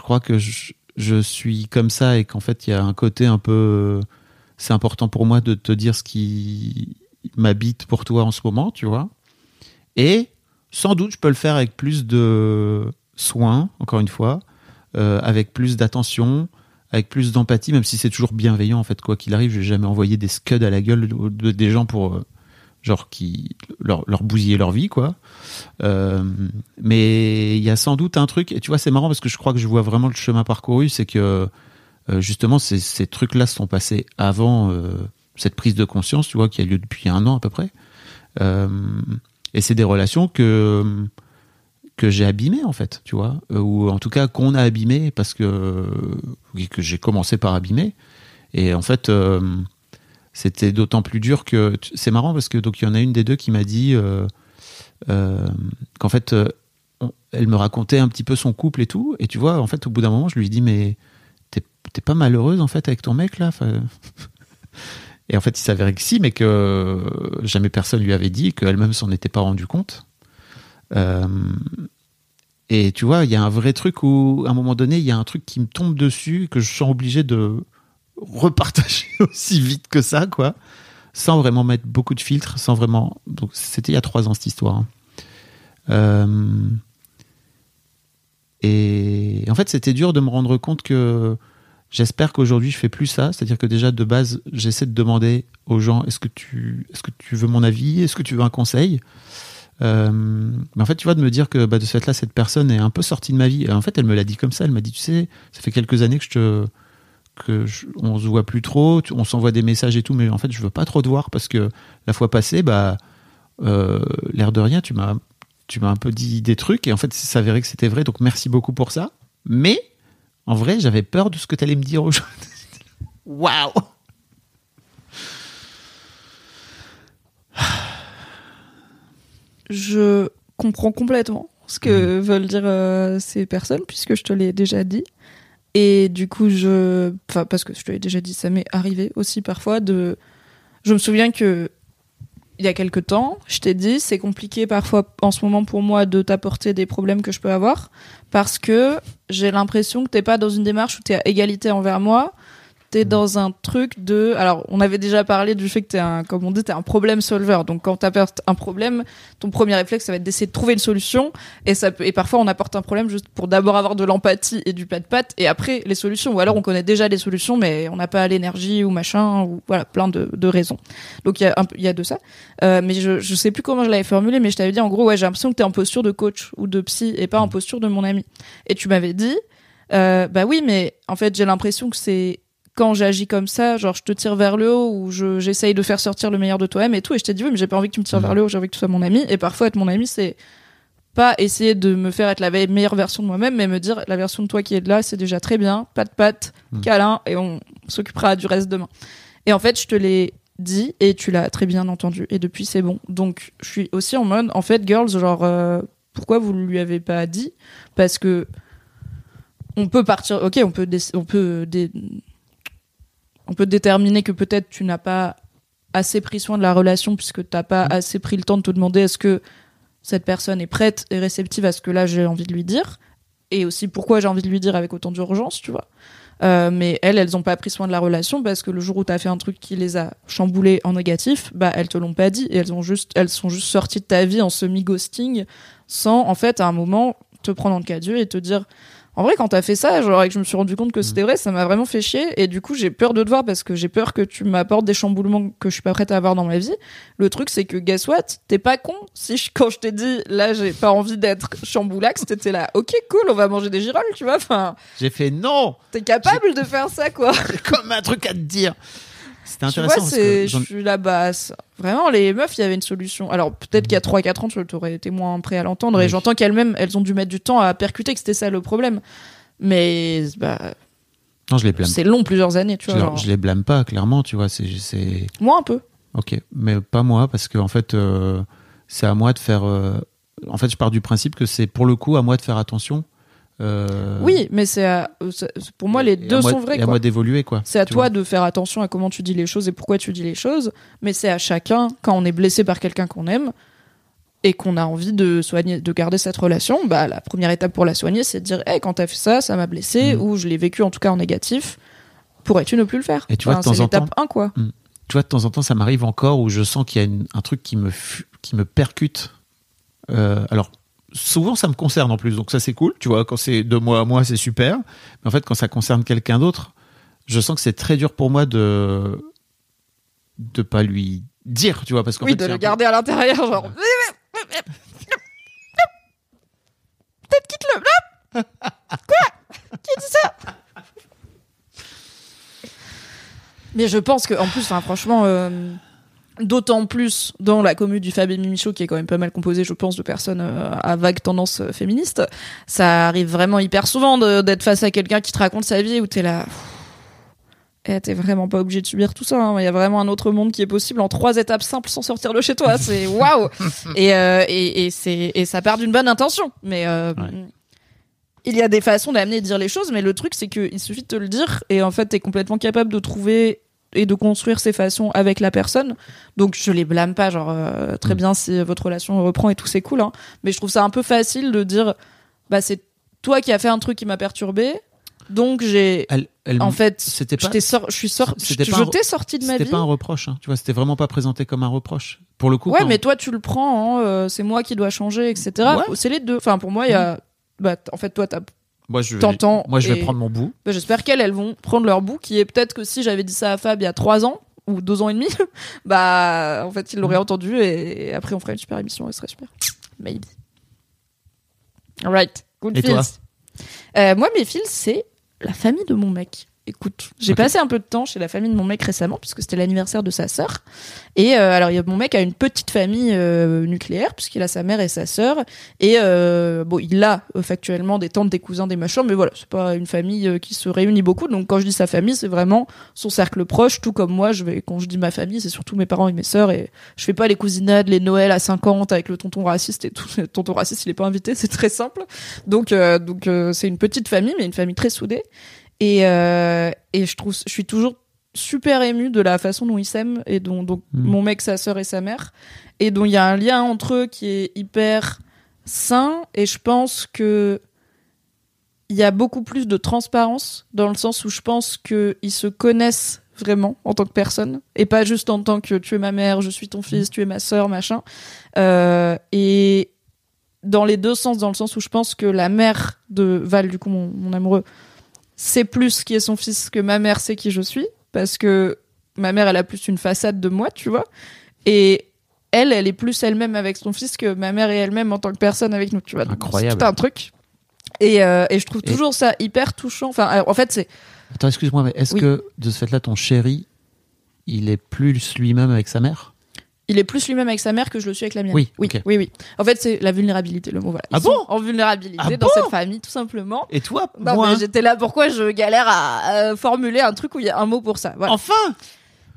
crois que je, je suis comme ça et qu'en fait, il y a un côté un peu. euh, C'est important pour moi de te dire ce qui m'habite pour toi en ce moment, tu vois. Et sans doute, je peux le faire avec plus de soin, encore une fois, euh, avec plus d'attention, avec plus d'empathie, même si c'est toujours bienveillant, en fait, quoi qu'il arrive. Je vais jamais envoyer des scuds à la gueule de- de- des gens pour, euh, genre, qui leur, leur leur vie, quoi. Euh, mais il y a sans doute un truc, et tu vois, c'est marrant parce que je crois que je vois vraiment le chemin parcouru, c'est que euh, justement, ces, trucs-là se sont passés avant euh, cette prise de conscience, tu vois, qui a lieu depuis un an à peu près. Et c'est des relations que que j'ai abîmées en fait, tu vois, ou en tout cas qu'on a abîmées parce que que j'ai commencé par abîmer. Et en fait, c'était d'autant plus dur que c'est marrant parce que donc il y en a une des deux qui m'a dit euh, euh, qu'en fait, euh, elle me racontait un petit peu son couple et tout. Et tu vois, en fait, au bout d'un moment, je lui dis mais t'es pas malheureuse en fait avec ton mec là *laughs* Et en fait, il s'avérait que si, mais que jamais personne lui avait dit, qu'elle-même s'en était pas rendu compte. Et tu vois, il y a un vrai truc où, à un moment donné, il y a un truc qui me tombe dessus, que je sens obligé de repartager *laughs* aussi vite que ça, quoi, sans vraiment mettre beaucoup de filtres, sans vraiment. Donc, c'était il y a trois ans cette histoire. Euh, et en fait, c'était dur de me rendre compte que j'espère qu'aujourd'hui je fais plus ça. C'est-à-dire que déjà de base, j'essaie de demander aux gens est-ce que tu, est-ce que tu veux mon avis, est-ce que tu veux un conseil? Euh, mais en fait, tu vois, de me dire que bah, de ce fait-là, cette personne est un peu sortie de ma vie. En fait, elle me l'a dit comme ça. Elle m'a dit, tu sais, ça fait quelques années que je te, que je- on se voit plus trop, on s'envoie des messages et tout, mais en fait, je veux pas trop te voir parce que la fois passée, bah, euh, l'air de rien, tu m'as, tu m'as un peu dit des trucs et en fait, c'est s'avérait que c'était vrai. Donc, merci beaucoup pour ça. Mais en vrai, j'avais peur de ce que tu allais me dire aujourd'hui. *laughs* Waouh! Je comprends complètement ce que veulent dire euh, ces personnes, puisque je te l'ai déjà dit. Et du coup, je. Parce que je te l'ai déjà dit, ça m'est arrivé aussi parfois de. Je me souviens que. Il y a quelque temps, je t'ai dit, c'est compliqué parfois en ce moment pour moi de t'apporter des problèmes que je peux avoir parce que j'ai l'impression que t'es pas dans une démarche où t'es à égalité envers moi. T'es dans un truc de. Alors, on avait déjà parlé du fait que t'es un, comme on dit, t'es un problème solver. Donc, quand t'apportes un problème, ton premier réflexe, ça va être d'essayer de trouver une solution. Et ça peut, et parfois, on apporte un problème juste pour d'abord avoir de l'empathie et du pas de patte, et après les solutions. Ou alors, on connaît déjà les solutions, mais on n'a pas l'énergie ou machin, ou voilà, plein de, de raisons. Donc, il y a un il y a de ça. Euh, mais je, je sais plus comment je l'avais formulé, mais je t'avais dit, en gros, ouais, j'ai l'impression que t'es en posture de coach ou de psy et pas en posture de mon ami. Et tu m'avais dit, euh, bah oui, mais en fait, j'ai l'impression que c'est quand j'agis comme ça, genre je te tire vers le haut ou je, j'essaye de faire sortir le meilleur de toi-même et tout. Et je t'ai dit oui, mais j'ai pas envie que tu me tires vers le haut, j'ai envie que tu sois mon ami. Et parfois, être mon ami, c'est pas essayer de me faire être la meilleure version de moi-même, mais me dire la version de toi qui est là, c'est déjà très bien, pas de patte, câlin, et on s'occupera du reste demain. Et en fait, je te l'ai dit et tu l'as très bien entendu. Et depuis, c'est bon. Donc, je suis aussi en mode, en fait, girls, genre, euh, pourquoi vous lui avez pas dit? Parce que on peut partir. Ok, on peut, dé- on peut, dé- on peut déterminer que peut-être tu n'as pas assez pris soin de la relation puisque t'as pas assez pris le temps de te demander est-ce que cette personne est prête et réceptive à ce que là j'ai envie de lui dire. Et aussi pourquoi j'ai envie de lui dire avec autant d'urgence, tu vois. Euh, mais elles, elles ont pas pris soin de la relation parce que le jour où t'as fait un truc qui les a chamboulées en négatif, bah elles te l'ont pas dit. Et elles ont juste, elles sont juste sorties de ta vie en semi-ghosting sans, en fait, à un moment, te prendre en cas Dieu et te dire, en vrai, quand t'as fait ça, genre, et que je me suis rendu compte que c'était vrai, ça m'a vraiment fait chier. Et du coup, j'ai peur de te voir parce que j'ai peur que tu m'apportes des chamboulements que je suis pas prête à avoir dans ma vie. Le truc, c'est que, guess what? T'es pas con. Si je- quand je t'ai dit, là, j'ai pas envie d'être chamboulax, t'étais là, ok, cool, on va manger des girolles, tu vois. Enfin, J'ai fait non, t'es capable de faire ça, quoi. *laughs* j'ai comme un truc à te dire. C'était Tu intéressant vois, parce que je suis la basse. Vraiment, les meufs, il y avait une solution. Alors, peut-être qu'il y a 3-4 ans, tu aurais été moins prêt à l'entendre. Et j'entends qu'elles-mêmes, elles ont dû mettre du temps à percuter que c'était ça le problème. Mais, bah, non, je les blâme. c'est long, plusieurs années, tu Je, vois. leur- genre. je les blâme pas, clairement, tu vois. C'est, c'est, Moi, un peu. ok, mais pas moi parce que en fait, euh, c'est à moi de faire. euh, En fait, je pars du principe que c'est pour le coup à moi de faire attention. Euh, Oui, mais c'est, à- euh, c'est- c'est- pour moi, les et deux moi- sont vrais, Et à moi d'évoluer, quoi. C'est à toi vois. de faire attention à comment tu dis les choses et pourquoi tu dis les choses, mais c'est à chacun, quand on est blessé par quelqu'un qu'on aime et qu'on a envie de soigner, de garder cette relation, bah la première étape pour la soigner, c'est de dire, hey, quand t'as fait ça, ça m'a blessé Mm. ou je l'ai vécu en tout cas en négatif. Pourrais-tu ne plus le faire? Et tu vois, de temps c'est en temps- 1, quoi. tu vois, de temps en temps, ça m'arrive encore où je sens qu'il y a une- un truc qui me, qui me percute. Euh, alors, souvent, ça me concerne en plus, donc ça, c'est cool. Tu vois, quand c'est de moi à moi, c'est super. Mais en fait, quand ça concerne quelqu'un d'autre, je sens que c'est très dur pour moi de de pas lui dire, tu vois, parce qu'en Oui, fait, de le peu- garder à l'intérieur, genre. Peut-être quitte-le. *laughs* Quoi Qui dit ça Mais je pense que, en plus, franchement, euh, d'autant plus dans la commune du Fab et Mimichaud, qui est quand même pas mal composée, je pense, de personnes euh, à vague tendance euh, féministe, ça arrive vraiment hyper souvent d'être face à quelqu'un qui te raconte sa vie où t'es là. Eh, t'es vraiment pas obligé de subir tout ça. hein. Il y a vraiment un autre monde qui est possible en trois étapes simples sans sortir de chez toi. C'est *laughs* waouh. Et, euh, et, et c'est et ça part d'une bonne intention. Mais euh, il y a des façons d'amener et de dire les choses. Mais le truc c'est que il suffit de te le dire et en fait t'es complètement capable de trouver et de construire ces façons avec la personne. Donc je les blâme pas. Genre euh, très bien si votre relation reprend et tout c'est cool. Hein. Mais je trouve ça un peu facile de dire bah c'est toi qui as fait un truc qui m'a perturbé. Donc j'ai Elle, elle- en fait, c'était je pas- sor- je suis sor- c'était je un- t'ai sorti de ma C'était vie. pas un reproche, hein, tu vois. C'était vraiment pas présenté comme un reproche. Pour le coup, Ouais, quand- mais toi tu le prends, hein, euh, c'est moi qui dois changer, etc. Ouais. C'est les deux. Enfin, pour moi, il y a. Bah, t- en fait, toi, t'as. Moi, je vais, t'entends moi, je vais prendre mon bout. Bah, J'espère qu'elles, elles vont prendre leur bout, qui est peut-être que si j'avais dit ça à Fab il y a trois ans ou deux ans et demi, *laughs* bah, en fait, il l'aurait entendu et, et après on ferait une super émission, et ce serait super. Maybe. Alright. Good Et feels. toi Euh, Moi, mes fils, c'est la famille de mon mec. Écoute, j'ai passé un peu de temps chez la famille de mon mec récemment, puisque c'était l'anniversaire de sa sœur. Et euh, alors, il y a, mon mec a une petite famille euh, nucléaire, puisqu'il a sa mère et sa sœur. Et euh, bon, il a euh, factuellement des tantes, des cousins, des machins, mais voilà, c'est pas une famille euh, qui se réunit beaucoup. Donc, quand je dis sa famille, c'est vraiment son cercle proche, tout comme moi. Je vais, quand je dis ma famille, c'est surtout mes parents et mes sœurs. Et je fais pas les cousinades, les Noëls à 50 avec le tonton raciste et tout. *laughs* Le tonton raciste, il est pas invité, c'est très simple. Donc, euh, donc euh, c'est une petite famille, mais une famille très soudée. Et, euh, et je trouve, je suis toujours super émue de la façon dont ils s'aiment et dont donc Mm. mon mec, sa sœur et sa mère, et dont il y a un lien entre eux qui est hyper sain. Et je pense que il y a beaucoup plus de transparence dans le sens où je pense que ils se connaissent vraiment en tant que personne et pas juste en tant que tu es ma mère, je suis ton fils, tu es ma sœur, machin. Euh, et dans les deux sens, dans le sens où je pense que la mère de Val, du coup mon, mon amoureux, sait plus qui est son fils que ma mère sait qui je suis parce que ma mère elle a plus une façade de moi, tu vois. Et elle, elle est plus elle-même avec son fils que ma mère est elle-même en tant que personne avec nous, tu vois. Incroyable. C'est tout un truc. Et, euh, et je trouve Et- toujours ça hyper touchant. Enfin, alors, en fait, c'est Attends, excuse-moi, mais est-ce Oui. que de ce fait-là, ton chéri, il est plus lui-même avec sa mère? Il est plus lui-même avec sa mère que je le suis avec la mienne. Oui, oui, oui, oui. En fait, c'est la vulnérabilité, le mot. Voilà. Ils Ah sont bon En vulnérabilité Ah dans bon cette famille, tout simplement. Et toi, Non, moi mais j'étais là. Pourquoi je galère à euh, formuler un truc où il y a un mot pour ça Voilà. Enfin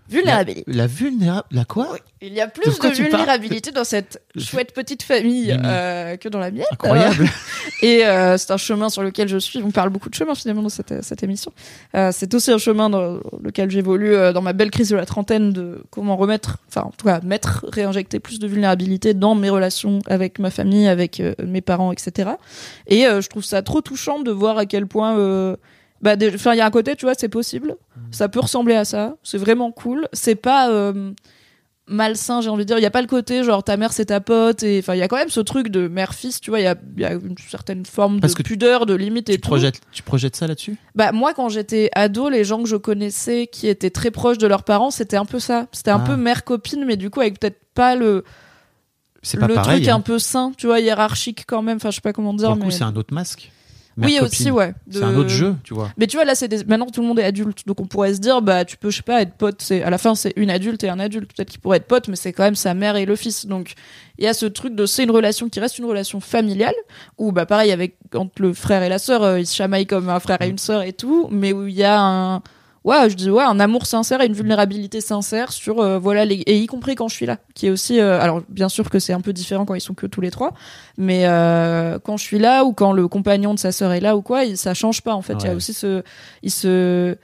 Vulnérabilité. La, la vulnérable. La quoi Il y a plus de vulnérabilité dans cette chouette petite famille euh, que dans la mienne. Incroyable. Et euh, c'est un chemin sur lequel je suis. On parle beaucoup de chemin finalement dans cette, cette émission. Euh, c'est aussi un chemin dans lequel j'évolue euh, dans ma belle crise de la trentaine de comment remettre, enfin en tout cas mettre, réinjecter plus de vulnérabilité dans mes relations avec ma famille, avec euh, mes parents, etc. Et euh, je trouve ça trop touchant de voir à quel point euh, bah, il y a un côté, tu vois, c'est possible. Ça peut ressembler à ça. C'est vraiment cool. C'est pas euh, malsain, j'ai envie de dire. Il y a pas le côté genre ta mère c'est ta pote. Et enfin, il y a quand même ce truc de mère-fils, tu vois. Il y a, il y a une certaine forme Parce de que pudeur, de limite et tu tout. projettes, tu projettes ça là-dessus? Bah moi, quand j'étais ado, les gens que je connaissais qui étaient très proches de leurs parents, c'était un peu ça. C'était un Ah. peu mère-copine, mais du coup avec peut-être pas le pas le pareil. truc hein. un peu sain, tu vois, hiérarchique quand même. Enfin, je sais pas comment dire. Pour mais... c'est un autre masque. Oui, aussi, ouais. C'est un autre jeu, tu vois. Mais tu vois, là, c'est des... maintenant tout le monde est adulte, donc on pourrait se dire, bah, tu peux, je sais pas, être pote. C'est à la fin, c'est une adulte et un adulte. Peut-être qu'il pourrait être pote, mais c'est quand même sa mère et le fils. Donc il y a ce truc de c'est une relation qui reste une relation familiale, où bah pareil avec entre le frère et la sœur, euh, ils se chamaillent comme un frère et une sœur et tout, mais où il y a un Ouais, je dis ouais, un amour sincère et une vulnérabilité sincère sur euh, voilà les et y compris quand je suis là, qui est aussi euh, alors bien sûr que c'est un peu différent quand ils sont que tous les trois, mais euh, quand je suis là ou quand le compagnon de sa sœur est là ou quoi, il- ça change pas en fait. Il y a aussi ce ils se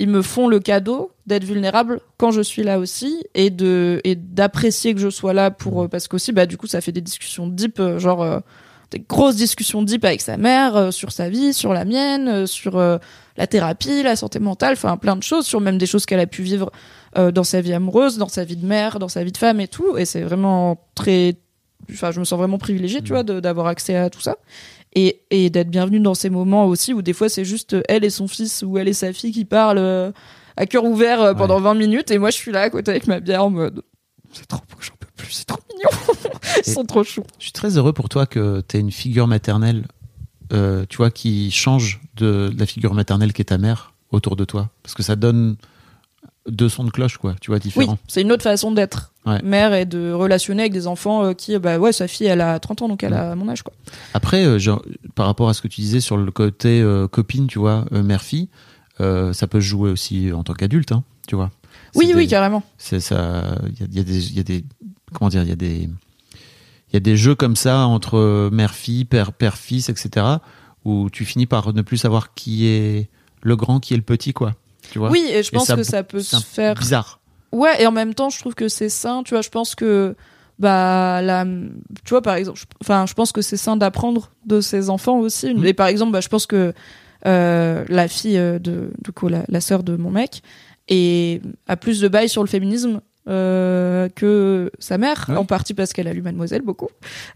ils me font le cadeau d'être vulnérable quand je suis là aussi et de et d'apprécier que je sois là pour euh, parce qu'aussi bah du coup ça fait des discussions deep genre euh, des grosses discussions deep avec sa mère euh, sur sa vie, sur la mienne, euh, sur euh, la thérapie, la santé mentale, enfin plein de choses, sur même des choses qu'elle a pu vivre euh, dans sa vie amoureuse, dans sa vie de mère, dans sa vie de femme et tout. Et c'est vraiment très, enfin je me sens vraiment privilégiée, tu vois, de- d'avoir accès à tout ça. Et, et d'être bienvenue dans ces moments aussi où des fois c'est juste elle et son fils ou elle et sa fille qui parlent euh, à cœur ouvert euh, pendant 20 minutes et moi je suis là à côté avec ma bière en mode c'est trop beau, j'en plus, c'est trop mignon. *laughs* Ils sont trop choux. Je suis très heureux pour toi que tu aies une figure maternelle, euh, tu vois, qui change de, de la figure maternelle qui est ta mère autour de toi. Parce que ça donne deux sons de cloche, quoi, tu vois, Oui, différents. c'est une autre façon d'être Ouais. mère et de relationner avec des enfants euh, qui, bah ouais, sa fille, elle a 30 ans, donc elle a mon âge, quoi. Après, euh, genre, par rapport à ce que tu disais sur le côté copine, tu vois, mère-fille, ça peut se jouer aussi en tant qu'adulte, hein, tu vois. Oui, oui, carrément. C'est ça. Il y a, y a y a des, comment dire, il y a des, il y a des jeux comme ça entre mère-fille, père, père-fils, etc. Où tu finis par ne plus savoir qui est le grand, qui est le petit, quoi. Tu vois? Oui, et je pense que ça peut se faire. Bizarre. Ouais, et en même temps, je trouve que c'est sain. Tu vois, je pense que, bah, la, tu vois, par exemple, enfin, je pense que c'est sain d'apprendre de ses enfants aussi. Mm. Et par exemple, bah, je pense que euh, la fille euh, de, du coup, la, la sœur de mon mec, et a plus de bail sur le féminisme. Euh, que sa mère, Ouais. en partie parce qu'elle a lu Mademoiselle beaucoup.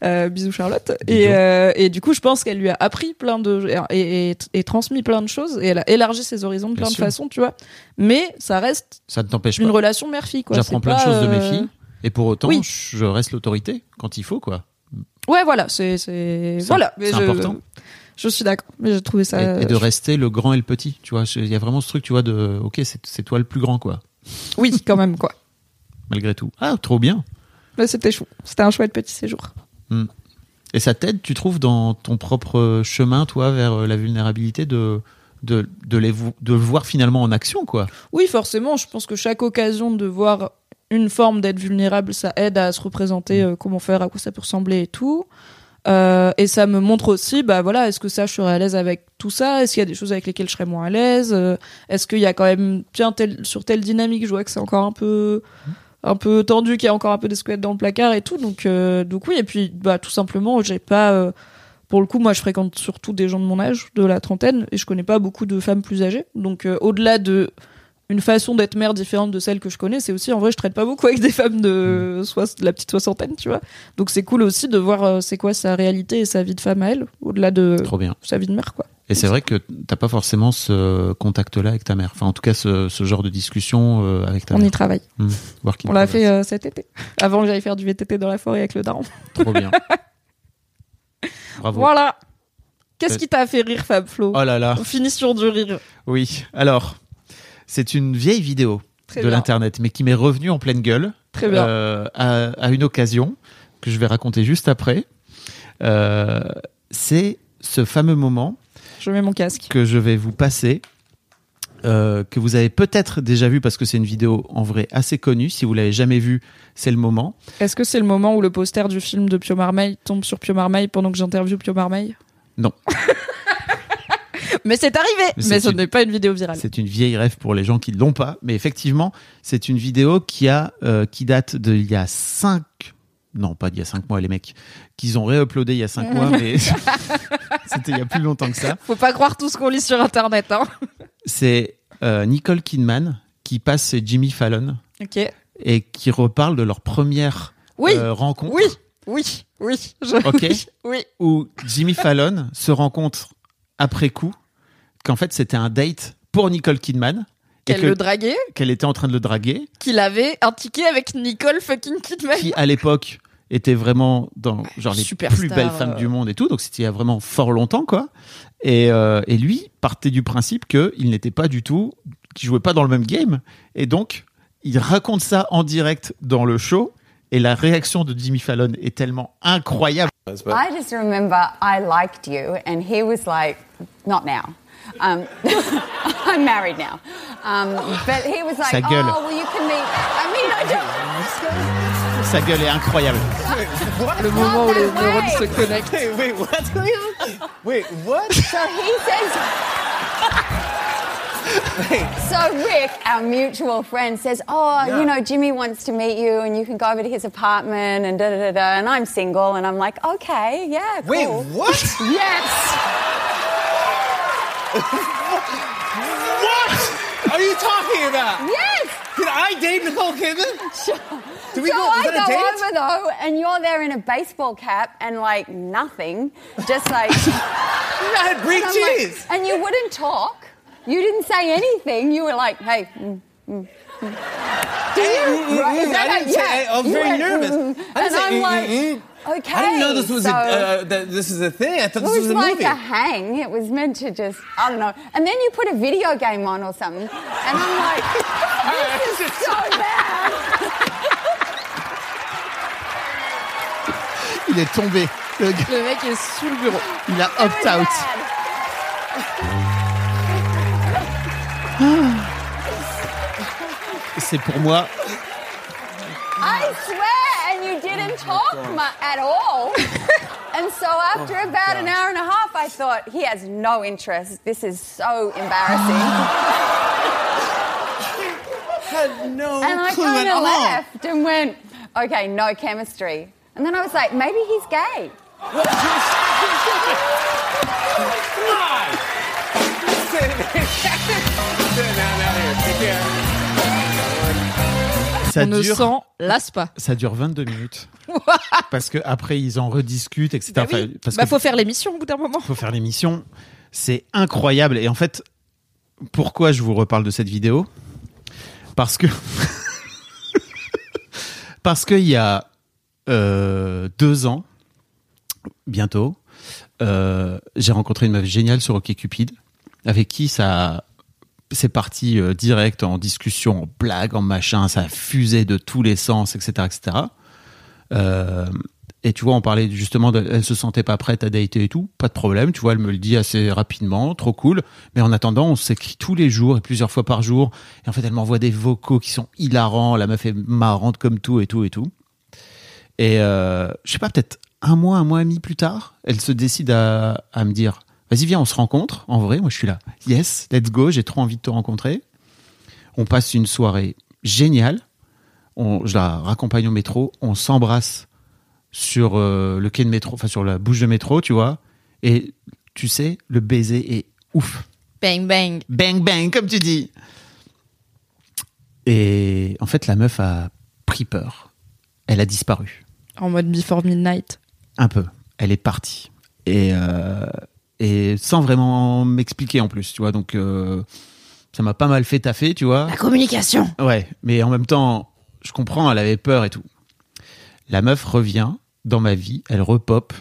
Euh, bisous Charlotte. Et, euh, et du coup, je pense qu'elle lui a appris plein de et, et, et transmis plein de choses et elle a élargi ses horizons de Bien plein de sûr. façons, tu vois. Mais ça reste Ça ne t'empêche une pas. relation mère-fille, quoi. J'apprends plein de choses de mes filles. Et pour autant, oui. je reste l'autorité quand il faut, quoi. Ouais, voilà, c'est, voilà. C'est important. Je suis d'accord, mais j'ai trouvé ça. et, et de rester le grand et le petit, tu vois. Il y a vraiment ce truc, tu vois, de, ok, c'est toi le plus grand, quoi. Oui, quand même, quoi. Malgré tout. Ah, trop bien. Mais c'était chou. C'était un chouette petit séjour. Et ça t'aide, tu trouves, dans ton propre chemin, toi, vers euh, la vulnérabilité, de, de, de, les, de le voir finalement en action, quoi? Oui, forcément, je pense que chaque occasion de voir une forme d'être vulnérable, ça aide à se représenter euh, comment faire, à quoi ça peut ressembler et tout. Euh, et ça me montre aussi, bah voilà, est-ce que ça, je serais à l'aise avec tout ça? Est-ce qu'il y a des choses avec lesquelles je serais moins à l'aise? Euh, Est-ce qu'il y a quand même, tiens, tel, sur telle dynamique, je vois que c'est encore un peu, un peu tendu, qu'il y a encore un peu des squelettes dans le placard et tout. Donc, euh, donc oui, et puis, bah, tout simplement, j'ai pas. euh, pour le coup, moi, je fréquente surtout des gens de mon âge, de la trentaine, et je connais pas beaucoup de femmes plus âgées. Donc, euh, au-delà de une façon d'être mère différente de celle que je connais, c'est aussi en vrai, je traite pas beaucoup avec des femmes de, soix- de la petite soixantaine, tu vois. Donc, c'est cool aussi de voir euh, c'est quoi sa réalité et sa vie de femme à elle, au-delà de Trop bien. sa vie de mère, quoi. Et c'est vrai que t'as pas forcément ce contact-là avec ta mère. Enfin, en tout cas, ce, ce genre de discussion euh, avec ta On mère. y travaille. Hmm. On l'a fait euh, cet été, avant que j'aille faire du VTT dans la forêt avec le daron. Trop bien. *laughs* Bravo. Voilà. Qu'est-ce Euh, qui t'a fait rire, Fab Flo Oh là là. On finit sur du rire. Oui. Alors, c'est une vieille vidéo Très de l'internet, mais qui m'est revenue en pleine gueule. Très bien. euh, à, à une occasion que je vais raconter juste après. C'est ce fameux moment Je mets mon casque. que je vais vous passer. euh, que vous avez peut-être déjà vu parce que c'est une vidéo en vrai assez connue. Si vous l'avez jamais vue, c'est le moment. Est-ce que c'est le moment où le poster du film de Pio Marmaille tombe sur Pio Marmaille pendant que j'interviewe Pio Marmaille? Non. *laughs* Mais c'est arrivé. Mais ce une- n'est pas une vidéo virale. C'est une vieille rêve pour les gens qui ne l'ont pas. Mais effectivement, c'est une vidéo qui, a, euh, qui date d'il y a 5... Non, pas d'il y a 5 mois, les mecs. Qu'ils ont réuploadé il y a 5 mois, mais *laughs* c'était il y a plus longtemps que ça. Faut pas croire tout ce qu'on lit sur Internet. Hein. C'est euh, Nicole Kidman qui passe chez Jimmy Fallon et qui reparle de leur première Oui. euh, rencontre. Oui. Oui. Oui. Je- Ok. Oui. oui. où Jimmy Fallon se rencontre après coup qu'en fait c'était un date pour Nicole Kidman Qu'elle que- le draguait, qu'elle était en train de le draguer, qu'il avait un ticket avec Nicole fucking Kidman. qui à l'époque était vraiment dans genre les Superstar, plus belles euh. femmes du monde et tout, donc c'était il y a vraiment fort longtemps quoi. Et, euh, et lui partait du principe que il n'était pas du tout, qu'il jouait pas dans le même game, et donc il raconte ça en direct dans le show. Et la réaction de Jimmy Fallon est tellement incroyable. I just remember I liked you, and he was like, not now. Um, *laughs* I'm married now. Um, but he was like, Sa gueule. oh, well, you can meet. I mean, I don't. Sa gueule est incroyable. Le moment où les neurones se connectent. wait, what? wait, what? So he says. So Rick, our mutual friend, says, "Oh, Yeah. you know, Jimmy wants to meet you, and you can go over to his apartment, and da da da da." And I'm single, and I'm like, "Okay, yeah, cool." Wait, what? *laughs* Yes. What are you talking about? Yes. Did I date Nicole Kidman? Did we so go? I go date? over though, and you're there in a baseball cap and like nothing, just like I had Greek and I'm like- cheese. and you wouldn't talk. You didn't say anything. You were like, "Hey." Mm, mm. Do you? mm, Right, is mm, that I a- didn't say- yeah, I was very went, nervous. mm, I didn't say, I'm mm, like, mm, mm. okay. I didn't know this was so a uh, that this is a thing. I thought it this was was a like movie. a hang. It was meant to just, I don't know. And then you put a video game on or something, and I'm like, *laughs* this is so bad. Il est tombé. Le gars, Le mec est sous le bureau. il a opt-out. *laughs* C'est pour moi. I swear, and you didn't oh talk mu- at all. *laughs* and so after oh about an hour and a half, I thought, he has no interest. This is so embarrassing. *laughs* had no and I clue kind at of all. left and went, okay, no chemistry. And then I was like, maybe he's gay. *laughs* Ça On ne s'en lasse pas. ça dure 22 minutes. *laughs* parce que après ils en rediscutent, etc. Bah oui. Enfin, parce Bah que faut faire l'émission au bout d'un moment. faut faire l'émission. C'est incroyable. Et en fait, pourquoi je vous reparle de cette vidéo? Parce que *laughs* parce qu'il y a euh, deux ans, bientôt, euh, j'ai rencontré une meuf géniale sur OkCupid, avec qui ça c'est parti euh, direct en discussion, en blague, en machin, ça fusé de tous les sens, etc., etc. Euh, et tu vois, on parlait justement, de, elle se sentait pas prête à dater et tout, pas de problème, tu vois, elle me le dit assez rapidement, trop cool. Mais en attendant, on s'écrit tous les jours et plusieurs fois par jour. Et en fait, elle m'envoie des vocaux qui sont hilarants, la meuf est marrante comme tout et tout et tout. Et euh, je sais pas, peut-être un mois, un mois et demi plus tard, elle se décide à me dire, vas-y, viens, on se rencontre. En vrai, moi, je suis là. Yes, let's go, j'ai trop envie de te rencontrer. On passe une soirée géniale. On, je la raccompagne au métro. On s'embrasse sur euh, le quai de métro, enfin sur la bouche de métro, tu vois. Et tu sais, le baiser est ouf. Bang bang. Bang bang, comme tu dis. Et en fait, la meuf a pris peur. Elle a disparu. En mode Before Midnight. Un peu. Elle est partie. Et, euh, et sans vraiment m'expliquer en plus, tu vois. Donc, euh, ça m'a pas mal fait taffer, tu vois. La communication. Ouais, mais en même temps, je comprends, elle avait peur et tout. La meuf revient dans ma vie, elle repop,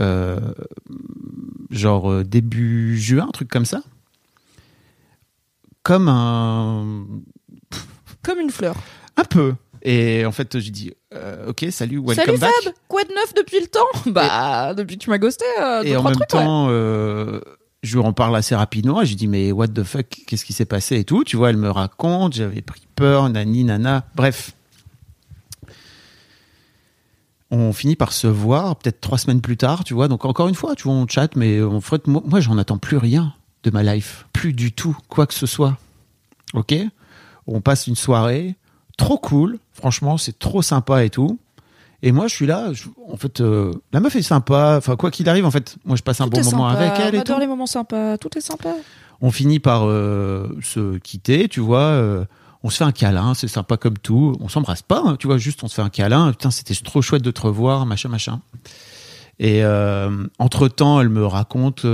euh, genre euh, début juin, un truc comme ça. Comme un. Comme une fleur. Un peu. Et en fait, j'ai dit, euh, ok, salut, welcome Salut back. Fab, quoi de neuf depuis le temps Bah, depuis que tu m'as ghosté, euh, deux, et en même trucs, ouais. temps, euh, je lui en parle assez rapidement. Et je lui dis, mais what the fuck, qu'est-ce qui s'est passé et tout. Tu vois, elle me raconte, j'avais pris peur, nani, nana. Bref. On finit par se voir peut-être trois semaines plus tard, tu vois. Donc encore une fois, tu vois, on chatte, mais en fait, moi, moi, j'en attends plus rien de ma life. Plus du tout, quoi que ce soit. Ok? On passe une soirée, trop cool. Franchement, c'est trop sympa et tout. Et moi, je suis là. je- en fait, euh, la meuf est sympa. Enfin, quoi qu'il arrive, en fait, moi, je passe un Tout bon moment sympa. avec elle On et tout. adore les moments sympas. Tout est sympa. On finit par euh, se quitter, tu vois. euh, on se fait un câlin, c'est sympa comme tout. On s'embrasse pas, hein, tu vois, juste on se fait un câlin. Putain, c'était trop chouette de te revoir, machin, machin. Et entre temps, elle me raconte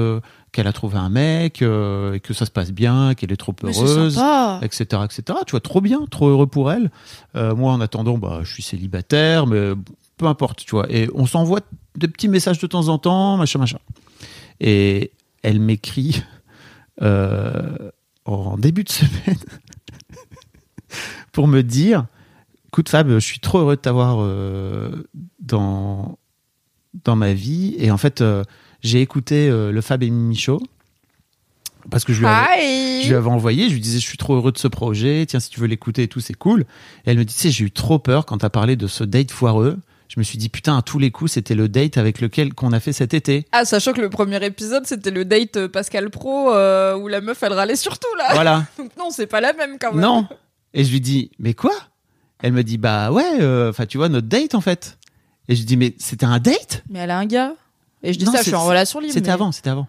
qu'elle a trouvé un mec, euh, et que ça se passe bien, qu'elle est trop heureuse, etc., etc. Tu vois, trop bien, trop heureux pour elle. Euh, moi, en attendant, bah, je suis célibataire, mais peu importe, tu vois. Et on s'envoie des petits messages de temps en temps, machin, machin. Et elle m'écrit euh, en début de *laughs* semaine pour me dire écoute Fab, je suis trop heureux de t'avoir dans, dans ma vie. Et en fait, j'ai écouté euh, le Fab et Show parce que je lui, avais, Hi. je lui avais envoyé. Je lui disais je suis trop heureux de ce projet. Tiens, si tu veux l'écouter et tout, c'est cool. Et elle me dit tu sais, j'ai eu trop peur quand t'as parlé de ce date foireux. Je me suis dit putain, à tous les coups, c'était le date avec lequel qu'on a fait cet été. Ah, sachant que le premier épisode, c'était le date euh, Pascal Pro euh, où la meuf elle râlait surtout là. Voilà. *laughs* Donc non, c'est pas la même quand même. Non. Et je lui dis, mais quoi? Elle me dit, bah ouais, euh, enfin tu vois, notre date en fait. Et je lui dis, mais c'était un date? Mais elle a un gars. Et je dis Non, ça, je suis en relation libre. C'était mais- avant, c'était avant.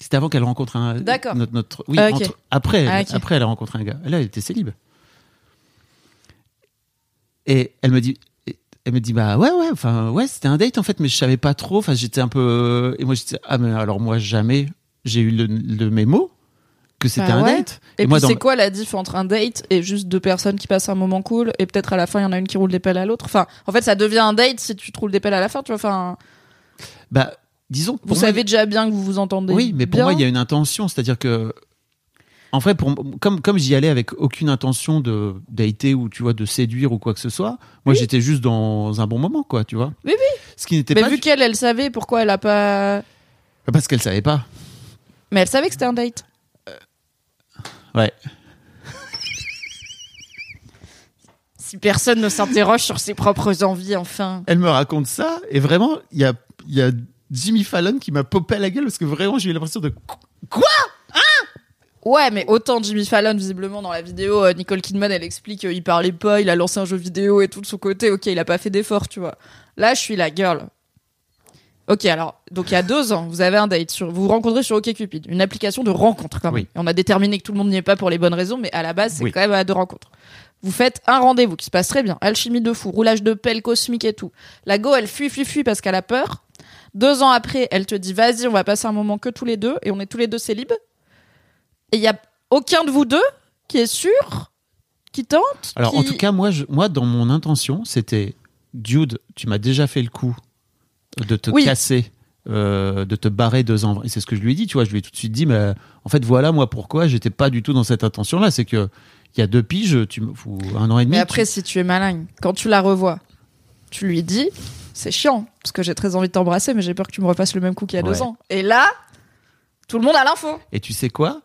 C'était avant qu'elle rencontre un. D'accord. Notre, notre- oui, Ah, entre- après, Ah, après, elle a rencontré un gars. Là, elle était célib. Et elle me dit, elle me dit, bah ouais, ouais, enfin ouais, c'était un date en fait, mais je savais pas trop. Enfin, j'étais un peu. Et moi, je disais, ah mais alors moi jamais j'ai eu le, le mémo que c'était Bah un ouais. date. Et, moi, puis c'est quoi la diff entre un date et juste deux personnes qui passent un moment cool? Et peut-être à la fin il y en a une qui roule des pelles à l'autre? Enfin, en fait ça devient un date si tu te roules des pelles à la fin, tu vois. Enfin, Bah, disons. que vous moi, savez déjà bien que vous vous entendez. Oui, mais pour bien. moi, il y a une intention. C'est-à-dire que, en vrai, pour, comme, comme j'y allais avec aucune intention de dater ou tu vois de séduire ou quoi que ce soit, moi j'étais juste dans un bon moment, quoi, tu vois. Oui, oui. Ce qui n'était Mais pas vu qu'elle, elle savait pourquoi elle a pas. parce qu'elle savait pas. Mais elle savait que c'était un date. Ouais. Si personne ne s'interroge sur ses propres envies, enfin. Elle me raconte ça et vraiment, il y a, il y a Jimmy Fallon qui m'a popé à la gueule parce que vraiment j'ai eu l'impression de quoi Ouais, mais autant Jimmy Fallon, visiblement, dans la vidéo, euh, Nicole Kidman, elle explique qu'il parlait pas, il a lancé un jeu vidéo et tout de son côté. Ok, il a pas fait d'effort, tu vois. Là, je suis la girl. Ok, alors, donc il y a deux ans, vous avez un date, sur, vous vous rencontrez sur OkCupid, une application de rencontre quand même. Oui. Et on a déterminé que tout le monde n'y est pas pour les bonnes raisons, mais à la base, c'est Oui. quand même à deux rencontres. Vous faites un rendez-vous qui se passe très bien, alchimie de fou, roulage de pelle cosmique et tout. La go, elle fuit, fuit, fuit parce qu'elle a peur. Deux ans après, elle te dit, vas-y, on va passer un moment que tous les deux, et on est tous les deux célibes. Et il y a aucun de vous deux qui est sûr, qui tente. Alors qui- en tout cas, moi, je, moi, dans mon intention, c'était Dude, tu m'as déjà fait le coup de te Oui. casser, euh, de te barrer deux ans. Et c'est ce que je lui ai dit, tu vois. Je lui ai tout de suite dit, mais en fait, voilà moi pourquoi j'étais pas du tout dans cette intention-là. C'est que il y a deux piges, tu ou un an et demi. Mais après, tu- si tu es malin, quand tu la revois, tu lui dis, c'est chiant, parce que j'ai très envie de t'embrasser, mais j'ai peur que tu me refasses le même coup qu'il y a deux ans. Et là, tout le monde a l'info. Et tu sais quoi?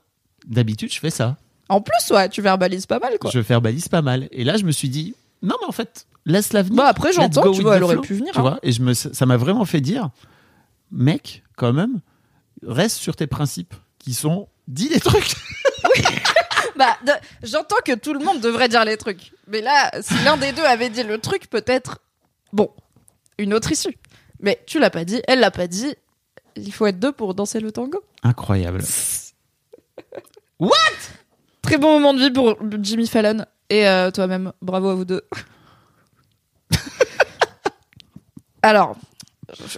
D'habitude, je fais ça. En plus, ouais, tu verbalises pas mal, quoi. Je verbalise pas mal. Et là, je me suis dit, non, mais en fait, laisse-la venir. Bah, après, j'entends, tu vois, elle aurait flow. pu venir, Tu hein. vois Et je me, ça m'a vraiment fait dire, mec, quand même, reste sur tes principes qui sont, dis les trucs. *laughs* Bah, de- j'entends que tout le monde devrait dire les trucs. Mais là, si l'un des deux avait dit le truc, peut-être, bon, une autre issue. Mais tu l'as pas dit, elle l'a pas dit. Il faut être deux pour danser le tango. Incroyable. *laughs* Très bon moment de vie pour Jimmy Fallon et euh, toi-même. Bravo à vous deux. *laughs* Alors,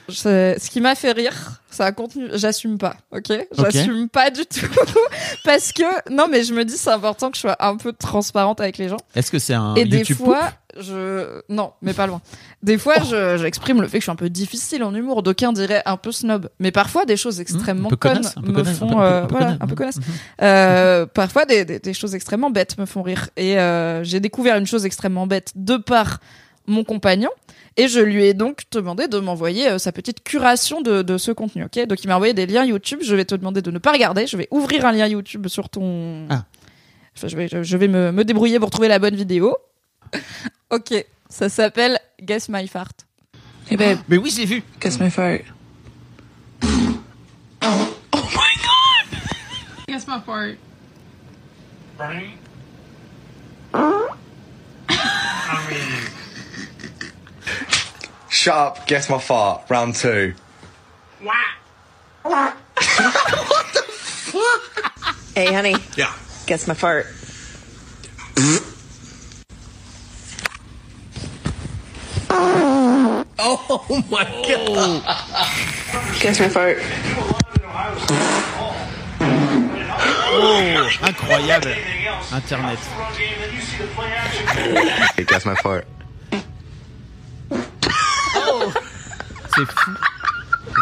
ce qui m'a fait rire, ça a contenu. J'assume pas, ok? J'assume pas du tout *laughs* parce que non, mais je me dis c'est important que je sois un peu transparente avec les gens. Est-ce que c'est un Et des fois, je non, mais pas loin. Des fois, Oh. je j'exprime le fait que je suis un peu difficile en humour. D'aucuns diraient un peu snob, mais parfois des choses extrêmement Mmh, connes me font peu- un peu- euh, un peu voilà, connasse. un peu connasse. Mhm. Euh, parfois des, des, des choses extrêmement bêtes me font rire. Et euh, j'ai découvert une chose extrêmement bête de par mon compagnon. Et je lui ai donc demandé de m'envoyer euh, sa petite curation de, de ce contenu, ok? Donc il m'a envoyé des liens YouTube. Je vais te demander de ne pas regarder. Je vais ouvrir un lien YouTube sur ton. Ah. Enfin, je vais, je, je vais me, me débrouiller pour trouver la bonne vidéo. *laughs* ok, ça s'appelle Guess My Fart. Hey babe, Mais oui, j'ai vu. guess my fart. Guess My Fart. Shut up, guess my fart. Round two. *laughs* Hey, honey, Yeah. guess my fart. Oh my god. Guess my fart. Oh, incroyable. Internet. Hey, guess my fart. C'est fou.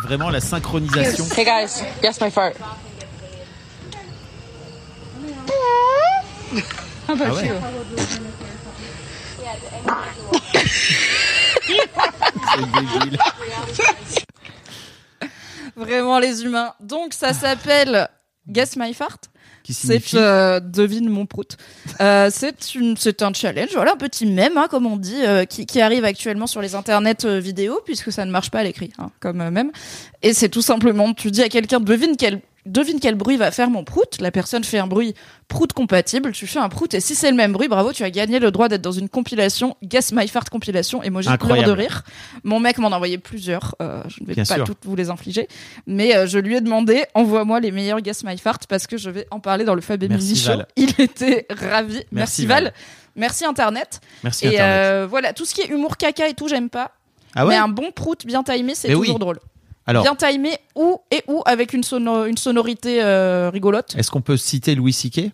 Vraiment la synchronisation. Hey guys, guess my fart. How about Ah ouais. you? *laughs* C'est débile. Vraiment les humains. Donc ça s'appelle Guess My Fart. Qui C'est euh, devine mon prout. Euh, c'est une c'est un challenge, voilà un petit mème hein, comme on dit, euh, qui, qui arrive actuellement sur les internets vidéo puisque ça ne marche pas à l'écrit hein, comme mème. Et c'est tout simplement tu dis à quelqu'un devine quel devine quel bruit va faire mon prout. La personne fait un bruit prout compatible. Tu fais un prout et si c'est le même bruit, bravo, tu as gagné le droit d'être dans une compilation Guess My Fart compilation. Et moi j'ai de rire. Mon mec m'en a envoyé plusieurs. euh, je ne vais Bien pas sûr. toutes vous les infliger, mais euh, je lui ai demandé envoie-moi les meilleurs Guess My Fart parce que je vais en parler dans le Fab Mimi Show. Val. *laughs* Il était ravi. Merci, Merci, Val. Val. Merci Internet. Merci et Internet. euh, voilà, tout ce qui est humour caca et tout, j'aime pas. Ah ouais mais un bon prout bien timé, c'est toujours oui. drôle. Alors, Bien timé ou et ou avec une, sono- une sonorité euh, rigolote, est-ce qu'on peut citer Louis C.K.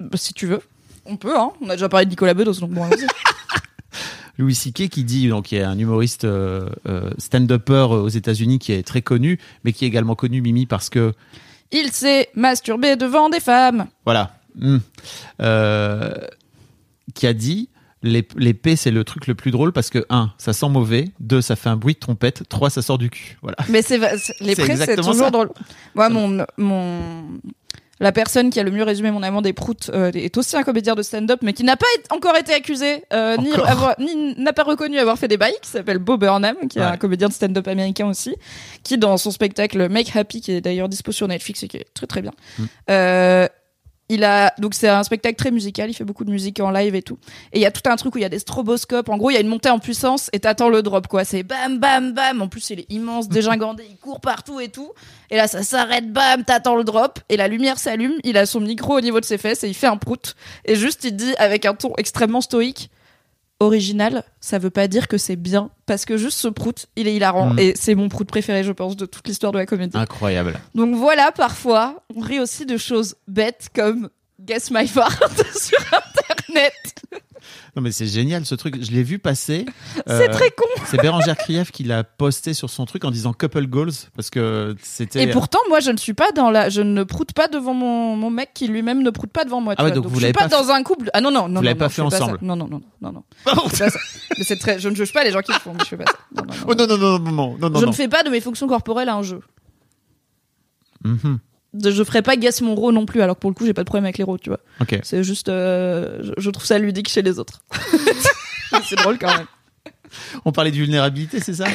bah, si tu veux. On peut, hein. On a déjà parlé de Nicolas Bedos, donc bon. *laughs* Louis C.K. qui dit, donc, il y a un humoriste euh, euh, stand-upper aux États-Unis qui est très connu, mais qui est également connu, Mimi, parce que, Il s'est masturbé devant des femmes. voilà, hmm, euh, qui a dit P, c'est le truc le plus drôle parce que, un, ça sent mauvais, deux, ça fait un bruit de trompette, trois, ça sort du cul. Voilà. Mais c'est les prés, c'est toujours ça. drôle. Moi, mon, mon, la personne qui a le mieux résumé mon amour des proutes euh, est aussi un comédien de stand-up, mais qui n'a pas encore été accusé, euh, ni n'a pas reconnu avoir fait des bails, qui s'appelle Bo Burnham, qui est un comédien de stand-up américain aussi, qui dans son spectacle Make Happy, qui est d'ailleurs dispo sur Netflix et qui est très très bien. Mm. Euh, il a donc c'est un spectacle très musical, il fait beaucoup de musique en live et tout. Et il y a tout un truc où il y a des stroboscopes. En gros, il y a une montée en puissance et t'attends le drop quoi. C'est bam bam bam. En plus, il est immense, dégingandé, *laughs* il court partout et tout. Et là, ça s'arrête, bam, t'attends le drop et la lumière s'allume. Il a son micro au niveau de ses fesses et il fait un prout. Et juste, il dit avec un ton extrêmement stoïque. Original, ça veut pas dire que c'est bien, parce que juste ce prout, il est hilarant, Mm. et c'est mon prout préféré, je pense, de toute l'histoire de la comédie. Incroyable. Donc voilà, parfois, on rit aussi de choses bêtes comme Guess My Fart *laughs* sur Internet. Non, mais c'est génial ce truc. Je l'ai vu passer. C'est Euh, très con. C'est Bérangère Krief qui l'a posté sur son truc en disant couple goals parce que c'était. Et pourtant, moi, je ne suis pas dans la, je ne proute pas devant mon, mon mec qui lui-même ne proute pas devant moi. Ah ouais, vois. donc vous je suis pas pas dans un couple. Ah non non non. Vous l'avez non, pas non, fait ensemble. Non non non non non. C'est pas ça. Mais c'est très. Je ne juge pas les gens qui le font, mais je fais pas ça. Non, non, non. Oh non, non, non, non, non, non, non. je non. ne fais pas de mes fonctions corporelles un jeu. Mhm. De- Je ferai pas guess mon rôle non plus, alors que pour le coup, j'ai pas de problème avec les rôles, tu vois. C'est juste, euh, je, je trouve ça ludique chez les autres. *laughs* C'est drôle quand même. On parlait de vulnérabilité, c'est ça?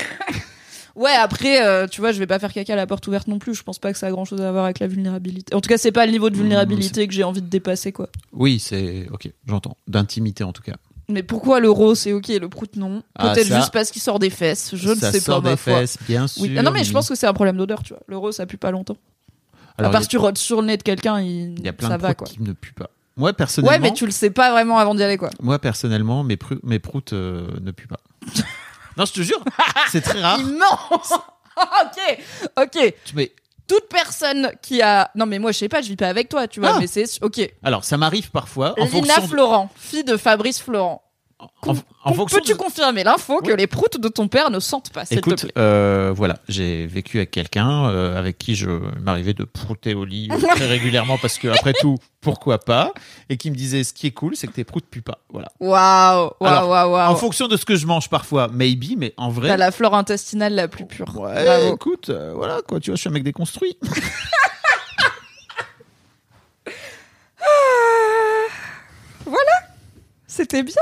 Ouais, après, euh, tu vois, je vais pas faire caca à la porte ouverte non plus. Je pense pas que ça a grand chose à voir avec la vulnérabilité. En tout cas, c'est pas le niveau de vulnérabilité que j'ai envie de dépasser, quoi. Oui, c'est. Ok, j'entends. D'intimité en tout cas. Mais pourquoi le rose c'est ok, le prout non? Ah, Peut-être juste parce qu'il sort des fesses. Je ne sais sort pas, ma des foi. fesses, bien Oui. sûr, Ah non, mais je pense que c'est un problème d'odeur, tu vois. Le rose, ça pue pas longtemps. Alors, à part si tu rôdes sur le nez de quelqu'un, il, y a plein ça de va, proutes quoi. qui ne puent pas. Moi, personnellement. Ouais, mais tu le sais pas vraiment avant d'y aller, quoi. Moi, personnellement, mes, proutes euh, ne puent pas. *laughs* non, je te jure, c'est très rare. Il ment *laughs* Ok, ok. Mais Toute personne qui a. Non, mais moi, je sais pas, je vis pas avec toi, tu vois, Ah. mais c'est. Ok. alors, ça m'arrive parfois en Lina fonction. de- Florent, fille de Fabrice Florent. En, en fonction Peux-tu de- confirmer l'info que les proutes de ton père ne sentent pas, te Écoute, plaît euh, voilà, j'ai vécu avec quelqu'un euh, avec qui je m'arrivais de prouter au lit euh, très *laughs* régulièrement parce que après tout, pourquoi pas Et qui me disait, ce qui est cool, c'est que tes proutes puent pas. Voilà. Waouh, waouh, waouh, waouh. En fonction de ce que je mange parfois, maybe, mais en vrai. T'as la flore intestinale la plus pure. Ouais, Bravo. écoute, euh, voilà quoi, tu vois, je suis un mec déconstruit. *laughs* *laughs* Voilà, c'était bien.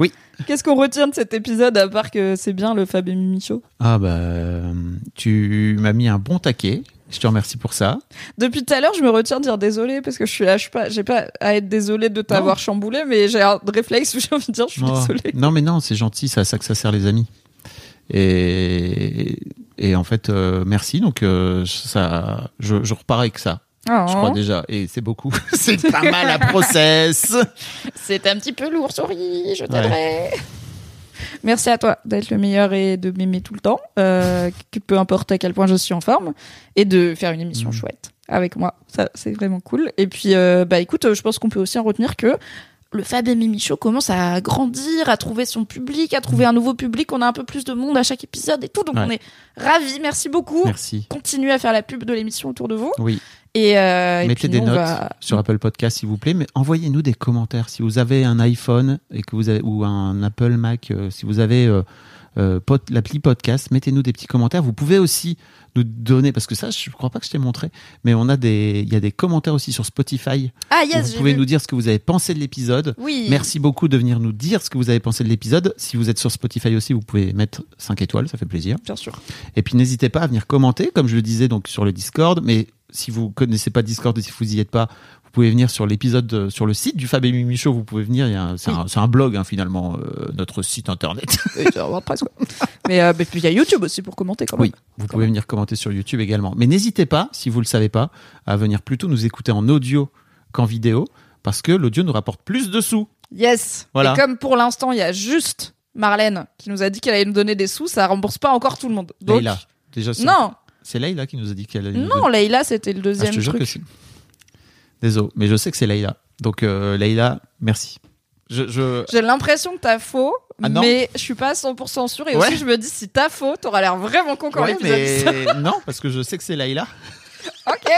Oui. Qu'est-ce qu'on retient de cet épisode à part que c'est bien le Fab et Mimi Show? Ah bah, euh, tu m'as mis un bon taquet. Je te remercie pour ça. Depuis tout à l'heure, je me retiens de dire désolé parce que je suis là, je pas, j'ai pas à être désolé de t'avoir chamboulé, mais j'ai un réflexe où *laughs* j'ai envie de dire je suis Oh. désolé. Non, mais non, c'est gentil, c'est à ça que ça sert les amis. Et, et en fait, euh, merci. Donc, euh, ça, je, je repars avec ça. Oh. Je crois déjà. Et c'est beaucoup. *laughs* c'est pas mal à process. *laughs* C'est un petit peu lourd, sorry, je t'aiderai. Merci à toi d'être le meilleur et de m'aimer tout le temps, euh, que peu importe à quel point je suis en forme, et de faire une émission chouette avec moi. Ça, c'est vraiment cool. Et puis, euh, bah écoute, je pense qu'on peut aussi en retenir que le Fab et Mimi Show commence à grandir, à trouver son public, à trouver un nouveau public. On a un peu plus de monde à chaque épisode et tout, donc Ouais. on est ravis. Merci beaucoup. Merci. Continuez à faire la pub de l'émission autour de vous. Oui. Et, euh, et Mettez puis des nous, notes va- sur Apple Podcast, s'il vous plaît. Mais envoyez-nous des commentaires. Si vous avez un iPhone et que vous avez, ou un Apple Mac, euh, si vous avez euh, euh, pod- l'appli podcast, mettez-nous des petits commentaires. Vous pouvez aussi nous donner, parce que ça, je crois pas que je t'ai montré, mais on a des, il y a des commentaires aussi sur Spotify. Ah, yes, vous pouvez vu. nous dire ce que vous avez pensé de l'épisode. Oui. Merci beaucoup de venir nous dire ce que vous avez pensé de l'épisode. Si vous êtes sur Spotify aussi, vous pouvez mettre 5 étoiles, ça fait plaisir. Bien sûr. Et puis n'hésitez pas à venir commenter, comme je le disais donc sur le Discord. Mais si vous connaissez pas Discord et si vous y êtes pas, vous pouvez venir sur l'épisode euh, sur le site du Fab et Mimi Show. Vous pouvez venir. un- C'est un, blog hein, finalement, euh, notre site internet. *laughs* Mais, euh, mais puis il y a YouTube aussi pour commenter quand même. Oui, vous pouvez venir commenter sur YouTube également. Mais n'hésitez pas, si vous le savez pas, à venir plutôt nous écouter en audio qu'en vidéo, parce que l'audio nous rapporte plus de sous. Yes. Voilà. Et comme pour l'instant, il y a juste Marlène qui nous a dit qu'elle allait nous donner des sous, ça rembourse pas encore tout le monde. Donc, Leïla, déjà. Non. C'est Leïla qui nous a dit qu'elle allait nous non, donner- Leïla, c'était le Ah, deuxième je te jure truc. que c'est. Désolé, mais je sais que c'est Leïla. Donc euh, Leïla, merci. Je, je... J'ai l'impression que t'as faux, Ah mais je suis pas 100% sûre. Et Ouais. aussi, je me dis, si t'as faux, t'auras l'air vraiment con quand Ouais, l'épisode dit ça. mais *laughs* non, parce que je sais que c'est Leïla. *laughs* Ok.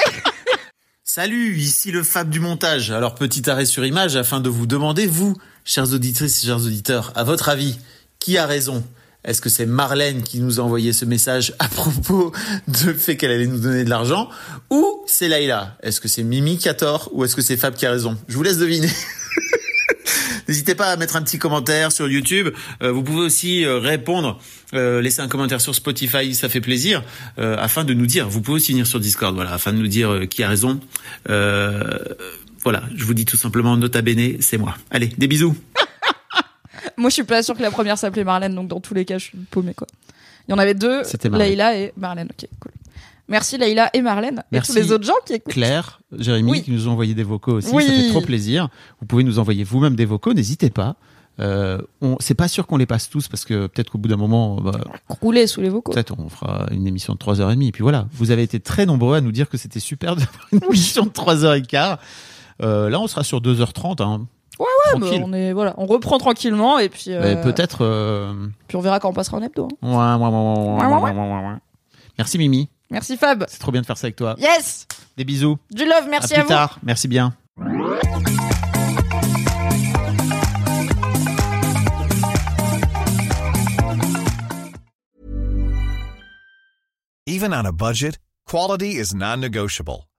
Salut, ici le Fab du montage. Alors petit arrêt sur image afin de vous demander, vous, chers auditrices et chers auditeurs, à votre avis, qui a raison? Est-ce que c'est Marlène qui nous a envoyé ce message à propos du fait qu'elle allait nous donner de l'argent Ou c'est Laïla? Est-ce que c'est Mimi qui a tort ou est-ce que c'est Fab qui a raison? Je vous laisse deviner. *laughs* N'hésitez pas à mettre un petit commentaire sur YouTube. Euh, vous pouvez aussi euh, répondre, euh, laisser un commentaire sur Spotify, ça fait plaisir, afin de nous dire. Vous pouvez aussi venir sur Discord, voilà, afin de nous dire qui a raison. Voilà, je vous dis tout simplement nota bene, c'est moi. Allez, des bisous. *laughs* Moi, je suis pas sûre que la première s'appelait Marlène, donc dans tous les cas, je suis paumée, quoi. Il y en avait deux, C'était Marlène. Leïla et Marlène. Ok, cool. Merci Leïla et Marlène Merci. et tous les autres gens qui écoutent. Claire, Jérémy, Oui. qui nous ont envoyé des vocaux aussi, Oui. ça fait trop plaisir. Vous pouvez nous envoyer vous-même des vocaux, n'hésitez pas. Euh, c'est pas sûr qu'on les passe tous parce que peut-être qu'au bout d'un moment, bah, Rouler sous les vocaux. Peut-être on fera une émission de 3h30 et puis voilà. Vous avez été très nombreux à nous dire que c'était super d'avoir une émission de 3h15. Euh, là, on sera sur 2h30. Hein. Ouais, ouais, mais Tranquille. on est voilà, on reprend tranquillement et puis. euh, Mais Peut-être. euh, Puis on verra quand on passera en hebdo. hein. ouais, ouais, ouais, ouais, ouais, ouais, ouais, ouais. Merci Mimi. Merci Fab. C'est trop bien de faire ça avec toi. Yes. Des bisous. Du love, merci à à plus vous. tard. Merci bien. Even on a budget, quality is non-negotiable.